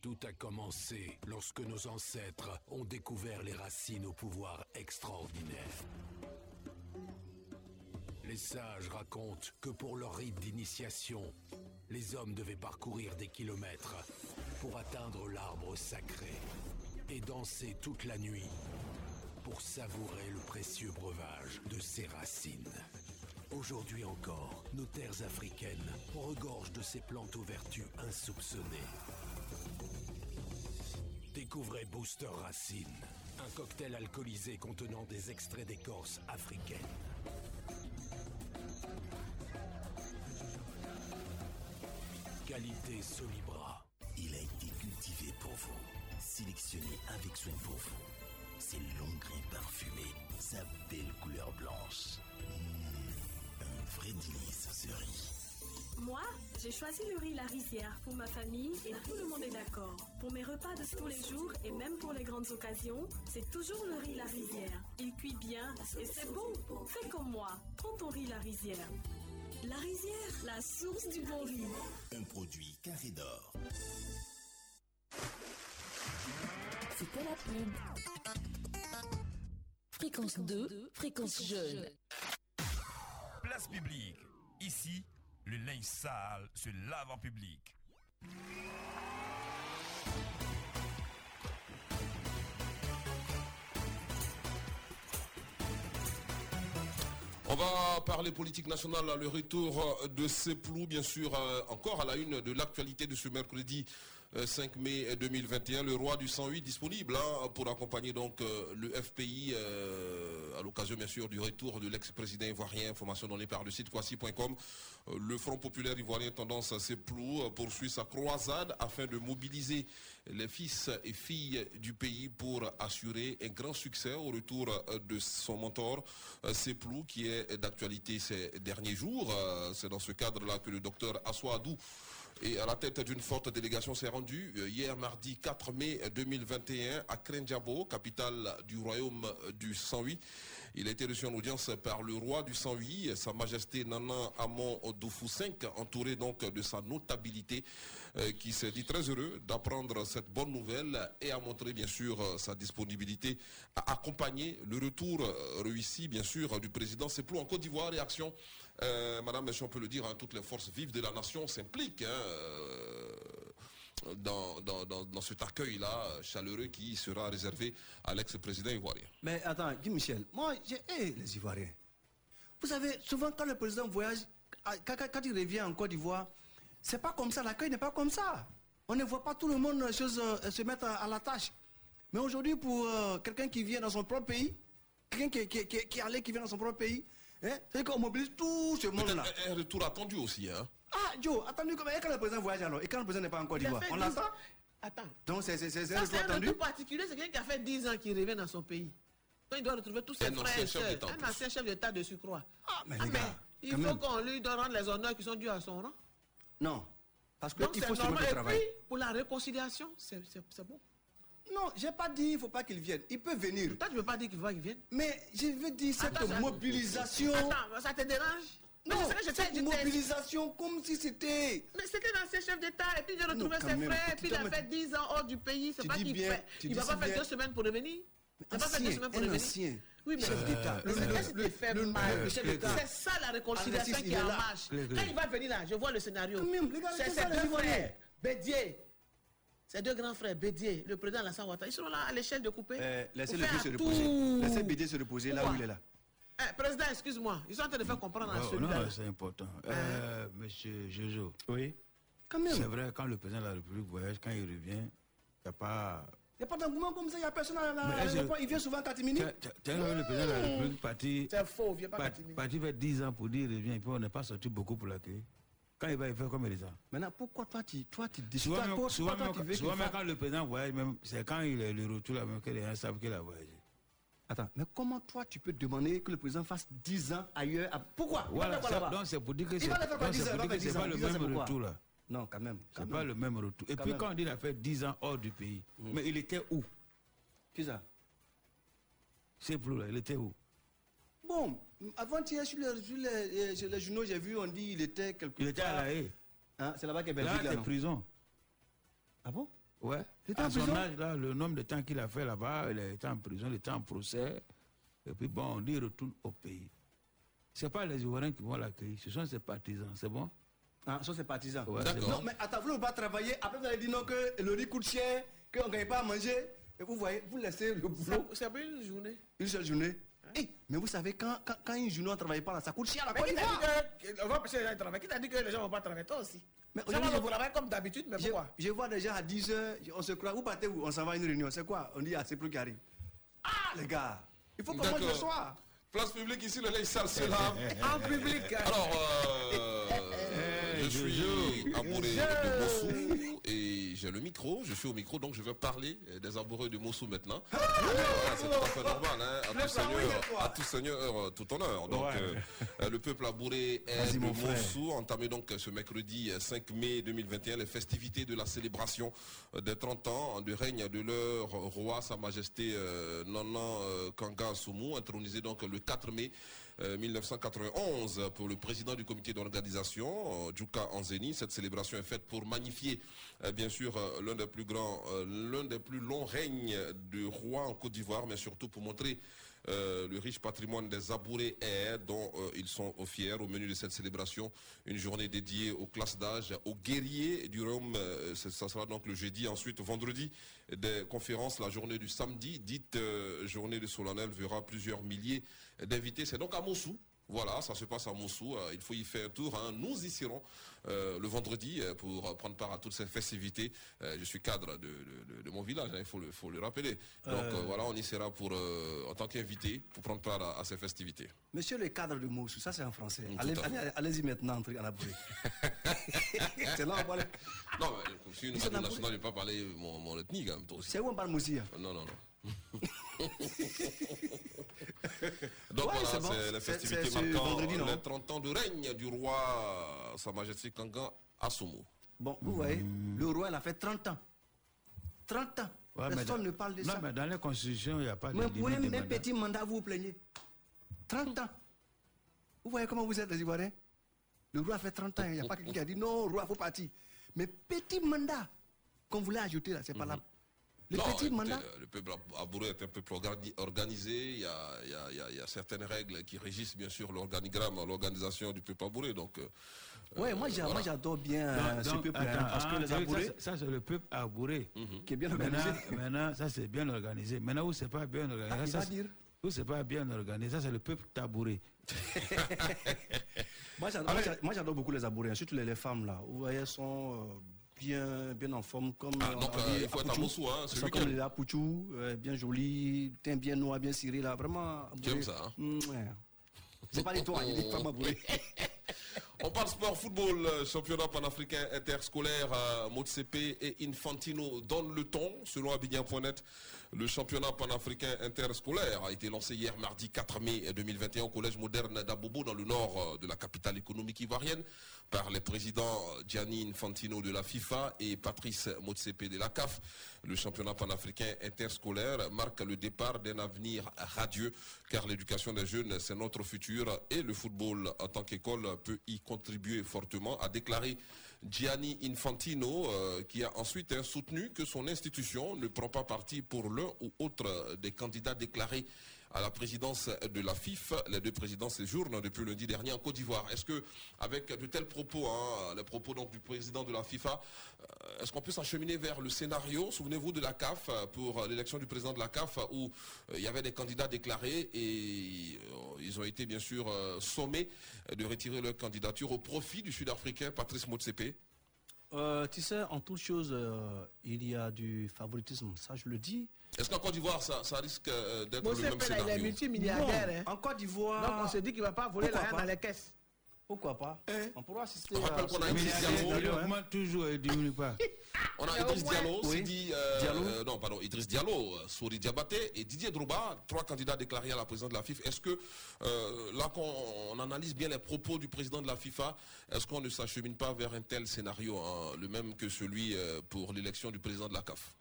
Speaker 27: Tout a commencé lorsque nos ancêtres ont découvert les racines au pouvoir extraordinaire. Les sages racontent que pour leur rite d'initiation, les hommes devaient parcourir des kilomètres pour atteindre l'arbre sacré et danser toute la nuit pour savourer le précieux breuvage de ses racines. Aujourd'hui encore, nos terres africaines regorgent de ces plantes aux vertus insoupçonnées. Découvrez Booster Racine, un cocktail alcoolisé contenant des extraits d'écorce africaine. Qualité Solibra.
Speaker 28: Il a été cultivé pour vous, sélectionné avec soin pour vous. Ses longs grains parfumés, sa belle couleur blanche. Mmh, un vrai délice ce riz.
Speaker 17: Moi, j'ai choisi le riz La Rizière pour ma famille et tout le monde est d'accord. Pour mes repas de tous les jours et même pour les grandes occasions, c'est toujours le riz La Rizière. Il cuit bien et c'est bon. Fais comme moi, prends ton riz La Rizière. La Rizière, la source du bon riz.
Speaker 28: Un produit carré d'or.
Speaker 4: C'était la pub. Fréquence 2, fréquence jeune.
Speaker 16: Place publique. Ici, le linge sale se lave en public.
Speaker 6: On va parler politique nationale, le retour de Ceplou, bien sûr, euh, encore à la une de l'actualité de ce mercredi 5 mai 2021. Le roi du 108 disponible hein, pour accompagner donc euh, le FPI euh, à l'occasion, bien sûr, du retour de l'ex-président ivoirien. Information donnée par le site kwasi.com. Euh, le Front populaire ivoirien tendance à Ceplou euh, poursuit sa croisade afin de mobiliser les fils et filles du pays pour assurer un grand succès au retour euh, de son mentor, euh, Ceplou, qui est d'actualité ces derniers jours. Euh, C'est dans ce cadre-là que le docteur Assoadou et à la tête d'une forte délégation s'est rendu euh, hier mardi 4 mai 2021 à Krenjabo, capitale du royaume du 108. Il a été reçu en audience par le roi du 108, Sa Majesté Nana Amon Doufou V, entouré donc de sa notabilité, euh, qui s'est dit très heureux d'apprendre cette bonne nouvelle et a montré bien sûr euh, sa disponibilité à accompagner le retour euh, réussi bien sûr du président Seplou en Côte d'Ivoire. Réaction, euh, Madame, si on peut le dire, hein, toutes les forces vives de la nation s'impliquent. hein, euh, dans, dans, dans, cet accueil-là chaleureux qui sera réservé à l'ex-président ivoirien.
Speaker 5: Mais attends, Guy Michel, moi, j'ai les Ivoiriens. Vous savez, souvent quand le président voyage, ah, quand, il revient en Côte d'Ivoire, c'est pas comme ça, l'accueil n'est pas comme ça. On ne voit pas tout le monde euh, se mettre à, la tâche. Mais aujourd'hui, pour quelqu'un qui vient dans son propre pays, quelqu'un qui, qui, qui, qui est allé, qui vient dans son propre pays, hein, c'est qu'on mobilise tout ce monde-là.
Speaker 6: Un retour attendu aussi, hein
Speaker 5: Ah, Joe, attendez, comment- et quand le président voyage alors Et quand le président n'est pas en Côte
Speaker 7: Il
Speaker 5: On
Speaker 7: 10
Speaker 5: l'attend.
Speaker 7: Attends.
Speaker 5: Donc c'est c'est- c'est- c'est un
Speaker 7: c'est
Speaker 5: retour
Speaker 7: un
Speaker 5: attendu
Speaker 7: retour particulier. C'est quelqu'un qui a fait 10 ans qu'il revient dans son pays. Quand il doit retrouver tous ses
Speaker 6: Un
Speaker 7: frères et sœurs. Un ancien chef d'État de surcroît.
Speaker 5: Ah, mais
Speaker 7: Ah,
Speaker 5: les
Speaker 7: mais il faut
Speaker 5: même.
Speaker 7: qu'on lui donne rendre les honneurs qui sont dus à son rang.
Speaker 5: Non. Parce
Speaker 7: Donc
Speaker 5: qu'il
Speaker 7: c'est
Speaker 5: faut se
Speaker 7: normal.
Speaker 5: mettre au travail.
Speaker 7: puis, pour la réconciliation, c'est c'est- c'est bon.
Speaker 5: Non, j'ai pas dit il faut pas qu'il vienne. Il peut venir.
Speaker 7: Toi, tu veux pas dire qu'il faut qu'il vienne?
Speaker 5: Mais je veux dire cette
Speaker 7: Attends,
Speaker 5: mobilisation.
Speaker 7: Attends, ça te dérange?
Speaker 5: Non,
Speaker 7: je
Speaker 5: cette mobilisation comme si c'était.
Speaker 7: Mais c'était un ancien chef d'État, et puis il a retrouvé ses
Speaker 5: même,
Speaker 7: frères, puis il a fait 10 ans hors du pays. C'est pas qu'il fait. Il va pas faire
Speaker 5: bien.
Speaker 7: deux semaines pour revenir? Il va pas faire deux semaines pour revenir?
Speaker 5: ancien
Speaker 7: Oui, mais
Speaker 5: chef d'État.
Speaker 7: Le fait mal.
Speaker 5: chef d'État.
Speaker 7: C'est ça la réconciliation qui est en marche. Quand il va venir là, je vois le scénario. C'est ses deux frères, Bédier. Ses deux grands frères, Bédier, le président Alassane Ouattara, ils seront là à l'échelle de couper.
Speaker 5: Euh, laissez le se
Speaker 7: tout.
Speaker 5: reposer. Laissez BD se reposer là où il est là.
Speaker 7: Eh, président, excuse-moi, ils sont en train de faire comprendre à
Speaker 3: Oh,
Speaker 7: celui-là.
Speaker 3: non, c'est important. Euh, monsieur Jojo.
Speaker 5: Oui. Quand même.
Speaker 3: C'est vrai, quand le président de la République voyage, quand il revient, il n'y a pas.
Speaker 5: Il n'y a pas d'engouement comme ça, il n'y a personne à à l'aéroport. Il vient souvent 4 minutes.
Speaker 3: Tu as- tu as vu le président de la République parti.
Speaker 7: C'est faux, viens pas
Speaker 3: par-
Speaker 7: Katimini.
Speaker 3: Parti fait 10 ans pour dire il revient, et puis on n'est pas sorti beaucoup pour l'accueillir. Quand il va, il fait comme est
Speaker 5: Maintenant, pourquoi toi tu, toi, tu décides
Speaker 3: Souvent,
Speaker 5: toi,
Speaker 3: souvent,
Speaker 5: toi,
Speaker 3: même-
Speaker 5: tu veux qu'il
Speaker 3: souvent même quand le président voyage, même, c'est quand il est le retour là même que les gens savent qu'il a voyagé.
Speaker 5: Attends, mais comment toi tu peux demander que le président fasse 10 ans ailleurs à- Pourquoi?
Speaker 3: Voilà, ça- donc c'est pour dire que c'est
Speaker 5: va le faire quoi,
Speaker 3: donc
Speaker 5: 10
Speaker 3: c'est
Speaker 5: ans,
Speaker 3: pour
Speaker 5: il va
Speaker 3: dire que
Speaker 5: faire
Speaker 3: c'est pas
Speaker 5: 10
Speaker 3: le
Speaker 5: ans, 10 ans, c'est
Speaker 3: même retour là.
Speaker 5: Non, quand même.
Speaker 3: C'est pas le même retour. Et
Speaker 5: Quand
Speaker 3: puis
Speaker 5: même.
Speaker 3: quand on dit qu'il a fait 10 ans hors du pays, mais il était où?
Speaker 5: Qui ça?
Speaker 3: C'est plus là, il était où?
Speaker 5: Bon, avant-hier, sur les, sur les, euh, sur les journaux, j'ai vu, on dit il était quelque
Speaker 3: Il était à
Speaker 5: part-
Speaker 3: La Haye.
Speaker 5: Hein, c'est là-bas qu'il
Speaker 3: Là,
Speaker 5: Belgique, là,
Speaker 3: c'est prison.
Speaker 5: Ah bon?
Speaker 3: Ouais.
Speaker 5: Il était
Speaker 3: À
Speaker 5: en
Speaker 3: son
Speaker 5: prison?
Speaker 3: âge, là, le nombre de temps qu'il a fait là-bas, il était en prison, il était en procès. Et puis bon, on dit il retourne au pays. Ce n'est pas les Ivoiriens qui vont l'accueillir, ce sont ses partisans, c'est bon?
Speaker 5: Ah, ça c'est partisans.
Speaker 3: Ouais, c'est
Speaker 5: Non,
Speaker 3: bon.
Speaker 5: mais attends, vous ne pas travailler, après vous allez dire non que le riz coûte cher, qu'on ne gagne pas à manger, et vous voyez, vous laissez le boulot.
Speaker 7: C'est pas une journée.
Speaker 5: Une seule journée. Eh, mais vous savez, quand, quand, quand une journée ne travaille pas là, ça coûte cher la
Speaker 7: Mais
Speaker 5: Côte
Speaker 7: qui t'a
Speaker 5: d'Ivoire.
Speaker 7: dit que- on va empêcher les gens de travailler Qui t'a dit que les gens ne vont pas travailler? Toi aussi.
Speaker 5: Mais
Speaker 7: Ça va, travaille comme d'habitude, mais
Speaker 5: Je,
Speaker 7: pourquoi?
Speaker 5: je vois des gens à 10h, on se croit, vous partez où On s'en va à une réunion, c'est quoi? On dit, ah, c'est plus qui arrive. Ah, les gars, il faut qu'on mange le soir.
Speaker 6: Place publique ici, le lait sale, c'est là.
Speaker 7: En public.
Speaker 6: Alors, euh, je suis amoureux de Mossou et j'ai le micro. Je suis au micro, donc je vais parler euh, des amoureux de Mossou maintenant. Voilà, c'est tout à fait normal. Hein, à, tout seigneur, à tout seigneur, euh, tout honneur. Donc,
Speaker 3: Ouais.
Speaker 6: euh, le peuple amoureux est de. Mossou. Entamé donc ce mercredi euh, 5 mai 2021 les festivités de la célébration des 30 ans de règne de leur roi, Sa Majesté euh, euh, Kanga Soumou, intronisé donc le 4 mai 1991 pour le président du comité d'organisation, euh, Djouka Anzeni. Cette célébration est faite pour magnifier, euh, bien sûr, euh, l'un des plus grands, euh, l'un des plus longs règnes de roi en Côte d'Ivoire, mais surtout pour montrer euh, le riche patrimoine des Abourés Air dont euh, ils sont fiers au menu de cette célébration. Une journée dédiée aux classes d'âge, aux guerriers du Rhum. euh, ça sera donc le jeudi. Ensuite, vendredi, des conférences. La journée du samedi, dite euh, journée de solennel, verra plusieurs milliers d'invités. C'est donc à Mossou. Voilà, ça se passe à Moussou. Euh, il faut y faire un tour. hein. Nous y serons euh, le vendredi euh, pour prendre part à toutes ces festivités. Euh, je suis cadre de, de- de- de mon village, hein, il faut le, faut le rappeler. Donc
Speaker 5: Euh.
Speaker 6: voilà, on y sera pour, en tant qu'invité pour prendre part à, à ces festivités.
Speaker 5: Monsieur le cadre de Moussou, ça c'est en français. Allez- allez- Allez-y maintenant, en abri. c'est là où on parle.
Speaker 6: Non, mais si une radio nationale, je ne vais pas parler mon, mon ethnie quand même.
Speaker 5: C'est où on parle Moussia
Speaker 6: Non, non, non. Donc
Speaker 5: Ouais,
Speaker 6: voilà,
Speaker 5: c'est bon.
Speaker 6: la festivité marquant
Speaker 5: vendredi, non
Speaker 6: les 30 ans de règne du roi Sa Majesté Kanga Assomo.
Speaker 5: Bon, vous voyez, le roi, il a fait 30 ans. 30 ans.
Speaker 3: Ouais,
Speaker 5: Personne
Speaker 3: dans-
Speaker 5: ne parle de
Speaker 3: non,
Speaker 5: ça.
Speaker 3: mais dans la constitution, il n'y a pas de
Speaker 5: Mais pour un, petit mandat, vous vous plaignez. 30 ans. Vous voyez comment vous êtes, les Ivoiriens? Le roi a fait 30 ans. Il n'y a pas quelqu'un qui a dit non, roi, il faut partir. Mais petit mandat qu'on voulait ajouter là, c'est pas là. Le
Speaker 6: Non,
Speaker 5: petit
Speaker 6: écoutez,
Speaker 5: mandat.
Speaker 6: euh, Le peuple abouré est un peuple organi- organisé. Il y, a, il y a- il y a- il y a certaines règles qui régissent bien sûr l'organigramme, l'organisation du peuple abouré. Donc, euh,
Speaker 5: Ouais, moi, j'a-
Speaker 6: voilà.
Speaker 5: moi, j'adore bien euh,
Speaker 3: Donc-
Speaker 5: ce
Speaker 3: donc,
Speaker 5: peuple
Speaker 3: attends,
Speaker 5: parce que
Speaker 3: ah,
Speaker 5: les
Speaker 3: ça,
Speaker 5: abourés.
Speaker 3: c'est- Ça, c'est le peuple abouré.
Speaker 5: Qui est bien
Speaker 3: Maintenant-
Speaker 5: organisé.
Speaker 3: Maintenant, ça, c'est bien organisé. Maintenant, où c'est pas bien organisé,
Speaker 5: Ah, il
Speaker 3: ça, où c'est pas bien organisé, ça, c'est le peuple tabouré.
Speaker 5: Moi, j'adore, moi, j'a- moi, j'adore beaucoup les abourés, surtout les, les femmes là. Vous voyez, elles sont euh, bien, bien en forme. Comme,
Speaker 6: Ah, donc, euh,
Speaker 5: dit
Speaker 6: il faut être hein,
Speaker 5: comme les euh, bien jolies, teint bien noir, bien ciré là. Vraiment. Abourés.
Speaker 6: ça, hein
Speaker 5: Mm, ouais. C'est pas les il.
Speaker 6: On parle sport, football, euh, championnat panafricain interscolaire, Motsepe et Infantino donnent le ton. Selon Abidjan.net, le championnat panafricain interscolaire a été lancé hier mardi 4 mai 2021 au collège moderne d'Abobo dans le nord euh, de la capitale économique ivoirienne par les présidents Gianni Infantino de la FIFA et Patrice Motsepe de la CAF. Le championnat panafricain interscolaire marque le départ d'un avenir radieux car l'éducation des jeunes c'est notre futur et le football en tant qu'école y contribuer fortement, a déclaré Gianni Infantino, euh, qui a ensuite hein, soutenu que son institution ne prend pas parti pour l'un ou autre des candidats déclarés à la présidence de la FIF. Les deux présidents séjournent depuis lundi dernier en Côte d'Ivoire. Est-ce que, avec de tels propos, hein, les propos donc du président de la FIFA, euh, est-ce qu'on peut s'acheminer vers le scénario? Souvenez-vous de la CAF euh, pour l'élection du président de la CAF où euh, il y avait des candidats déclarés et ils ont été bien sûr sommés de retirer leur candidature au profit du Sud-Africain Patrice Motsepe.
Speaker 5: Tu sais, en toute chose, il y a du favoritisme. Ça, je le dis.
Speaker 6: Est-ce qu'en Côte d'Ivoire, ça, ça risque euh, d'être le même
Speaker 7: là, il est
Speaker 6: scénario?
Speaker 7: multimilliardaire. hein.
Speaker 5: En Côte d'Ivoire.
Speaker 7: Donc on se dit qu'il ne va pas voler l'argent dans les caisses.
Speaker 5: Pourquoi pas? On pourra assister
Speaker 6: On rappelle qu'on a Idriss
Speaker 5: scénario,
Speaker 6: Diallo.
Speaker 5: hein.
Speaker 3: augmente toujours et diminue pas.
Speaker 6: On a Idriss Diallo,
Speaker 5: Oui.
Speaker 6: Sidi, euh,
Speaker 5: Diallo.
Speaker 6: euh, non, pardon, Idriss Diallo, euh, Souri Diabaté et Didier Drouba, trois candidats déclarés à la présidence de la FIFA. Est-ce que, euh, là qu'on on analyse bien les propos du président de la FIFA, est-ce qu'on ne s'achemine pas vers un tel scénario, hein, le même que celui euh, pour l'élection du président de la CAF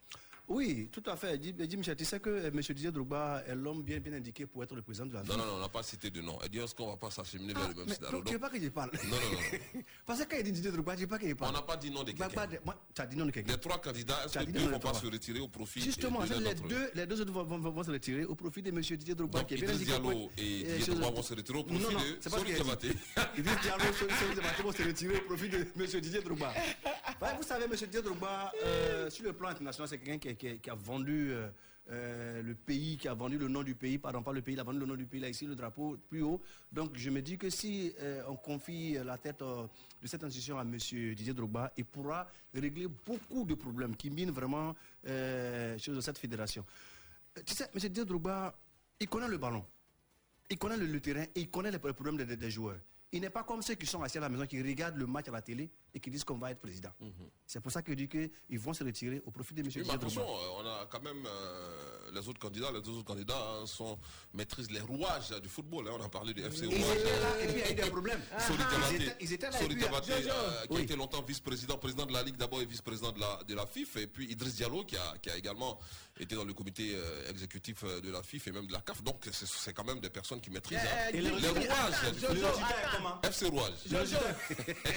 Speaker 5: Oui, tout à fait. Dis, dis, Michel, tu sais que euh, M. Didier Drogba est l'homme bien, bien indiqué pour être le président de la
Speaker 6: Non, non, non, on n'a pas cité de nom. Et dit, est-ce qu'on ne va pas s'acheminer vers le même scénario
Speaker 5: tu veux pas que je parle?
Speaker 6: Non, non, non.
Speaker 5: Parce que quand il dit Didier Drogba, je veux pas qu'il
Speaker 6: On
Speaker 5: parle.
Speaker 6: n'a pas dit nom de
Speaker 5: Bah,
Speaker 6: quelqu'un.
Speaker 5: bah, tu as dit non de quelqu'un.
Speaker 6: Les trois candidats, est-ce
Speaker 5: dit non
Speaker 6: ne vont pas se retirer au profit
Speaker 5: Justement, les deux, les deux autres vont, se retirer au profit de M. Didier Drogba. Qui est bien indiqué
Speaker 6: Diallo et
Speaker 5: euh,
Speaker 6: Didier
Speaker 5: chose-
Speaker 6: Drogba vont se retirer au profit de
Speaker 5: dit.
Speaker 6: Diabaté.
Speaker 5: Idriss Diallo et Souri Diabaté vont se retirer au profit de M. Didier Drogba. Ouais, vous savez, M. Didier Drogba, euh, sur le plan international, c'est quelqu'un qui, qui- a vendu euh, euh, le pays, qui a vendu le nom du pays, pardon, pas le pays, il a vendu le nom du pays, là, ici, le drapeau plus haut. Donc, je me dis que si euh, on confie la tête de cette institution à M. Didier Drogba, il pourra régler beaucoup de problèmes qui minent vraiment cette fédération. Tu sais, M. Didier Drogba, il connaît le ballon. Il connaît le, terrain et il connaît les problèmes des joueurs. Il n'est pas comme ceux qui sont assis à la maison, qui regardent le match à la télé et qui disent qu'on va être président. C'est pour ça que je dis qu'ils vont se retirer au profit de M.
Speaker 6: Oui, mais attention, euh, on a quand même euh, les autres candidats, les deux autres candidats hein, sont, maîtrisent les rouages du football. hein. On a parlé du FC
Speaker 5: Ils
Speaker 6: Rouage.
Speaker 5: étaient là et puis il y a eu des problèmes. Ah,
Speaker 6: Diabaté,
Speaker 5: ils étaient- ils étaient là
Speaker 6: euh, qui
Speaker 5: Oui.
Speaker 6: a été longtemps vice-président, président de la Ligue d'abord et vice-président de la, de la FIF, et puis Idriss Diallo qui a, qui a également été dans le comité euh, exécutif de la FIF et même de la CAF. Donc c'est- quand même des personnes qui maîtrisent
Speaker 7: Eh,
Speaker 6: hein,
Speaker 7: eh,
Speaker 6: les rouages.
Speaker 7: Jojo.
Speaker 6: FC Rouage.
Speaker 7: Jojo,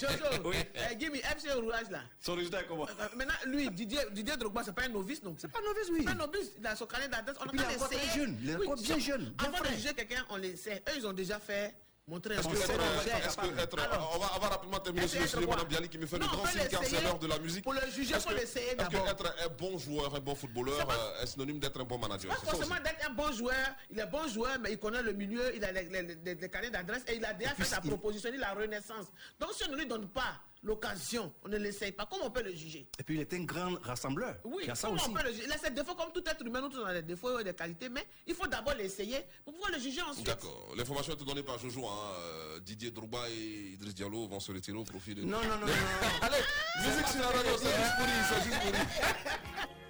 Speaker 7: Jojo, eh, Jimmy, FC Rouage là.
Speaker 5: Son résultat est comment?
Speaker 7: Euh, Maintenant, lui, Didier, Didier Drogba, c'est pas un novice, non C'est
Speaker 5: pas un novice, oui.
Speaker 7: C'est pas un novice, il a son carnet d'adresse. On
Speaker 5: il est
Speaker 7: l'essayer.
Speaker 5: très jeune, il est encore bien jeune, bien
Speaker 7: Avant de juger quelqu'un, on les sait. Eux, ils ont déjà fait montrer un
Speaker 6: Est-ce que, être, euh, est-ce que être-
Speaker 7: Alors,
Speaker 6: on, va, on va rapidement terminer
Speaker 7: Est-ce
Speaker 6: sur le sujet, Madame Bialy, qui me fait
Speaker 7: Non,
Speaker 6: le grand signe car c'est l'heure de la musique.
Speaker 7: Pour le juger,
Speaker 6: Est-ce
Speaker 7: faut l'essayer
Speaker 6: Est-ce
Speaker 7: d'abord.
Speaker 6: que être un bon joueur, un bon footballeur euh, est synonyme d'être un bon manager?
Speaker 7: Pas forcément d'être un bon joueur, il est bon joueur, mais il connaît le milieu, il a les, les, les- les carnets d'adresse et il a déjà fait sa proposition, il a la renaissance. Donc si on ne lui donne pas l'occasion, on ne l'essaye pas, comment on peut le juger?
Speaker 5: Et puis il est un grand rassembleur.
Speaker 7: Oui,
Speaker 5: il y a ça
Speaker 7: comment
Speaker 5: aussi.
Speaker 7: on peut le juger? Il a ses défauts comme tout être humain, nous tous on a des défauts et des qualités, mais il faut d'abord l'essayer pour pouvoir le juger ensuite.
Speaker 6: D'accord. L'information est donnée par Jojo. Hein. euh, Didier Drouba et Idriss Diallo vont se retirer au profit de.
Speaker 5: Non, non, non, non, non.
Speaker 6: Allez, musique sur la radio, c'est juste pour lui, c'est juste pour lui.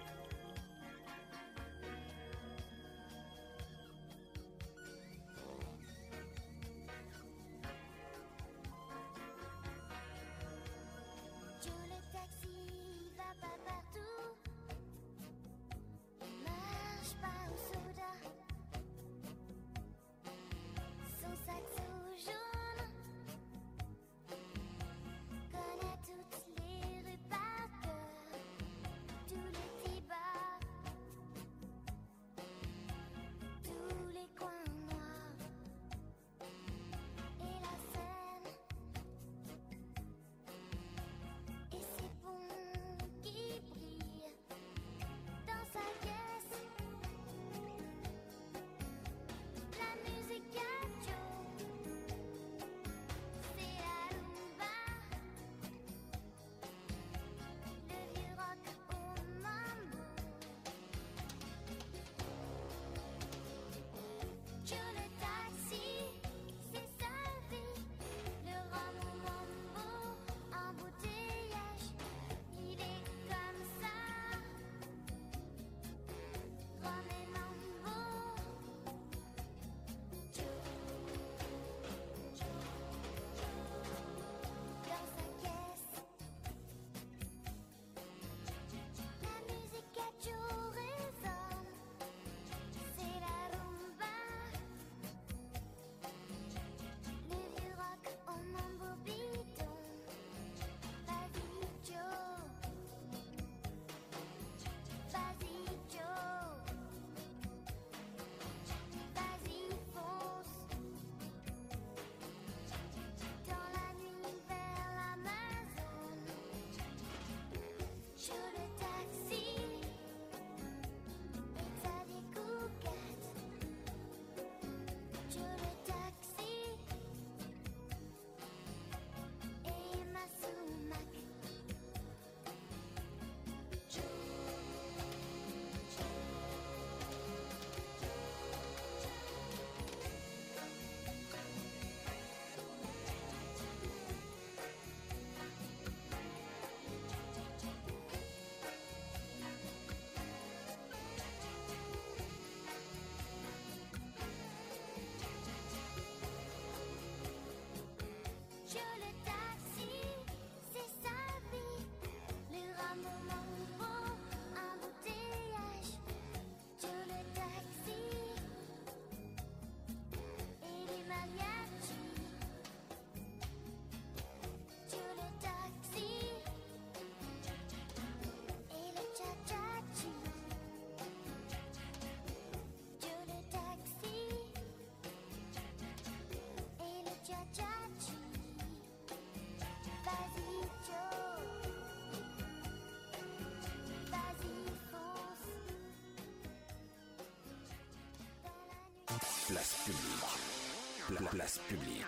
Speaker 27: Place publique.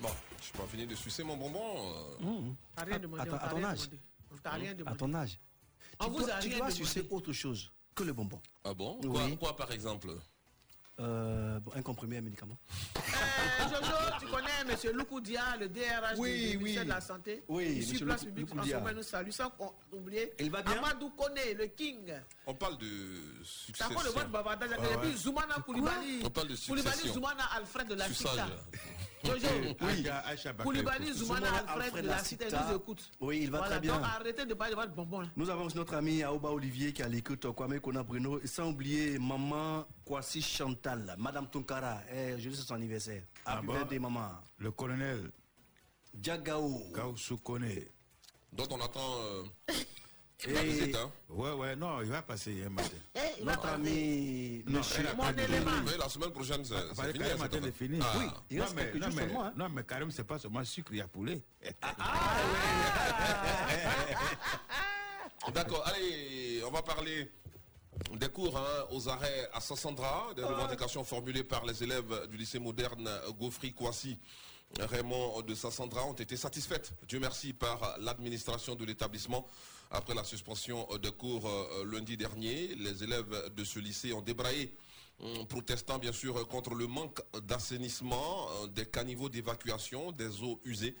Speaker 6: Bon, je suis pas fini de sucer mon bonbon. euh.
Speaker 5: Mmh.
Speaker 7: T'as rien demandé,
Speaker 5: À,
Speaker 7: on
Speaker 5: ton- à âge. À ton âge.
Speaker 7: On
Speaker 5: tu
Speaker 7: vous
Speaker 5: dois,
Speaker 7: a
Speaker 5: tu
Speaker 7: rien
Speaker 5: dois sucer autre chose que le bonbon.
Speaker 6: Ah bon?
Speaker 5: Oui.
Speaker 6: quoi, quoi, par exemple?
Speaker 5: Euh, bon, un comprimé, un médicament.
Speaker 7: Euh, Jojo, tu connais M. Loukoudia, le DRH
Speaker 5: Oui,
Speaker 7: du, ministère
Speaker 5: oui.
Speaker 7: de la Santé
Speaker 5: Oui,
Speaker 7: Ici,
Speaker 5: monsieur
Speaker 7: place publique. François nous salue, sans qu'on- oublier.
Speaker 5: Il va bien?
Speaker 7: Amadou Kone, le king.
Speaker 6: On parle de
Speaker 7: T'as
Speaker 6: succession.
Speaker 7: quoi le bavardage Et puis. Zoumana Koulibaly.
Speaker 6: On parle de
Speaker 7: Koulibaly,
Speaker 6: succession.
Speaker 7: Zoumana Alfred de la. Jojo,
Speaker 3: Oui. Aïcha- Aïcha Bakary
Speaker 7: Koulibaly,
Speaker 3: Kousou.
Speaker 7: Zoumana
Speaker 5: Zoumana
Speaker 7: Alfred
Speaker 5: Alfred
Speaker 7: de la
Speaker 5: la
Speaker 7: Cita,
Speaker 5: Cita.
Speaker 7: nous écoute.
Speaker 5: Oui, il va
Speaker 7: Voilà,
Speaker 5: très bien.
Speaker 7: Donc arrêtez de parler de votre bonbon. là.
Speaker 5: Nous avons aussi notre ami Aoba Olivier qui a l'écoute Kwame Kona Bruno. Et sans oublier maman Kwasi Chantal, Madame Tonkara. Eh, je c'est son anniversaire.
Speaker 3: Ah
Speaker 5: Happy
Speaker 3: bon
Speaker 5: birthday, maman.
Speaker 3: Le colonel
Speaker 5: Diagao.
Speaker 3: Gaussou Kone.
Speaker 6: Donc on attend euh,
Speaker 5: Et-
Speaker 6: visite. Hein.
Speaker 3: Ouais, ouais, non, il va passer un matin.
Speaker 7: Eh, il va
Speaker 5: Notre
Speaker 7: passer.
Speaker 5: ami
Speaker 3: Non,
Speaker 7: Mon élément.
Speaker 6: Oui, la semaine prochaine, c'est
Speaker 3: Parce
Speaker 6: c'est
Speaker 3: que
Speaker 6: fini. Cette
Speaker 3: matin est
Speaker 6: affaire.
Speaker 3: fini.
Speaker 6: Ah.
Speaker 5: Oui, il
Speaker 3: non,
Speaker 5: reste
Speaker 3: mais, non, mais,
Speaker 5: seulement, hein.
Speaker 3: non, mais Karim, c'est pas seulement sucre, il y a poulet.
Speaker 6: D'accord, allez, on va parler des cours hein, aux arrêts à Sassandra, des revendications formulées par les élèves du lycée moderne Gaufry Kouassi. Raymond de Sassandra ont été satisfaites, Dieu merci, par l'administration de l'établissement. Après la suspension de cours euh, lundi dernier, les élèves de ce lycée ont débraillé hum, protestant bien sûr contre le manque d'assainissement, euh, des caniveaux d'évacuation, des eaux usées,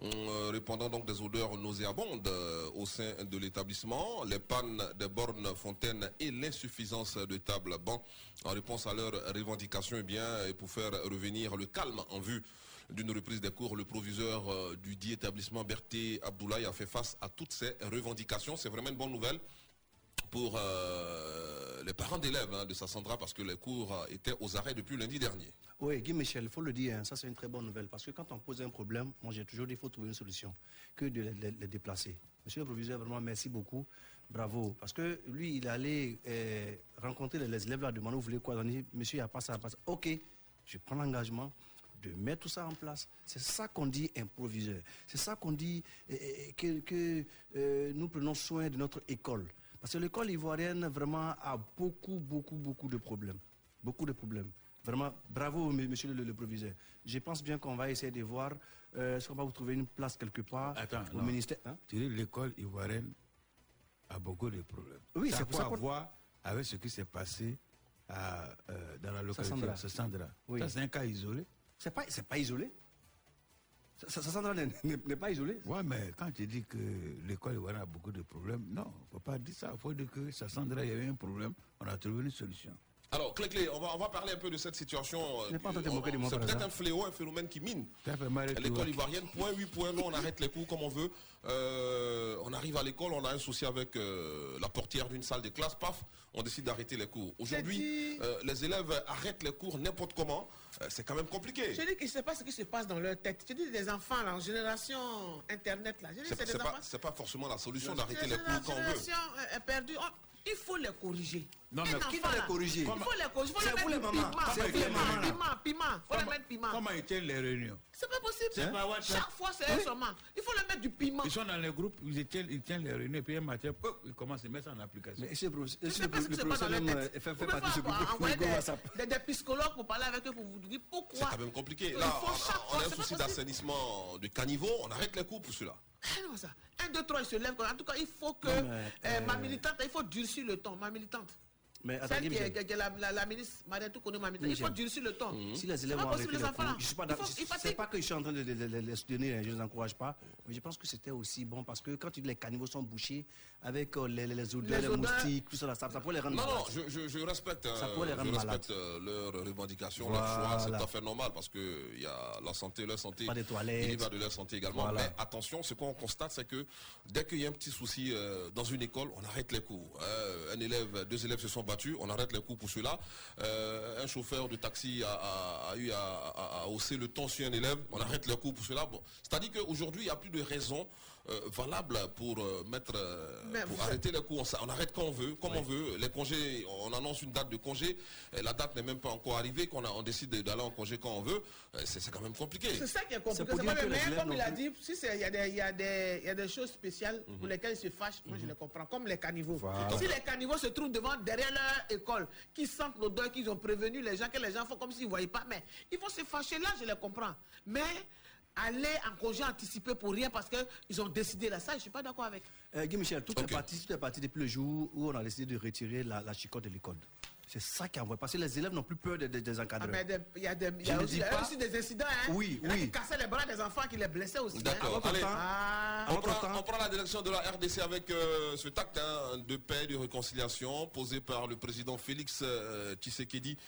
Speaker 6: hum, euh, répondant donc des odeurs nauséabondes euh, au sein de l'établissement, les pannes des bornes fontaines et l'insuffisance de tables bancs. En réponse à leurs revendications, eh bien, et pour faire revenir le calme en vue d'une reprise des cours, le proviseur euh, du dit établissement Berthe Abdoulaye a fait face à toutes ces revendications. C'est vraiment une bonne nouvelle pour euh, les parents d'élèves hein, de Sassandra parce que les cours euh, étaient aux arrêts depuis lundi dernier.
Speaker 5: Oui, Guy Michel, il faut le dire, hein, ça c'est une très bonne nouvelle. Parce que quand on pose un problème, moi j'ai toujours dit qu'il faut trouver une solution, que de les, déplacer. Monsieur le proviseur, vraiment merci beaucoup. Bravo. Parce que lui, il allait rencontrer les, élèves, leur demander, vous voulez quoi? Dit, monsieur, il n'y a pas ça, pas ça. Ok, je prends l'engagement de mettre tout ça en place. C'est ça qu'on dit un proviseur. C'est ça qu'on dit euh, euh, que, que, euh, nous prenons soin de notre école. Parce que l'école ivoirienne, vraiment, a beaucoup, beaucoup, beaucoup de problèmes. Beaucoup de problèmes. Vraiment, bravo, monsieur le, le proviseur. Je pense bien qu'on va essayer de voir euh, est-ce qu'on va vous trouver une place quelque part
Speaker 3: Attends,
Speaker 5: au
Speaker 3: non.
Speaker 5: ministère. hein?
Speaker 3: Tu dis l'école ivoirienne a beaucoup de problèmes.
Speaker 5: Oui,
Speaker 3: ça
Speaker 5: c'est
Speaker 3: a
Speaker 5: pour
Speaker 3: quoi
Speaker 5: ça qu'on-
Speaker 3: à voir avec ce qui s'est passé à, euh, dans la localité de Sassandra.
Speaker 5: Oui.
Speaker 3: Ça, c'est un cas isolé.
Speaker 5: C'est pas, c'est pas isolé. Sassandra n'est- pas isolé.
Speaker 3: Ouais, mais quand tu dis que l'école ivoirienne a beaucoup de problèmes, non, il ne faut pas dire ça. Il faut dire que Sassandra, il y avait un problème, on a trouvé une solution.
Speaker 6: Alors, Clé Clé, on va, on va parler un peu de cette situation. euh, C'est peut-être un fléau, un phénomène qui mine. L'école ivoirienne, point oui, point non, on arrête les cours comme on veut. Euh, on arrive à l'école, on a un souci avec euh, la portière d'une salle de classe, paf, on décide d'arrêter les cours. Aujourd'hui, les élèves arrêtent les cours n'importe comment. C'est quand même compliqué.
Speaker 7: Je dis que je ne sais pas ce qui se passe dans leur tête. Je dis des enfants, là, en génération Internet, là. Je dis
Speaker 6: C'est
Speaker 7: c'est
Speaker 6: c'est
Speaker 7: des
Speaker 6: pas, pas forcément la solution d'arrêter les cours quand on veut.
Speaker 7: génération est perdue. On- il faut les corriger.
Speaker 3: Non, mais
Speaker 5: qui va les corriger?
Speaker 7: Il faut les corriger.
Speaker 5: C'est vous, les mamans.
Speaker 7: piment.
Speaker 5: C'est vous, les
Speaker 7: Piment,
Speaker 5: mamans, là.
Speaker 7: Piment, piment. Il faut les mettre piment.
Speaker 3: Comment ils tiennent les réunions?
Speaker 7: C'est pas possible.
Speaker 3: C'est pas WhatsApp.
Speaker 7: Chaque fois, c'est un seulement. Il faut leur mettre du piment.
Speaker 3: Ils sont dans les groupes, ils tiennent, ils tiennent les réunions, puis un matin, ils commencent à mettre ça en application.
Speaker 5: Mais que le professeur- est-ce
Speaker 7: sais
Speaker 5: que
Speaker 7: pas
Speaker 5: le
Speaker 7: dans
Speaker 5: euh, fait partie de
Speaker 7: envoyer des, des, psychologues pour parler avec eux, pour vous dire
Speaker 6: C'est
Speaker 7: pourquoi.
Speaker 6: quand même compliqué. Là, on, a un
Speaker 7: c'est
Speaker 6: souci
Speaker 7: possible.
Speaker 6: d'assainissement de caniveau, on arrête les cours pour cela.
Speaker 7: Ah ça. Un, deux, trois, ils se lèvent. En tout cas, il faut que euh, ma
Speaker 5: euh,
Speaker 7: militante, il faut durcir le ton. Ma militante.
Speaker 5: Mais
Speaker 7: Celle qui est,
Speaker 5: Michel.
Speaker 7: qui est la, la, la ministre Marie tout connaît ma militante. Il faut durcir le ton.
Speaker 5: Si les
Speaker 7: C'est
Speaker 5: élèves
Speaker 7: pas
Speaker 5: ont
Speaker 7: possible,
Speaker 5: arrêté
Speaker 7: les enfants là.
Speaker 5: cours, je suis pas d'accord. C'est pas que je suis en train de les, les- les soutenir, hein, je ne les encourage pas. Mais je pense que c'était aussi bon parce que quand les caniveaux sont bouchés avec euh, les, les- les odeurs,
Speaker 7: Les
Speaker 5: les,
Speaker 7: odeurs.
Speaker 5: moustiques, tout ça, ça, ça pourrait les rendre
Speaker 6: Non, non, je, je, je respecte,
Speaker 5: Ça
Speaker 6: euh,
Speaker 5: pourrait les rendre
Speaker 6: respecte euh, leurs revendications, leurs choix, c'est tout à fait normal parce que il y a la santé, leur santé.
Speaker 5: Pas des toilettes.
Speaker 6: Il y va de leur santé également.
Speaker 5: Voilà.
Speaker 6: Mais attention, ce qu'on constate, c'est que dès qu'il y a un petit souci euh, dans une école, on arrête les cours. Euh, un élève, deux élèves se sont on arrête les cours pour cela. Euh, un chauffeur de taxi a, eu à, hausser le ton sur un élève, on arrête les cours pour cela. Bon, c'est-à-dire qu'aujourd'hui, il n'y a plus de raison euh, valable pour euh, mettre, euh,
Speaker 7: Mais
Speaker 6: pour
Speaker 7: vous-
Speaker 6: arrêter les coups. On, on arrête quand on veut, comme on veut. Les congés, on annonce une date de congé, et la date n'est même pas encore arrivée, qu'on a, on décide d'aller en congé quand on veut. Euh, C'est quand même compliqué.
Speaker 7: C'est ça qui est compliqué.
Speaker 6: C'est
Speaker 7: pas
Speaker 6: que
Speaker 7: le comme il a dit, si c'est- il y, a des- il y, a des- il y a des choses spéciales
Speaker 6: Mhm.
Speaker 7: pour lesquelles ils se fâchent, moi je les comprends. Comme les caniveaux.
Speaker 5: Voilà.
Speaker 7: Si les caniveaux se trouvent devant, derrière leur école, qui sentent l'odeur, qu'ils ont prévenu les gens, que les gens font comme s'ils ne voyaient pas, mais ils vont se fâcher là, je les comprends. Mais aller en congé anticipé pour rien parce qu'ils ont décidé là, ça, je ne suis pas d'accord avec.
Speaker 5: Euh, Guy Michel, tout est parti, tout est parti depuis le jour où on a décidé de retirer la, la chicotte de l'école. C'est ça qui envoie. Parce que les élèves n'ont plus peur des, des- des
Speaker 7: Ah,
Speaker 5: encadreurs.
Speaker 7: il y a, des, y aussi,
Speaker 5: pas-
Speaker 7: des incidents, hein.
Speaker 5: Oui,
Speaker 7: Il y en a
Speaker 5: oui.
Speaker 7: qui cassaient les bras des enfants, qui les blessaient aussi.
Speaker 6: D'accord,
Speaker 7: hein.
Speaker 6: allez.
Speaker 7: Ah.
Speaker 6: On prend, on prend la direction de la RDC avec euh, ce acte hein, de paix, de réconciliation posé par le président Félix euh, Tshisekedi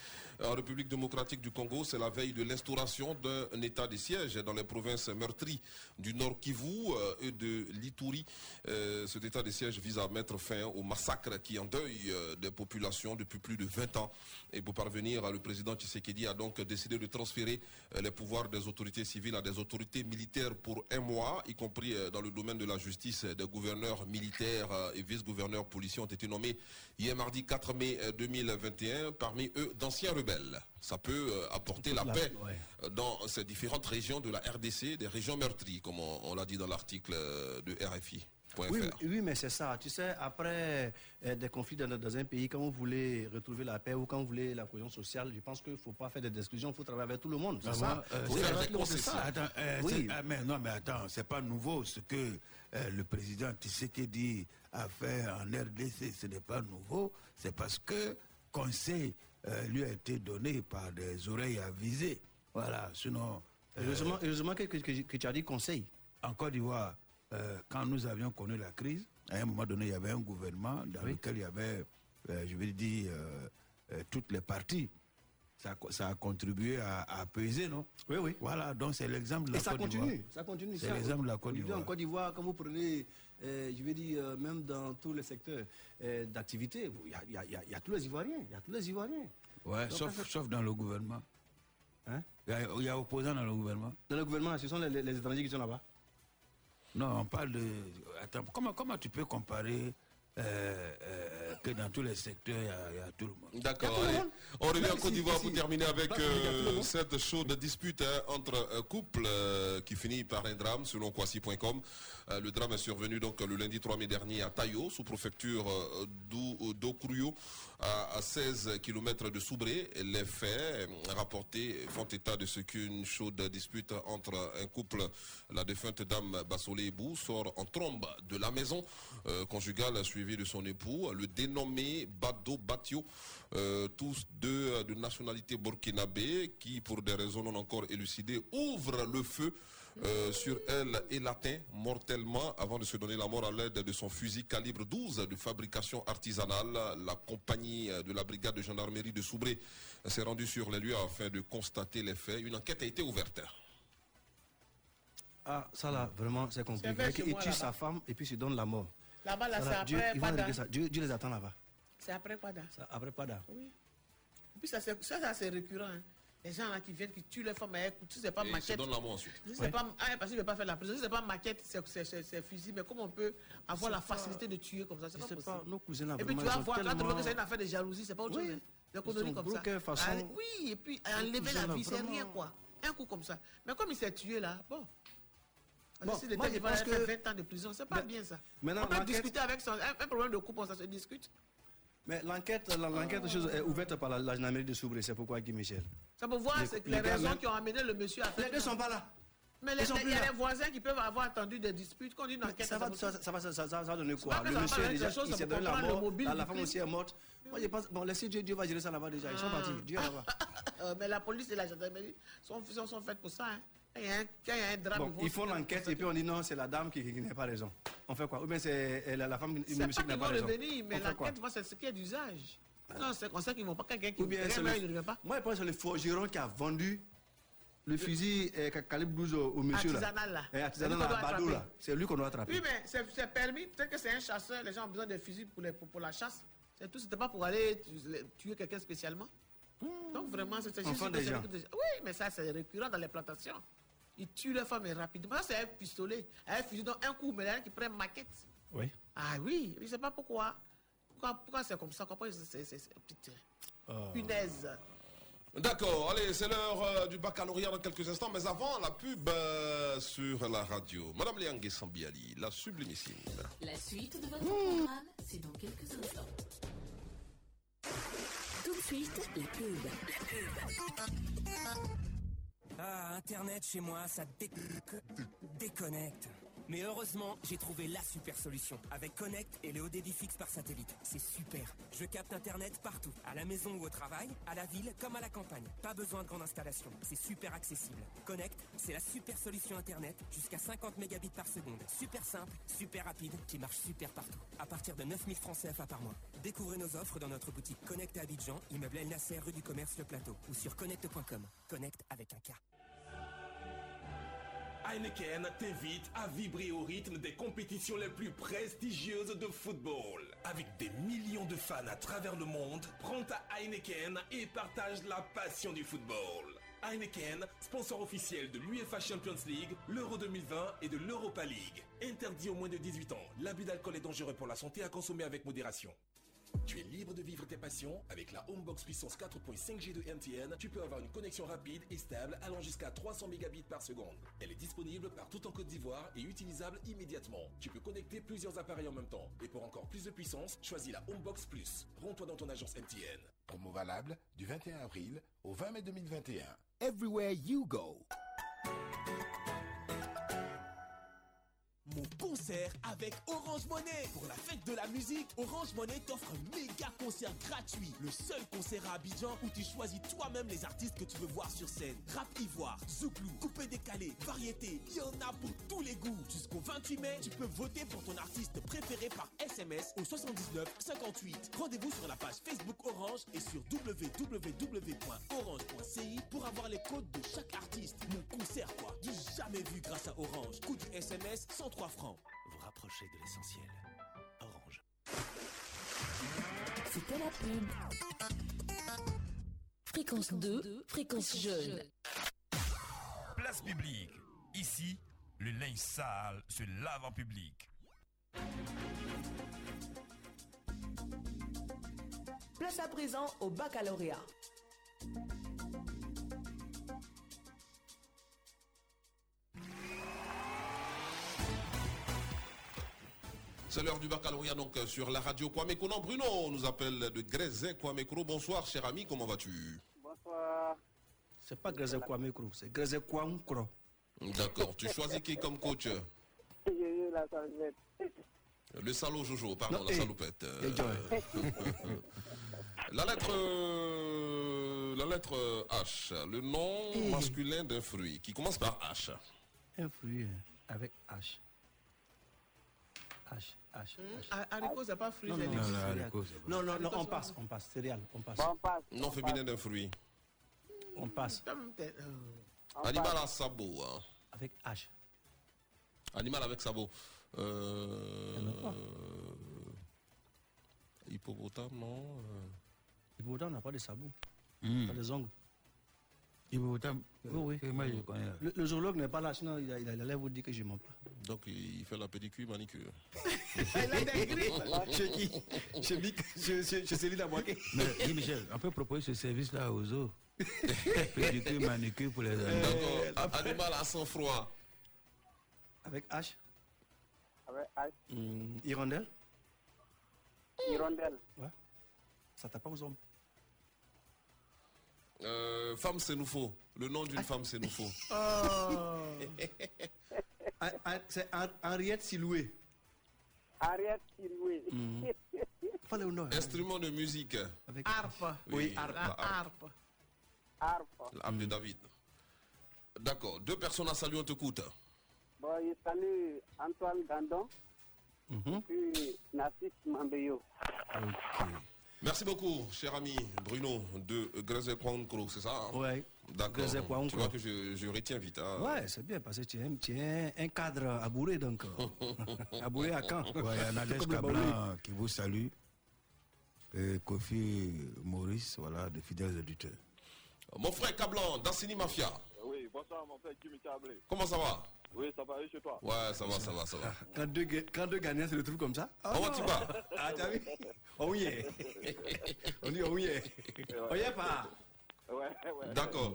Speaker 6: en République démocratique du Congo. C'est la veille de l'instauration d'un état de siège dans les provinces meurtries du Nord Kivu euh, et de l'Ituri. Euh, cet état de siège vise à mettre fin au massacre qui endeuille euh, des populations depuis plus de 20 ans. Et pour parvenir, le président Tshisekedi a donc décidé de transférer les pouvoirs des autorités civiles à des autorités militaires pour un mois, y compris dans le domaine de la justice. Des gouverneurs militaires et vice-gouverneurs policiers ont été nommés hier mardi 4 mai euh, 2021, parmi eux d'anciens rebelles. Ça peut euh, apporter la
Speaker 5: La-
Speaker 6: paix
Speaker 5: ouais.
Speaker 6: euh, dans ces différentes régions de la RDC, des régions meurtries, comme on, on l'a dit dans l'article euh, de RFI.
Speaker 5: Oui, mais- oui, mais c'est ça. Tu sais, après euh, des conflits dans, dans un pays, quand vous voulez retrouver la paix ou quand vous voulez la cohésion sociale, je pense qu'il ne faut pas faire des exclusions, il faut travailler avec tout le monde. C'est
Speaker 3: Ah,
Speaker 5: ça?
Speaker 3: euh,
Speaker 5: Faut.
Speaker 3: Attends, euh,
Speaker 5: Oui.
Speaker 3: ah, mais non, mais attends, c'est pas nouveau. Ce que euh, le président Tshisekedi a fait en RDC, ce n'est pas nouveau. C'est parce que conseil euh, lui a été donné par des oreilles avisées. Voilà, sinon. euh,
Speaker 5: Heureusement, heureusement que, que- tu as dit conseil.
Speaker 3: En Côte d'Ivoire, euh, quand nous avions connu la crise, à un moment donné, il y avait un gouvernement dans lequel il y avait, je vais dire, toutes les parties. Ça, a co- ça a contribué à, à apaiser, non?
Speaker 5: Oui, oui.
Speaker 3: Voilà, donc c'est l'exemple de la
Speaker 5: Et ça
Speaker 3: Côte d'Ivoire.
Speaker 5: continue, ça continue.
Speaker 3: C'est
Speaker 5: ça.
Speaker 3: l'exemple de la Côte d'Ivoire.
Speaker 5: En Côte d'Ivoire, quand vous prenez, euh, je vais dire, euh, même dans tous les secteurs euh, d'activité, il y a, y y y tous les Ivoiriens. Il y a tous les Ivoiriens.
Speaker 3: Ouais,
Speaker 5: Donc,
Speaker 3: sauf,
Speaker 5: en fait-
Speaker 3: sauf dans le gouvernement.
Speaker 5: Hein?
Speaker 3: Il y, a, il y a opposants dans le gouvernement.
Speaker 5: Dans le gouvernement, ce sont les, les- les étrangers qui sont là-bas.
Speaker 3: Non, on parle de. Attends, comment, comment tu peux comparer euh, euh, que dans tous les secteurs, il y a, il y a tout le monde
Speaker 6: D'accord, allez. On revient en Côte d'Ivoire pour terminer avec euh, cette chaude dispute hein, entre un couple euh, qui finit par un drame selon Kwasi.com. Euh, le drame est survenu donc le lundi 3 mai dernier à Tayo, sous préfecture euh, d'Ou- d'Okruyo, à, à 16 km de Soubré. Les faits rapportés font état de ce qu'une chaude dispute entre un couple, la défunte dame Bassolé Ebou, sort en trombe de la maison euh, conjugale suivie de son époux, le dénommé Bado Batio, euh, tous deux euh, de nationalité burkinabé, qui, pour des raisons non encore élucidées, ouvrent le feu euh, sur elle et l'atteint mortellement avant de se donner la mort à l'aide de son fusil calibre 12 de fabrication artisanale. La compagnie de la brigade de gendarmerie de Soubré s'est rendue sur les lieux afin de constater les faits. Une enquête a été ouverte.
Speaker 5: Ah, ça là, vraiment, c'est compliqué. Il tue sa femme et puis il se donne la mort.
Speaker 7: Là-bas, là, c'est
Speaker 5: Dieu,
Speaker 7: après
Speaker 5: ils
Speaker 7: Pada.
Speaker 5: ça. Dieu, Dieu les attend là-bas.
Speaker 7: C'est après Pada.
Speaker 5: Ça, Après Pada.
Speaker 7: Oui. Et puis ça, c'est- ça, ça, c'est récurrent. hein. Les gens là qui viennent, qui tuent les femmes, écoute, si c'est pas
Speaker 6: Et ils
Speaker 7: maquette.
Speaker 6: donnent la mort ensuite.
Speaker 7: Si c'est
Speaker 6: Ouais.
Speaker 7: pas, ah, parce qu'il ne veut pas faire la prison. Si c'est pas maquette, c'est- c'est c'est- c'est fusil. Mais comment on peut avoir la facilité de tuer comme ça? C'est pas possible.
Speaker 5: pas, nos cousins là,
Speaker 7: Et puis tu vas
Speaker 5: ils
Speaker 7: voir, quand tu vois
Speaker 5: tellement-
Speaker 7: que c'est une affaire de jalousie, c'est pas autre
Speaker 5: Oui.
Speaker 7: chose. hein.
Speaker 5: Ils
Speaker 7: conneries comme ça.
Speaker 5: façon-
Speaker 7: Ah, oui, et puis enlever la vie, c'est rien quoi. Un coup comme ça. Mais comme il s'est tué là, bon.
Speaker 5: Bon, moi, je pense que-
Speaker 7: 20 ans de prison, c'est pas bien ça.
Speaker 5: Maintenant,
Speaker 7: on peut discuter avec son, un, problème de couple, ça se discute.
Speaker 5: Mais l'enquête, l'enquête chose est ouverte par la, la gendarmerie de Soubré. C'est pourquoi Guy Michel?
Speaker 7: Ça pour voir
Speaker 5: Les- les
Speaker 7: raisons
Speaker 5: même-
Speaker 7: qui ont amené le monsieur à faire.
Speaker 5: Les deux sont pas là.
Speaker 7: Mais les- il y a les voisins qui peuvent avoir attendu des disputes, qu'on dit une enquête.
Speaker 5: Ça va, ça, ça va, ça, va donner quoi? Le monsieur, déjà, il s'est donné la mort. La, femme aussi est morte. Moi, je pense, bon, laissez Dieu, Dieu va gérer ça là-bas déjà. Ils sont
Speaker 7: Ah.
Speaker 5: partis. Dieu là-bas.
Speaker 7: Euh, mais la police et la gendarmerie sont, sont, sont faites pour ça. hein. Quand il y a un, quand il y a un drame,
Speaker 5: Bon, ils font l'enquête et puis on dit non, c'est la dame qui, qui n'a pas raison. On fait quoi? Ou bien c'est la, la femme,
Speaker 7: pas
Speaker 5: qui n'a pas
Speaker 7: vont
Speaker 5: raison.
Speaker 7: revenir, mais l'enquête, c'est ce qui est d'usage. Non, c'est comme ça qu'ils vont pas. Quelqu'un qui
Speaker 5: bien
Speaker 7: rien il ne revient pas.
Speaker 5: moi, je pense que c'est le forgeron qui a vendu le fusil euh, ca- calibre 12 au, monsieur là.
Speaker 7: Artisanal, là.
Speaker 5: Eh, artisanal
Speaker 7: C'est lui qu'on
Speaker 5: à
Speaker 7: doit
Speaker 5: Badou
Speaker 7: attraper.
Speaker 5: là. C'est lui qu'on doit attraper.
Speaker 7: Oui, mais c'est permis. Peut-être que c'est un chasseur. Les gens ont besoin de fusils pour, les- pour, pour la chasse. C'est tout. C'était pas pour aller tu- tuer quelqu'un spécialement. Donc vraiment, c'est juste
Speaker 5: gens.
Speaker 7: Oui, mais ça, c'est récurrent dans les plantations. Ils tuent leur femme et rapidement. C'est un pistolet, un fusil, donc un coup, mais a qui prennent maquette.
Speaker 5: Oui.
Speaker 7: Ah oui, je ne sais pas pourquoi. Pourquoi, pourquoi c'est comme ça? Pourquoi c'est- putain,
Speaker 5: Euh,
Speaker 7: punaise?
Speaker 6: D'accord, allez, c'est l'heure euh, du baccalauréat dans quelques instants, mais avant la pub euh, sur la radio. Madame Léangue Sambiali, la sublimissime.
Speaker 4: La suite de votre programme, c'est dans quelques instants. Tout de suite, la pub.
Speaker 29: Ah, Internet chez moi, ça dé- déconnecte. Mais heureusement, j'ai trouvé la super solution. Avec Connect et le haut débit fixe par satellite. C'est super. Je capte Internet partout. À la maison ou au travail, à la ville comme à la campagne. Pas besoin de grande installation. C'est super accessible. Connect, c'est la super solution Internet. Jusqu'à 50 mégabits par seconde. Super simple, super rapide, qui marche super partout. À partir de 9000 francs CFA par mois. Découvrez nos offres dans notre boutique Connect à Abidjan, immeuble El Nasser, rue du Commerce Le Plateau. Ou sur connect.com. Connect avec un K.
Speaker 16: Heineken t'invite à vibrer au rythme des compétitions les plus prestigieuses de football. Avec des millions de fans à travers le monde, prends ta Heineken et partage la passion du football. Heineken, sponsor officiel de l'UEFA Champions League, l'Euro 2020 et de l'Europa League. Interdit aux moins de 18 ans. L'abus d'alcool est dangereux pour la santé à consommer avec modération. Tu es libre de vivre tes passions avec la Homebox puissance 4.5G de MTN. Tu peux avoir une connexion rapide et stable allant jusqu'à 300 mégabits par seconde. Elle est disponible partout en Côte d'Ivoire et utilisable immédiatement. Tu peux connecter plusieurs appareils en même temps. Et pour encore plus de puissance, choisis la Homebox Plus. Rends-toi dans ton agence MTN.
Speaker 1: Promo valable du 21 avril au 20 mai 2021.
Speaker 20: Everywhere you go.
Speaker 30: Mon concert avec Orange Monnaie. Pour la fête de la musique, Orange Monnaie t'offre un méga concert gratuit. Le seul concert à Abidjan où tu choisis toi-même les artistes que tu veux voir sur scène. Rap ivoire, zouglou, coupé décalé, variété, il y en a pour tous les goûts. Jusqu'au 28 mai, tu peux voter pour ton artiste préféré par SMS au 79 58. Rendez-vous sur la page Facebook Orange et sur www.orange.ci pour avoir les codes de chaque artiste. Mon concert quoi, du jamais vu grâce à Orange. Coût du SMS 103 francs.
Speaker 31: Vous rapprochez de l'essentiel. Orange.
Speaker 4: C'était la pub. Fréquence 2, fréquence jeune.
Speaker 16: Place publique. Ici, le linge sale se lave en public.
Speaker 12: Place à présent au baccalauréat.
Speaker 6: C'est l'heure du baccalauréat donc euh, sur la radio Kwame Konan. Bruno nous appelle de Grezé Kwame Kro. Bonsoir cher ami, comment vas-tu?
Speaker 5: Bonsoir. C'est pas Grezé Kwame Kro, c'est Grezé Kwame Kro.
Speaker 6: D'accord, tu choisis qui comme coach?
Speaker 32: La.
Speaker 6: Le salaud Jojo, pardon,
Speaker 5: Non,
Speaker 6: la
Speaker 5: eh,
Speaker 6: salopette.
Speaker 5: eh,
Speaker 6: la lettre euh, la lettre euh, H, le nom
Speaker 5: Eh.
Speaker 6: masculin d'un fruit qui commence par H.
Speaker 5: Un fruit euh, avec H. H, H, H.
Speaker 7: Ha- Haricot, c'est pas fruit,
Speaker 5: Non, non, non, non, non, non, on passe, on passe, céréales, on passe.
Speaker 6: Nom féminin d'un fruit.
Speaker 5: On passe.
Speaker 6: Animal à sabot. hein.
Speaker 5: Avec H.
Speaker 6: Animal avec sabot. Euh, hippopotame, non euh,
Speaker 5: Hippopotame n'a pas de sabot.
Speaker 3: Hmm.
Speaker 5: Pas de ongles. Oui, oui.
Speaker 3: moi je connais.
Speaker 5: Le, le zoologue n'est pas là, sinon il, a- il allait vous dire que je mens pas.
Speaker 6: Donc il fait la pédicure, manicure.
Speaker 5: Chez qui? Chez Mick Chez Céline Abouaké
Speaker 3: Mais dis Michel, on peut proposer ce service-là aux eaux. Pédicure, manucure pour les animaux.
Speaker 6: D'accord. Animal à sang froid.
Speaker 5: Avec H?
Speaker 32: Avec H.
Speaker 5: Hum, Hirondelle?
Speaker 32: Hirondelle.
Speaker 5: Ouais. Ça tape pas aux hommes.
Speaker 6: Euh, femme, c'est nous faut. Le nom d'une femme, c'est nous faut.
Speaker 5: Ah, ah, C'est Hen- Henriette Siloué.
Speaker 32: Ariette Siloué.
Speaker 5: Mhm. Fallait au nom.
Speaker 6: Instrument de musique.
Speaker 5: Avec
Speaker 7: Harpe.
Speaker 6: Oui,
Speaker 7: la
Speaker 6: harpe.
Speaker 7: harpe.
Speaker 32: Harpe.
Speaker 6: L'âme de David. D'accord. Deux personnes à saluer, on t'écoute.
Speaker 32: Bon, je salue Antoine Gandon. Puis Nassis Mambeyo.
Speaker 6: Merci beaucoup, cher ami Bruno de Grezé Kwankro, c'est ça hein?
Speaker 5: Ouais.
Speaker 6: D'accord. Tu vois que je, je retiens vite. hein?
Speaker 5: Ouais, c'est bien parce que tu es, un- tu es un, un cadre abouré donc. euh, abouré à quand?
Speaker 3: Ouais, il y a Nadège
Speaker 5: Baoulé.
Speaker 3: qui vous salue. Et Kofi Maurice, voilà, de fidèles auditeurs.
Speaker 6: Mon frère Cablan, d'Assini Mafia.
Speaker 33: Oui, bonsoir mon frère Jimmy Chablé.
Speaker 6: Comment ça va?
Speaker 33: Oui, ça va, et chez toi
Speaker 6: Ouais, ça va, ça va, ça va.
Speaker 32: Quand deux, ga- quand deux gagnants se retrouvent comme ça.
Speaker 6: Comment tu vas
Speaker 32: Ah, t'as vu? Oh oui. On dit oh oui. Oh yeah, pas.
Speaker 33: Ouais, ouais.
Speaker 6: D'accord.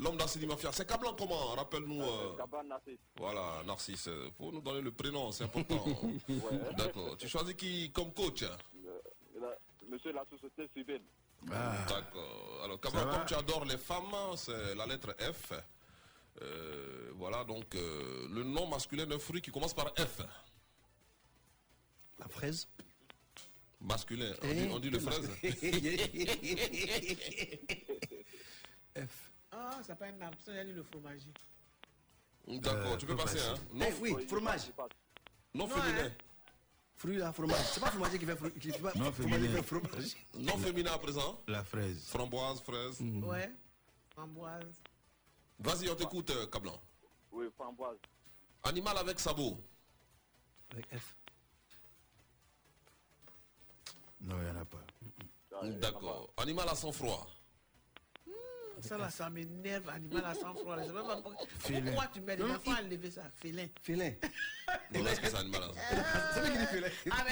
Speaker 6: L'homme d'Assini Mafia, c'est Cablan comment? Rappelle-nous. euh,
Speaker 33: Caban Nassi.
Speaker 6: Voilà, Narcisse. euh, Faut nous donner le prénom, c'est important. D'accord. Tu choisis qui comme coach?
Speaker 33: Euh, la- Monsieur la société civile.
Speaker 6: D'accord. Alors, Cablan, comme tu adores les femmes, c'est la lettre F. Euh, voilà, donc euh, le nom masculin d'un fruit qui commence par F.
Speaker 32: La fraise.
Speaker 6: Masculin. On
Speaker 32: Eh,
Speaker 6: dit, on dit le fraise.
Speaker 32: F.
Speaker 7: Ah, ça pas un arbre, ça, il y a dit le fromager.
Speaker 6: D'accord, tu peux passer, hein Non,
Speaker 32: Eh oui, fromage.
Speaker 6: non
Speaker 7: Non,
Speaker 6: féminin.
Speaker 7: hein.
Speaker 32: Fruit à fromage. C'est pas fromager qui fait fru- qui fait pas
Speaker 3: Non, féminin.
Speaker 32: fromage.
Speaker 6: Non féminin à présent.
Speaker 3: La fraise.
Speaker 6: Framboise, fraise.
Speaker 7: Ouais. Framboise.
Speaker 6: Vas-y, on t'écoute, euh, Cablan.
Speaker 33: Oui, framboise.
Speaker 6: Animal avec sabot.
Speaker 32: Avec F.
Speaker 3: Non, il n'y en a pas.
Speaker 6: D'accord. Animal à sang-froid.
Speaker 7: Ça là, ça m'énerve, animal à sang-froid. Je sais même pas pourquoi
Speaker 32: Félin.
Speaker 7: pourquoi tu mets des
Speaker 32: Non,
Speaker 7: enfants à lever ça? Félin.
Speaker 32: Félin.
Speaker 6: Non, est-ce que c'est un animal à
Speaker 32: lui qui dit félin.
Speaker 7: Ah,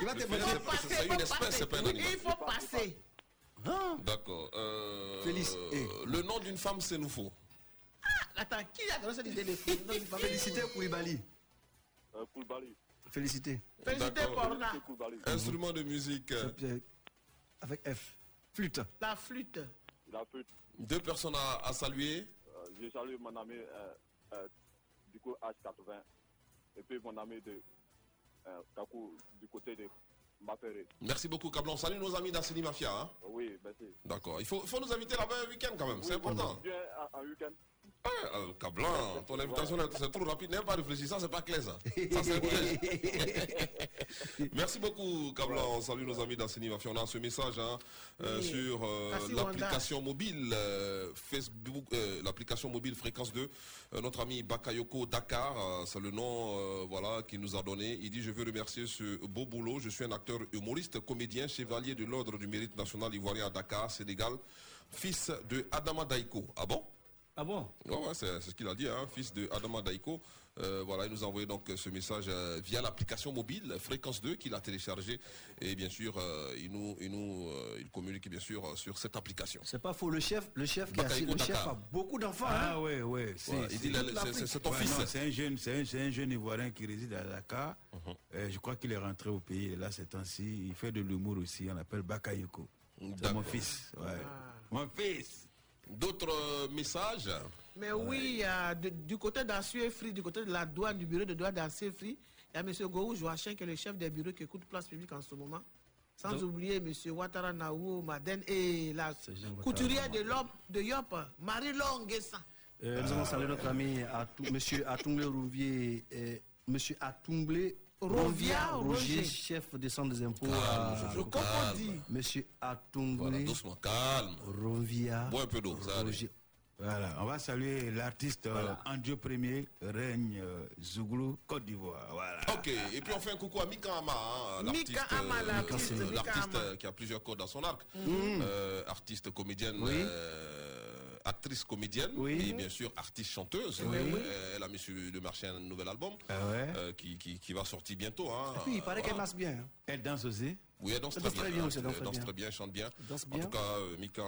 Speaker 32: Il va te passer.
Speaker 6: c'est une espèce, c'est pas un animal.
Speaker 7: Il faut passer.
Speaker 6: D'accord. Euh,
Speaker 32: Félix, eh.
Speaker 6: Le nom d'une femme, c'est nous faut.
Speaker 7: Attends, qui a donné cette femme-
Speaker 32: Félicité Koulibaly.
Speaker 33: Euh, Koulibaly.
Speaker 32: Félicité.
Speaker 7: Félicité. Porna.
Speaker 6: Instrument de musique.
Speaker 32: Avec F. Flûte.
Speaker 7: La flûte.
Speaker 33: La flûte.
Speaker 6: Deux personnes à, à saluer.
Speaker 33: Euh, je salue mon ami euh, euh, du coup H80 et puis mon ami de euh, Kakou du côté de.
Speaker 6: Merci beaucoup, Cablan. Salut nos amis d'Assini Mafia. hein.
Speaker 33: Oui, merci.
Speaker 6: D'accord. Il faut, il faut nous inviter là-bas un week-end quand même. C'est important.
Speaker 33: Un week-end.
Speaker 6: Ah, Cablan, ton invitation c'est trop rapide. N'aime pas réfléchir. Ça, c'est pas clair, ça. Ça, c'est vrai. Merci beaucoup, Cablan. Salut nos amis d'Assini Mafia. On a ce message hein, euh,
Speaker 7: Oui.
Speaker 6: sur euh,
Speaker 7: Merci,
Speaker 6: l'application mobile euh, Facebook, l'application mobile Fréquence 2. Euh, notre ami Bakayoko Dakar, c'est le nom voilà, qu'il nous a donné. Il dit Je veux remercier ce beau boulot. Je suis un acteur humoriste, comédien, chevalier de l'ordre du mérite national ivoirien à Dakar, Sénégal, fils de Adama Daiko. Ah bon?
Speaker 32: Ah bon?
Speaker 6: Ouais, ouais, c'est ce qu'il a dit, hein, fils de Adama Daiko. Euh, voilà, il nous a envoyé donc ce message euh, via l'application mobile Fréquence 2 qu'il a téléchargé et bien sûr euh, il nous il nous euh, il communique bien sûr euh, sur cette application.
Speaker 32: C'est pas faux. Le chef, le chef qui a le chef a beaucoup d'enfants.
Speaker 3: Ah
Speaker 32: hein.
Speaker 3: ouais, ouais. c'est-
Speaker 6: il dit ton
Speaker 3: Ouais,
Speaker 6: fils.
Speaker 3: C'est un jeune, c'est un, c'est un jeune Ivoirien qui réside à Dakar. Euh, je crois qu'il est rentré au pays. Est là ces temps-ci. Il fait de l'humour aussi. On l'appelle Bakayoko. C'est mon fils. Ouais. Mon fils.
Speaker 6: D'autres euh, messages?
Speaker 7: Mais oui, il y a de- du côté d'Assue Free, du côté de la douane, du bureau de douane d'Assue Free, il y a M. Gohou Joachim qui est le chef des bureaux qui écoute place publique en ce moment. Sans
Speaker 32: Donc-
Speaker 7: oublier M. Ouattara Naou, Maden et la couturière de, Lop, de Yop, Marie Longuessa.
Speaker 32: Euh, nous allons saluer notre ami Atou- Monsieur Atumble Rouvier, euh, Monsieur Atumble
Speaker 7: Rovia
Speaker 32: Roger,
Speaker 7: Roger.
Speaker 32: chef des centres des impôts.
Speaker 6: Calme, Jojo, calme.
Speaker 32: Monsieur Atumble
Speaker 6: Voilà, doucement, calme.
Speaker 32: Rovia
Speaker 6: Bois un peu d'eau, ça.
Speaker 32: Roger.
Speaker 3: Voilà, on va saluer l'artiste euh, Andrew Premier, règne euh, Zouglou, Côte d'Ivoire. Voilà.
Speaker 6: Ok, et puis on fait un coucou à Mika Ama, hein,
Speaker 7: Mika
Speaker 6: l'artiste, euh, euh, euh, qui a plusieurs cordes dans son arc,
Speaker 32: Mhm.
Speaker 6: Euh, artiste comédienne,
Speaker 32: Oui.
Speaker 6: Euh, actrice comédienne,
Speaker 32: Oui.
Speaker 6: et bien sûr artiste chanteuse.
Speaker 32: Oui.
Speaker 6: Euh, elle a mis sur le marché un nouvel album
Speaker 3: Ah ouais.
Speaker 6: euh, qui, qui, qui va sortir bientôt. Hein,
Speaker 32: Et puis il paraît qu'elle masse bien.
Speaker 3: Elle danse aussi.
Speaker 6: Oui, elle danse
Speaker 32: Elle
Speaker 6: très
Speaker 32: danse
Speaker 6: bien.
Speaker 32: très bien aussi, elle danse
Speaker 6: elle
Speaker 32: très
Speaker 6: danse
Speaker 32: bien.
Speaker 6: très bien, elle chante bien.
Speaker 32: Danse
Speaker 6: En
Speaker 32: bien.
Speaker 6: tout cas, euh, Mika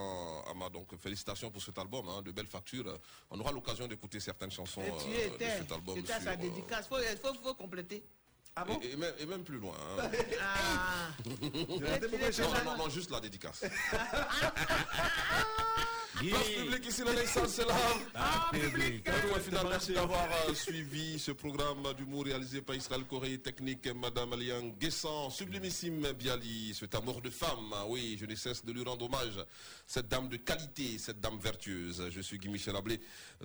Speaker 6: Ama, donc félicitations pour cet album, hein, de belles factures. On aura l'occasion d'écouter certaines chansons
Speaker 7: Et tu
Speaker 6: euh, de
Speaker 7: étais,
Speaker 6: cet album. sur,
Speaker 7: sa dédicace. Il faut, faut, faut compléter.
Speaker 32: Ah bon?
Speaker 6: Et, et même, et même plus loin. hein.
Speaker 7: Ah.
Speaker 6: non, non, non, juste la dédicace. Place publique ici, la naissance, c'est
Speaker 3: public.
Speaker 6: Merci d'avoir euh, suivi ce programme d'humour réalisé par Israël Corée Technique, Madame Alian Guessant, sublimissime Biali, cet amour de femme. Ah Oui, je ne cesse de lui rendre hommage. Cette dame de qualité, cette dame vertueuse. Je suis Guy Michel Ablé.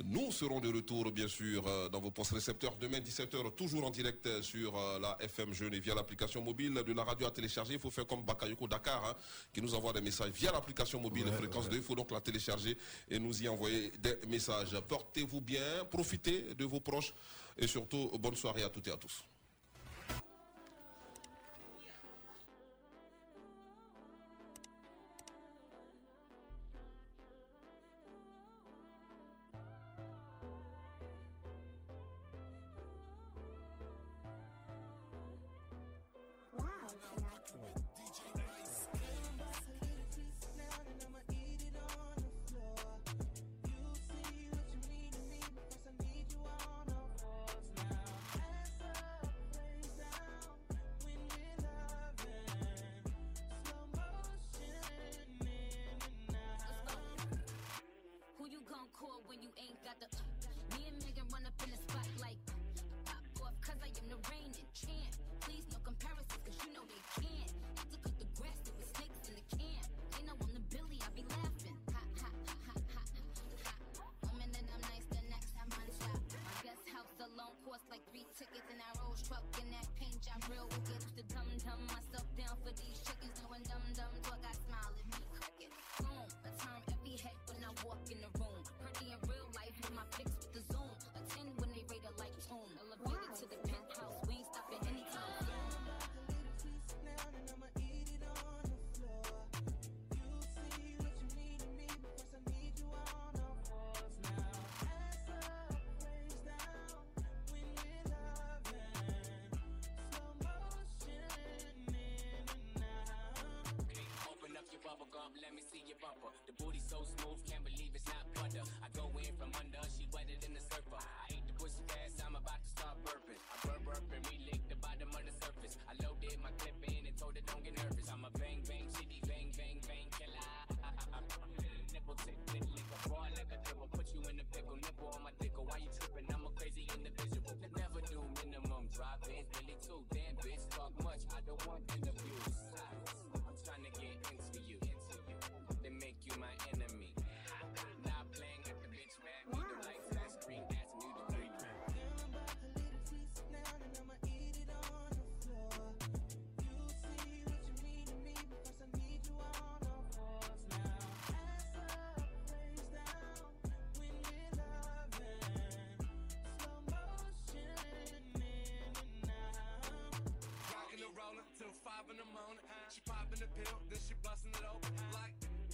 Speaker 6: Nous serons de retour, bien sûr, euh, dans vos postes récepteurs demain 17h, toujours en direct sur euh, la FM Jeune et via l'application mobile de la radio à télécharger. Il faut faire comme Bakayoko Dakar, hein, qui nous envoie des messages via l'application mobile
Speaker 3: Ouais,
Speaker 6: Fréquence
Speaker 3: ouais.
Speaker 6: 2. Il faut donc la télécharger et nous y envoyer des messages. Portez-vous bien, profitez de vos proches et surtout, bonne soirée à toutes et à tous.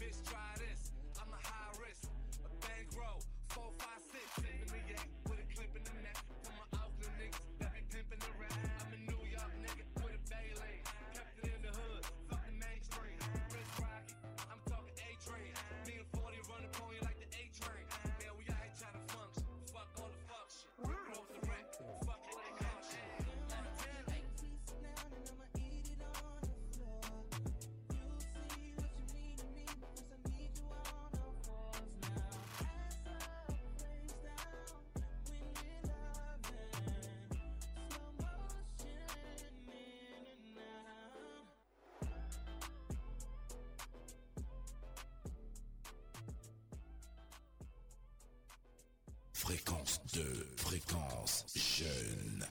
Speaker 34: Just try.
Speaker 28: Fréquence 2, fréquence jeune.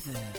Speaker 12: Fréquence